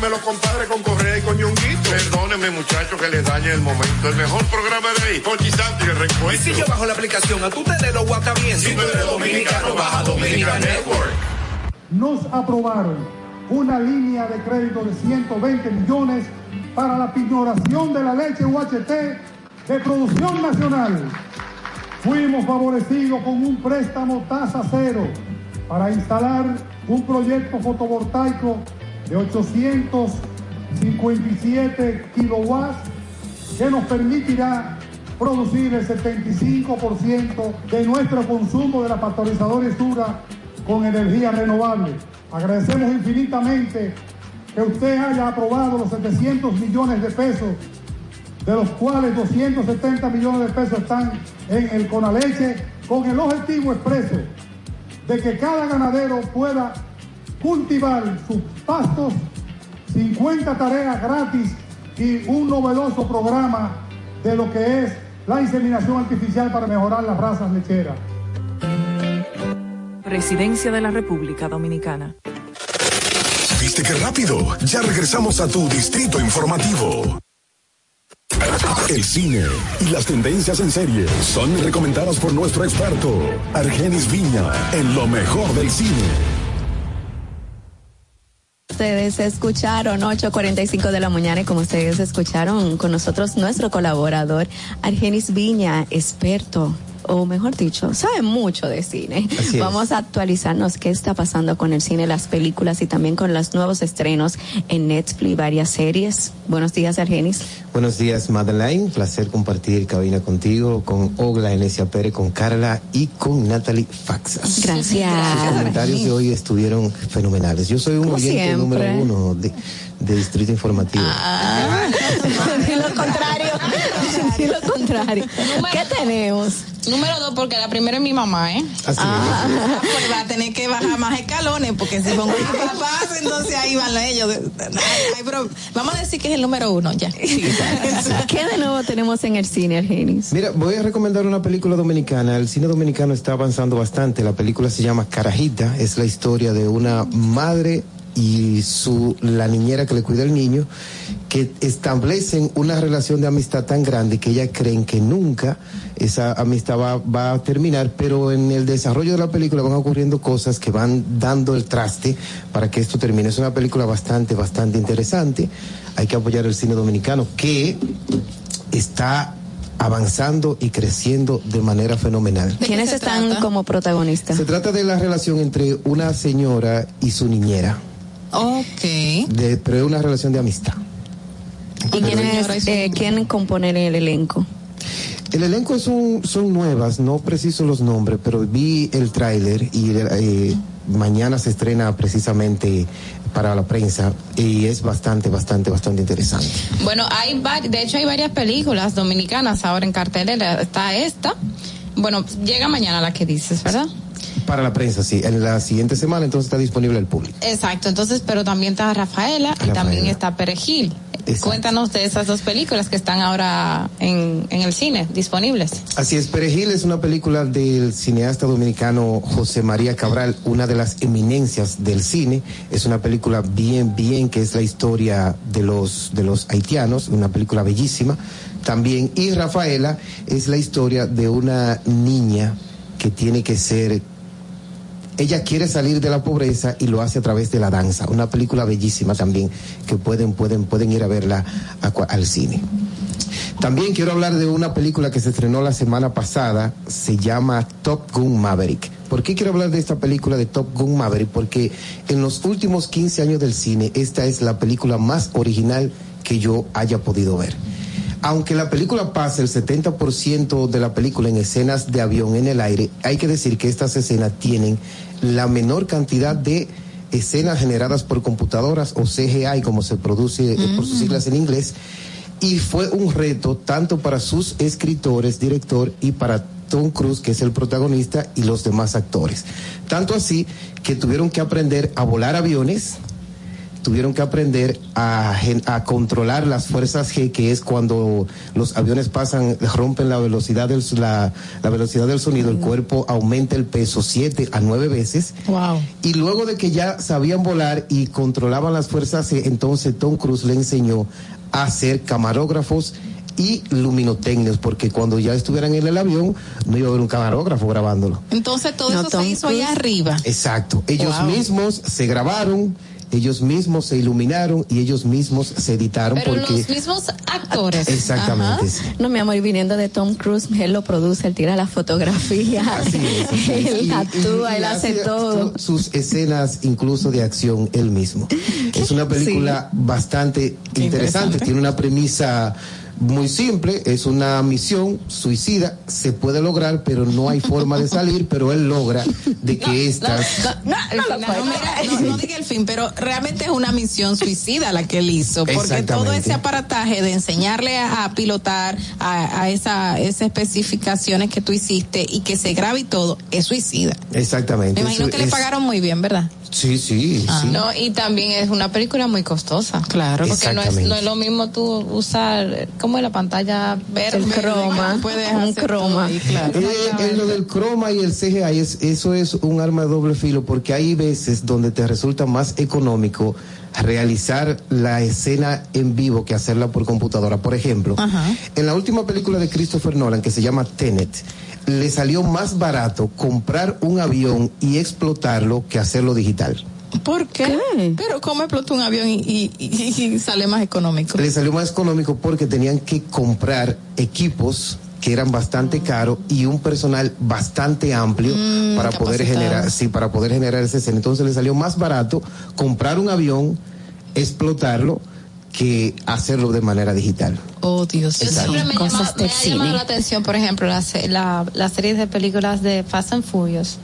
de los compadres con Correa y con Ñonguito. Perdóneme, muchacho, que le dañe el momento. El mejor programa de ahí, Pochi el recuento. Y si yo bajo la aplicación, a tú te lo guata bien. Si tú eres dominicano, baja Dominica Network. Nos aprobaron una línea de crédito de 120 millones para la pignoración de la leche UHT de producción nacional. Fuimos favorecidos con un préstamo tasa cero para instalar un proyecto fotovoltaico de 857 kilowatts que nos permitirá producir el 75% de nuestro consumo de la pasteurizadora Sura con energía renovable. Agradecemos infinitamente que usted haya aprobado los 700 millones de pesos, de los cuales 270 millones de pesos están en el Conaleche, con el objetivo expreso de que cada ganadero pueda cultivar sus pastos, 50 tareas gratis y un novedoso programa de lo que es la inseminación artificial para mejorar las razas lecheras. Presidencia de la República Dominicana. ¿Viste qué rápido? Ya regresamos a tu distrito informativo. El cine y las tendencias en serie son recomendadas por nuestro experto, Argenis Viña, en lo mejor del cine. Ustedes escucharon 8.45 de la mañana y como ustedes escucharon con nosotros nuestro colaborador Argenis Viña, experto o mejor dicho, sabe mucho de cine. Así es. Vamos a actualizarnos qué está pasando con el cine, las películas y también con los nuevos estrenos en Netflix, varias series. Buenos días, Argenis. Buenos días, Madeline. Placer compartir cabina contigo, con Ogla Enesia Pérez, con Carla y con Natalie Faxas. Gracias. Los comentarios de hoy estuvieron fenomenales. Yo soy un Como oyente siempre. número uno de, de Distrito Informativo. Ah, lo contrario. Di lo contrario. ¿Qué tenemos? Número dos, porque la primera es mi mamá, ¿eh? Así Ah, pues va a tener que bajar más escalones, porque si pongo mis papás, entonces ahí van ellos. Ay, ay, pero vamos a decir que es el número uno ya. ¿Qué de nuevo tenemos en el cine, Argenis? Mira, voy a recomendar una película dominicana. El cine dominicano está avanzando bastante. La película se llama Carajita. Es la historia de una madre y su la niñera que le cuida al niño que establecen una relación de amistad tan grande que ellas creen que nunca esa amistad va, va a terminar, pero en el desarrollo de la película van ocurriendo cosas que van dando el traste para que esto termine. Es una película bastante, bastante interesante. Hay que apoyar el cine dominicano que está avanzando y creciendo de manera fenomenal. ¿Quiénes están como protagonistas? Se trata de la relación entre una señora y su niñera, Ok. de, pero es una relación de amistad. ¿Y quién, es, eh, quién compone el elenco? El elenco son, son nuevas, no preciso los nombres, pero vi el tráiler y eh, mañana se estrena precisamente para la prensa y es bastante, bastante, bastante interesante. Bueno, hay de hecho hay varias películas dominicanas ahora en cartelera. Está esta. Bueno, llega mañana la que dices, ¿verdad? Para la prensa, sí. En la siguiente semana entonces está disponible al público. Exacto, entonces, pero también está Rafaela, y también está Perejil. Cuéntanos de esas dos películas que están ahora en, en el cine, disponibles. Así es, Perejil es una película del cineasta dominicano José María Cabral, una de las eminencias del cine. Es una película bien, bien, que es la historia de los, de los haitianos, una película bellísima también. Y Rafaela es la historia de una niña que tiene que ser ella quiere salir de la pobreza y lo hace a través de la danza. Una película bellísima también que pueden, pueden, pueden ir a verla a al cine. También quiero hablar de una película que se estrenó la semana pasada, se llama Top Gun Maverick. ¿Por qué quiero hablar de esta película de Top Gun Maverick? Porque en los últimos 15 años del cine, esta es la película más original que yo haya podido ver. Aunque la película pasa el 70% de la película en escenas de avión en el aire, hay que decir que estas escenas tienen la menor cantidad de escenas generadas por computadoras o CGI, como se produce eh, por sus siglas en inglés, y fue un reto tanto para sus escritores, director y para Tom Cruise, que es el protagonista, y los demás actores. Tanto así que tuvieron que aprender a volar aviones, tuvieron que aprender a, gen- a controlar las fuerzas G, que es cuando los aviones pasan, rompen la velocidad del, s- la, la velocidad del sonido, el cuerpo aumenta el peso siete a nueve veces. Wow. Y luego de que ya sabían volar y controlaban las fuerzas G, entonces Tom Cruise le enseñó a ser camarógrafos y luminotecnios, porque cuando ya estuvieran en el avión no iba a haber un camarógrafo grabándolo. Entonces todo eso se hizo allá arriba. Exacto. Ellos mismos se grabaron ellos mismos se iluminaron y ellos mismos se editaron Pero porque los mismos actores. Exactamente. No, mi amor, y viniendo de Tom Cruise, él lo produce, él tira la fotografía, él actúa, él hace todo. Sus escenas incluso de acción él mismo. Es una película bastante interesante. interesante, tiene una premisa muy simple, es una misión suicida, se puede lograr, pero no hay forma de salir, pero él logra de que estas... No, no, diga el fin, pero realmente es una misión suicida la que él hizo, porque todo ese aparataje de enseñarle a, pilotar a, a esa, esas especificaciones que tú hiciste y que se grabe y todo, es suicida. Exactamente. Me imagino que le pagaron muy bien, ¿verdad? Sí, sí, ah. sí. No, y también es una película muy costosa. Claro. Porque no es, no es lo mismo tú usar, como la pantalla verde. El croma. Puedes un croma. Claro. Eh, lo del croma y el CGI, es, eso es un arma de doble filo, porque hay veces donde te resulta más económico realizar la escena en vivo que hacerla por computadora. Por ejemplo, en la última película de Christopher Nolan, que se llama Tenet, le salió más barato comprar un avión y explotarlo que hacerlo digital. ¿Por qué? Pero ¿cómo explotó un avión y, sale más económico? Le salió más económico porque tenían que comprar equipos que eran bastante caros y un personal bastante amplio Mm, para poder generar, sí, para poder generar ese escena. Entonces le salió más barato comprar un avión, explotarlo, que hacerlo de manera digital. Oh, Dios. Yo siempre me, llama, me ha llamado la atención, por ejemplo, la, la, la serie de películas de Fast and Furious.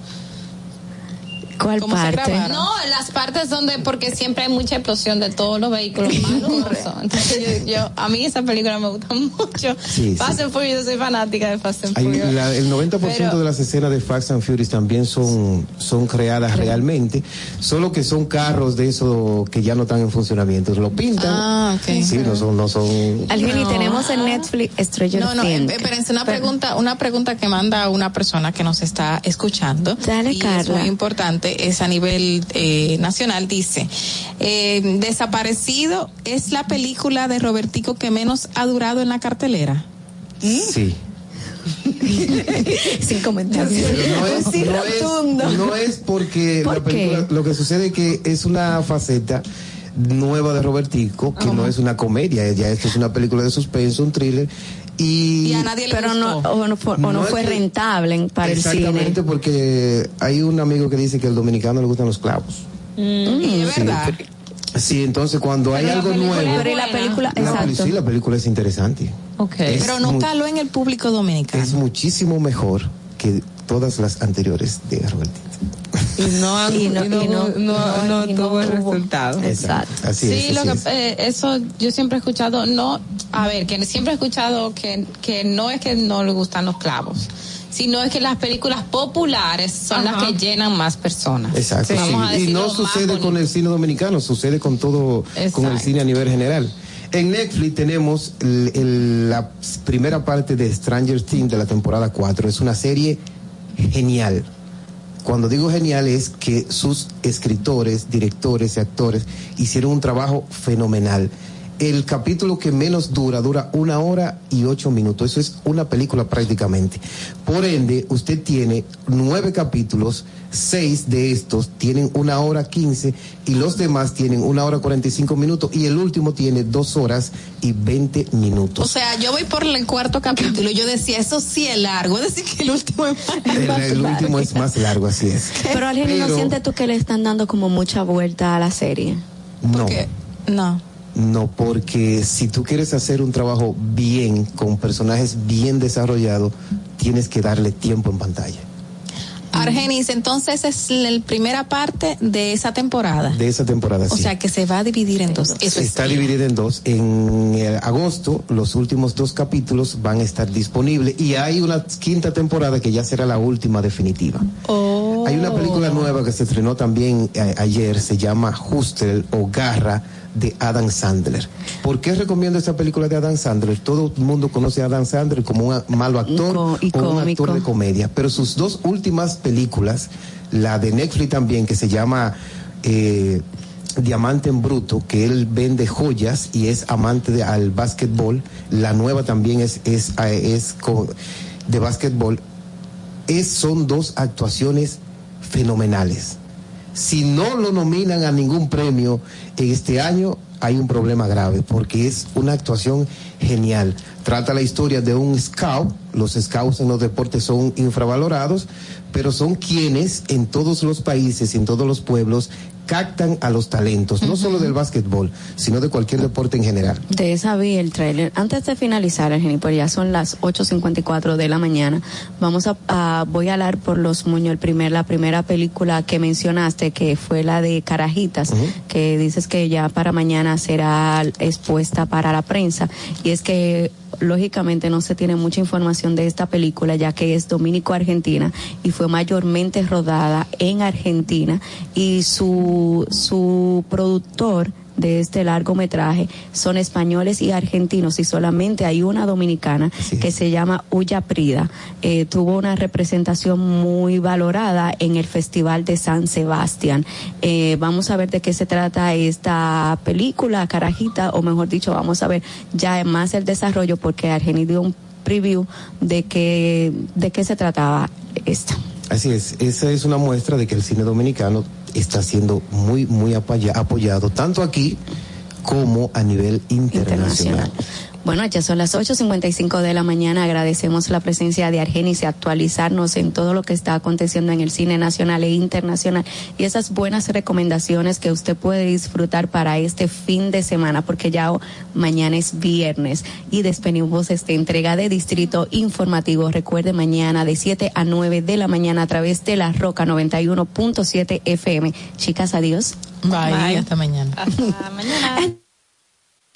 ¿Cuál parte? No, las partes donde, porque siempre hay mucha explosión de todos los vehículos Entonces, yo, yo, a mí esa película me gusta mucho. Sí, Fast sí. and Furious, soy fanática de Fast and Furious. la- el 90% Pero- de las escenas de Fast and Furious también son, son creadas realmente, solo que son carros de esos que ya no están en funcionamiento. Lo pintan. Ah, ok. Sí, no son, no son. Alguien, y No. tenemos en Netflix Stranger No, no, eh, espérense, una pregunta, una pregunta que manda una persona que nos está escuchando. Dale, y Es Carla. muy importante, es a nivel eh, nacional, dice, eh, Desaparecido es la película de Robertico que menos ha durado en la cartelera. Sí. Sin comentarios. No es, Sí, no es- rotundo. no es porque ¿Por la película, lo que sucede es que es una faceta nueva de Robertico, que no es una comedia, ya esto es una película de suspenso, un thriller. Y, Y a nadie le Pero no, o no fue, o no fue que- rentable en- para el cine. Exactamente, porque hay un amigo que dice que al dominicano le gustan los clavos. Y es Sí. verdad. Sí, entonces cuando hay algo nuevo. Pero la película, la, exacto. sí, la película es interesante. Es Pero no caló en el público dominicano. Es muchísimo mejor que todas las anteriores de Robertito. Y no, Y no- y no, y no- no- no y no tuvo el hubo- resultado. Exacto. Así sí, es. lo así que, es. eh, eso yo siempre he escuchado, no, a ver, que siempre he escuchado que, que no es que no le gustan los clavos, sino es que las películas populares son las que llenan más personas. Exacto. Sí. Y no sucede con el cine dominicano, sucede con todo, con el Exacto. cine a nivel general. En Netflix tenemos el- el- la primera parte de Stranger Things de la temporada 4. Es una serie genial. Cuando digo genial es que sus escritores, directores y actores hicieron un trabajo fenomenal. El capítulo que menos dura, dura una hora y ocho minutos. Eso es una película prácticamente. Por ende, usted tiene nueve capítulos, seis de estos tienen una hora quince y los demás tienen una hora cuarenta y cinco minutos y el último tiene dos horas y veinte O minutos. sea, yo voy por el cuarto capítulo y yo decía, eso sí es largo, es decir, que el último es más El, más el largo. último es más largo, así es. Pero alguien ¿no sientes tú que le están dando como mucha vuelta a la serie? No. No. No, porque si tú quieres hacer un trabajo bien, con personajes bien desarrollados, tienes que darle tiempo en pantalla. Argenis, entonces es la primera parte de esa temporada. De esa temporada, O sí. sea, que se va a dividir en dos. Eso Está es. dividida en dos. En eh, agosto, los últimos dos capítulos van a estar disponibles y hay una quinta temporada que ya será la última definitiva. Oh. Hay una película nueva que se estrenó también eh, ayer, se llama Hustle o Garra de Adam Sandler. ¿Por qué recomiendo esta película de Adam Sandler? Todo el mundo conoce a Adam Sandler como un malo actor y o un actor de comedia, pero sus dos últimas películas, la de Netflix también, que se llama eh, Diamante en Bruto, que él vende joyas y es amante de, al básquetbol. La nueva también es, es, es, de básquetbol. Es, son dos actuaciones fenomenales. Si no lo nominan a ningún premio en este año, hay un problema grave, porque es una actuación genial. Trata la historia de un scout, los scouts en los deportes son infravalorados, pero son quienes en todos los países, en todos los pueblos, captan a los talentos, no solo del básquetbol, sino de cualquier deporte en general. De esa vi el trailer. Antes de finalizar, Argeni, ya son las 8.54 de la mañana, vamos a, voy a hablar por los Muñoz, el primer, la primera película que mencionaste, que fue la de Carajitas, que dices que ya para mañana será expuesta para la prensa, y es que lógicamente no se tiene mucha información de esta película ya que es dominico-argentina y fue mayormente rodada en Argentina. Y su, su productor de este largometraje son españoles y argentinos y solamente hay una dominicana que se llama Ulla Prida. Eh, tuvo una representación muy valorada en el Festival de San Sebastián. Eh, vamos a ver de qué se trata esta película, Carajita, o mejor dicho, vamos a ver ya más el desarrollo porque Argeni dio un preview de que, de qué se trataba esta. Así es, esa es una muestra de que el cine dominicano está siendo muy, muy apoyado, tanto aquí como a nivel internacional. Bueno, ya son las 8.55 de la mañana. Agradecemos la presencia de Argenis y actualizarnos en todo lo que está aconteciendo en el cine nacional e internacional y esas buenas recomendaciones que usted puede disfrutar para este fin de semana, porque ya mañana es viernes y despedimos esta entrega de Distrito Informativo. Recuerde mañana de 7 a 9 de la mañana a través de la Roca 91.7 FM. Chicas, adiós. Bye. Hasta mañana. Hasta mañana.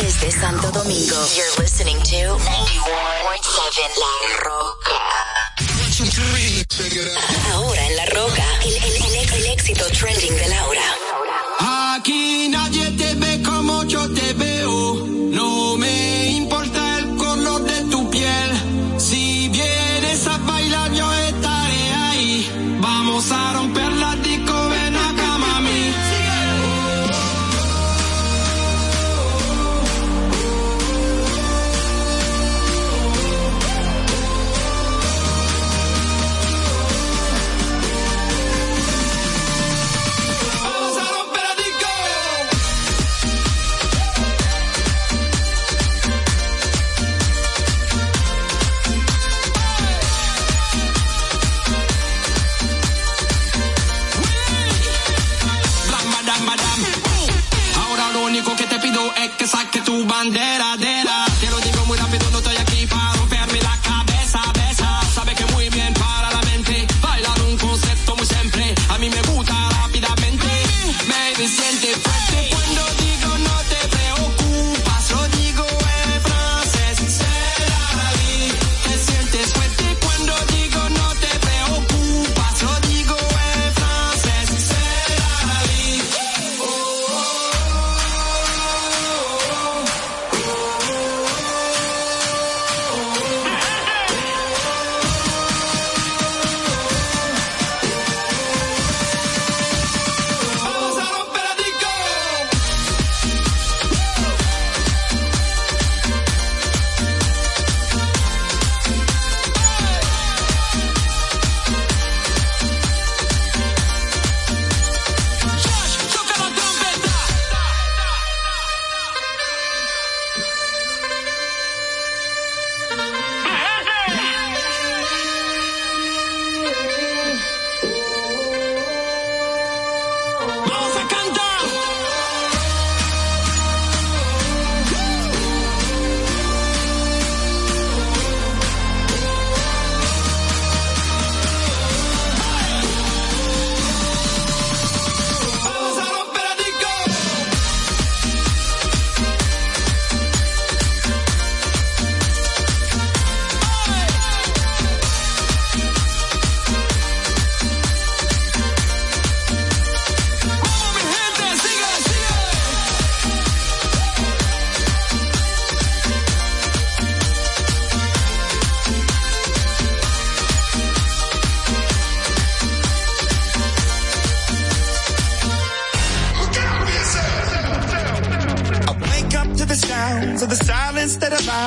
Desde Santo Domingo, you're listening to 91.7 La Roca. Ahora en La Roca, el, el, el éxito trending de Laura. Aquí nadie bandera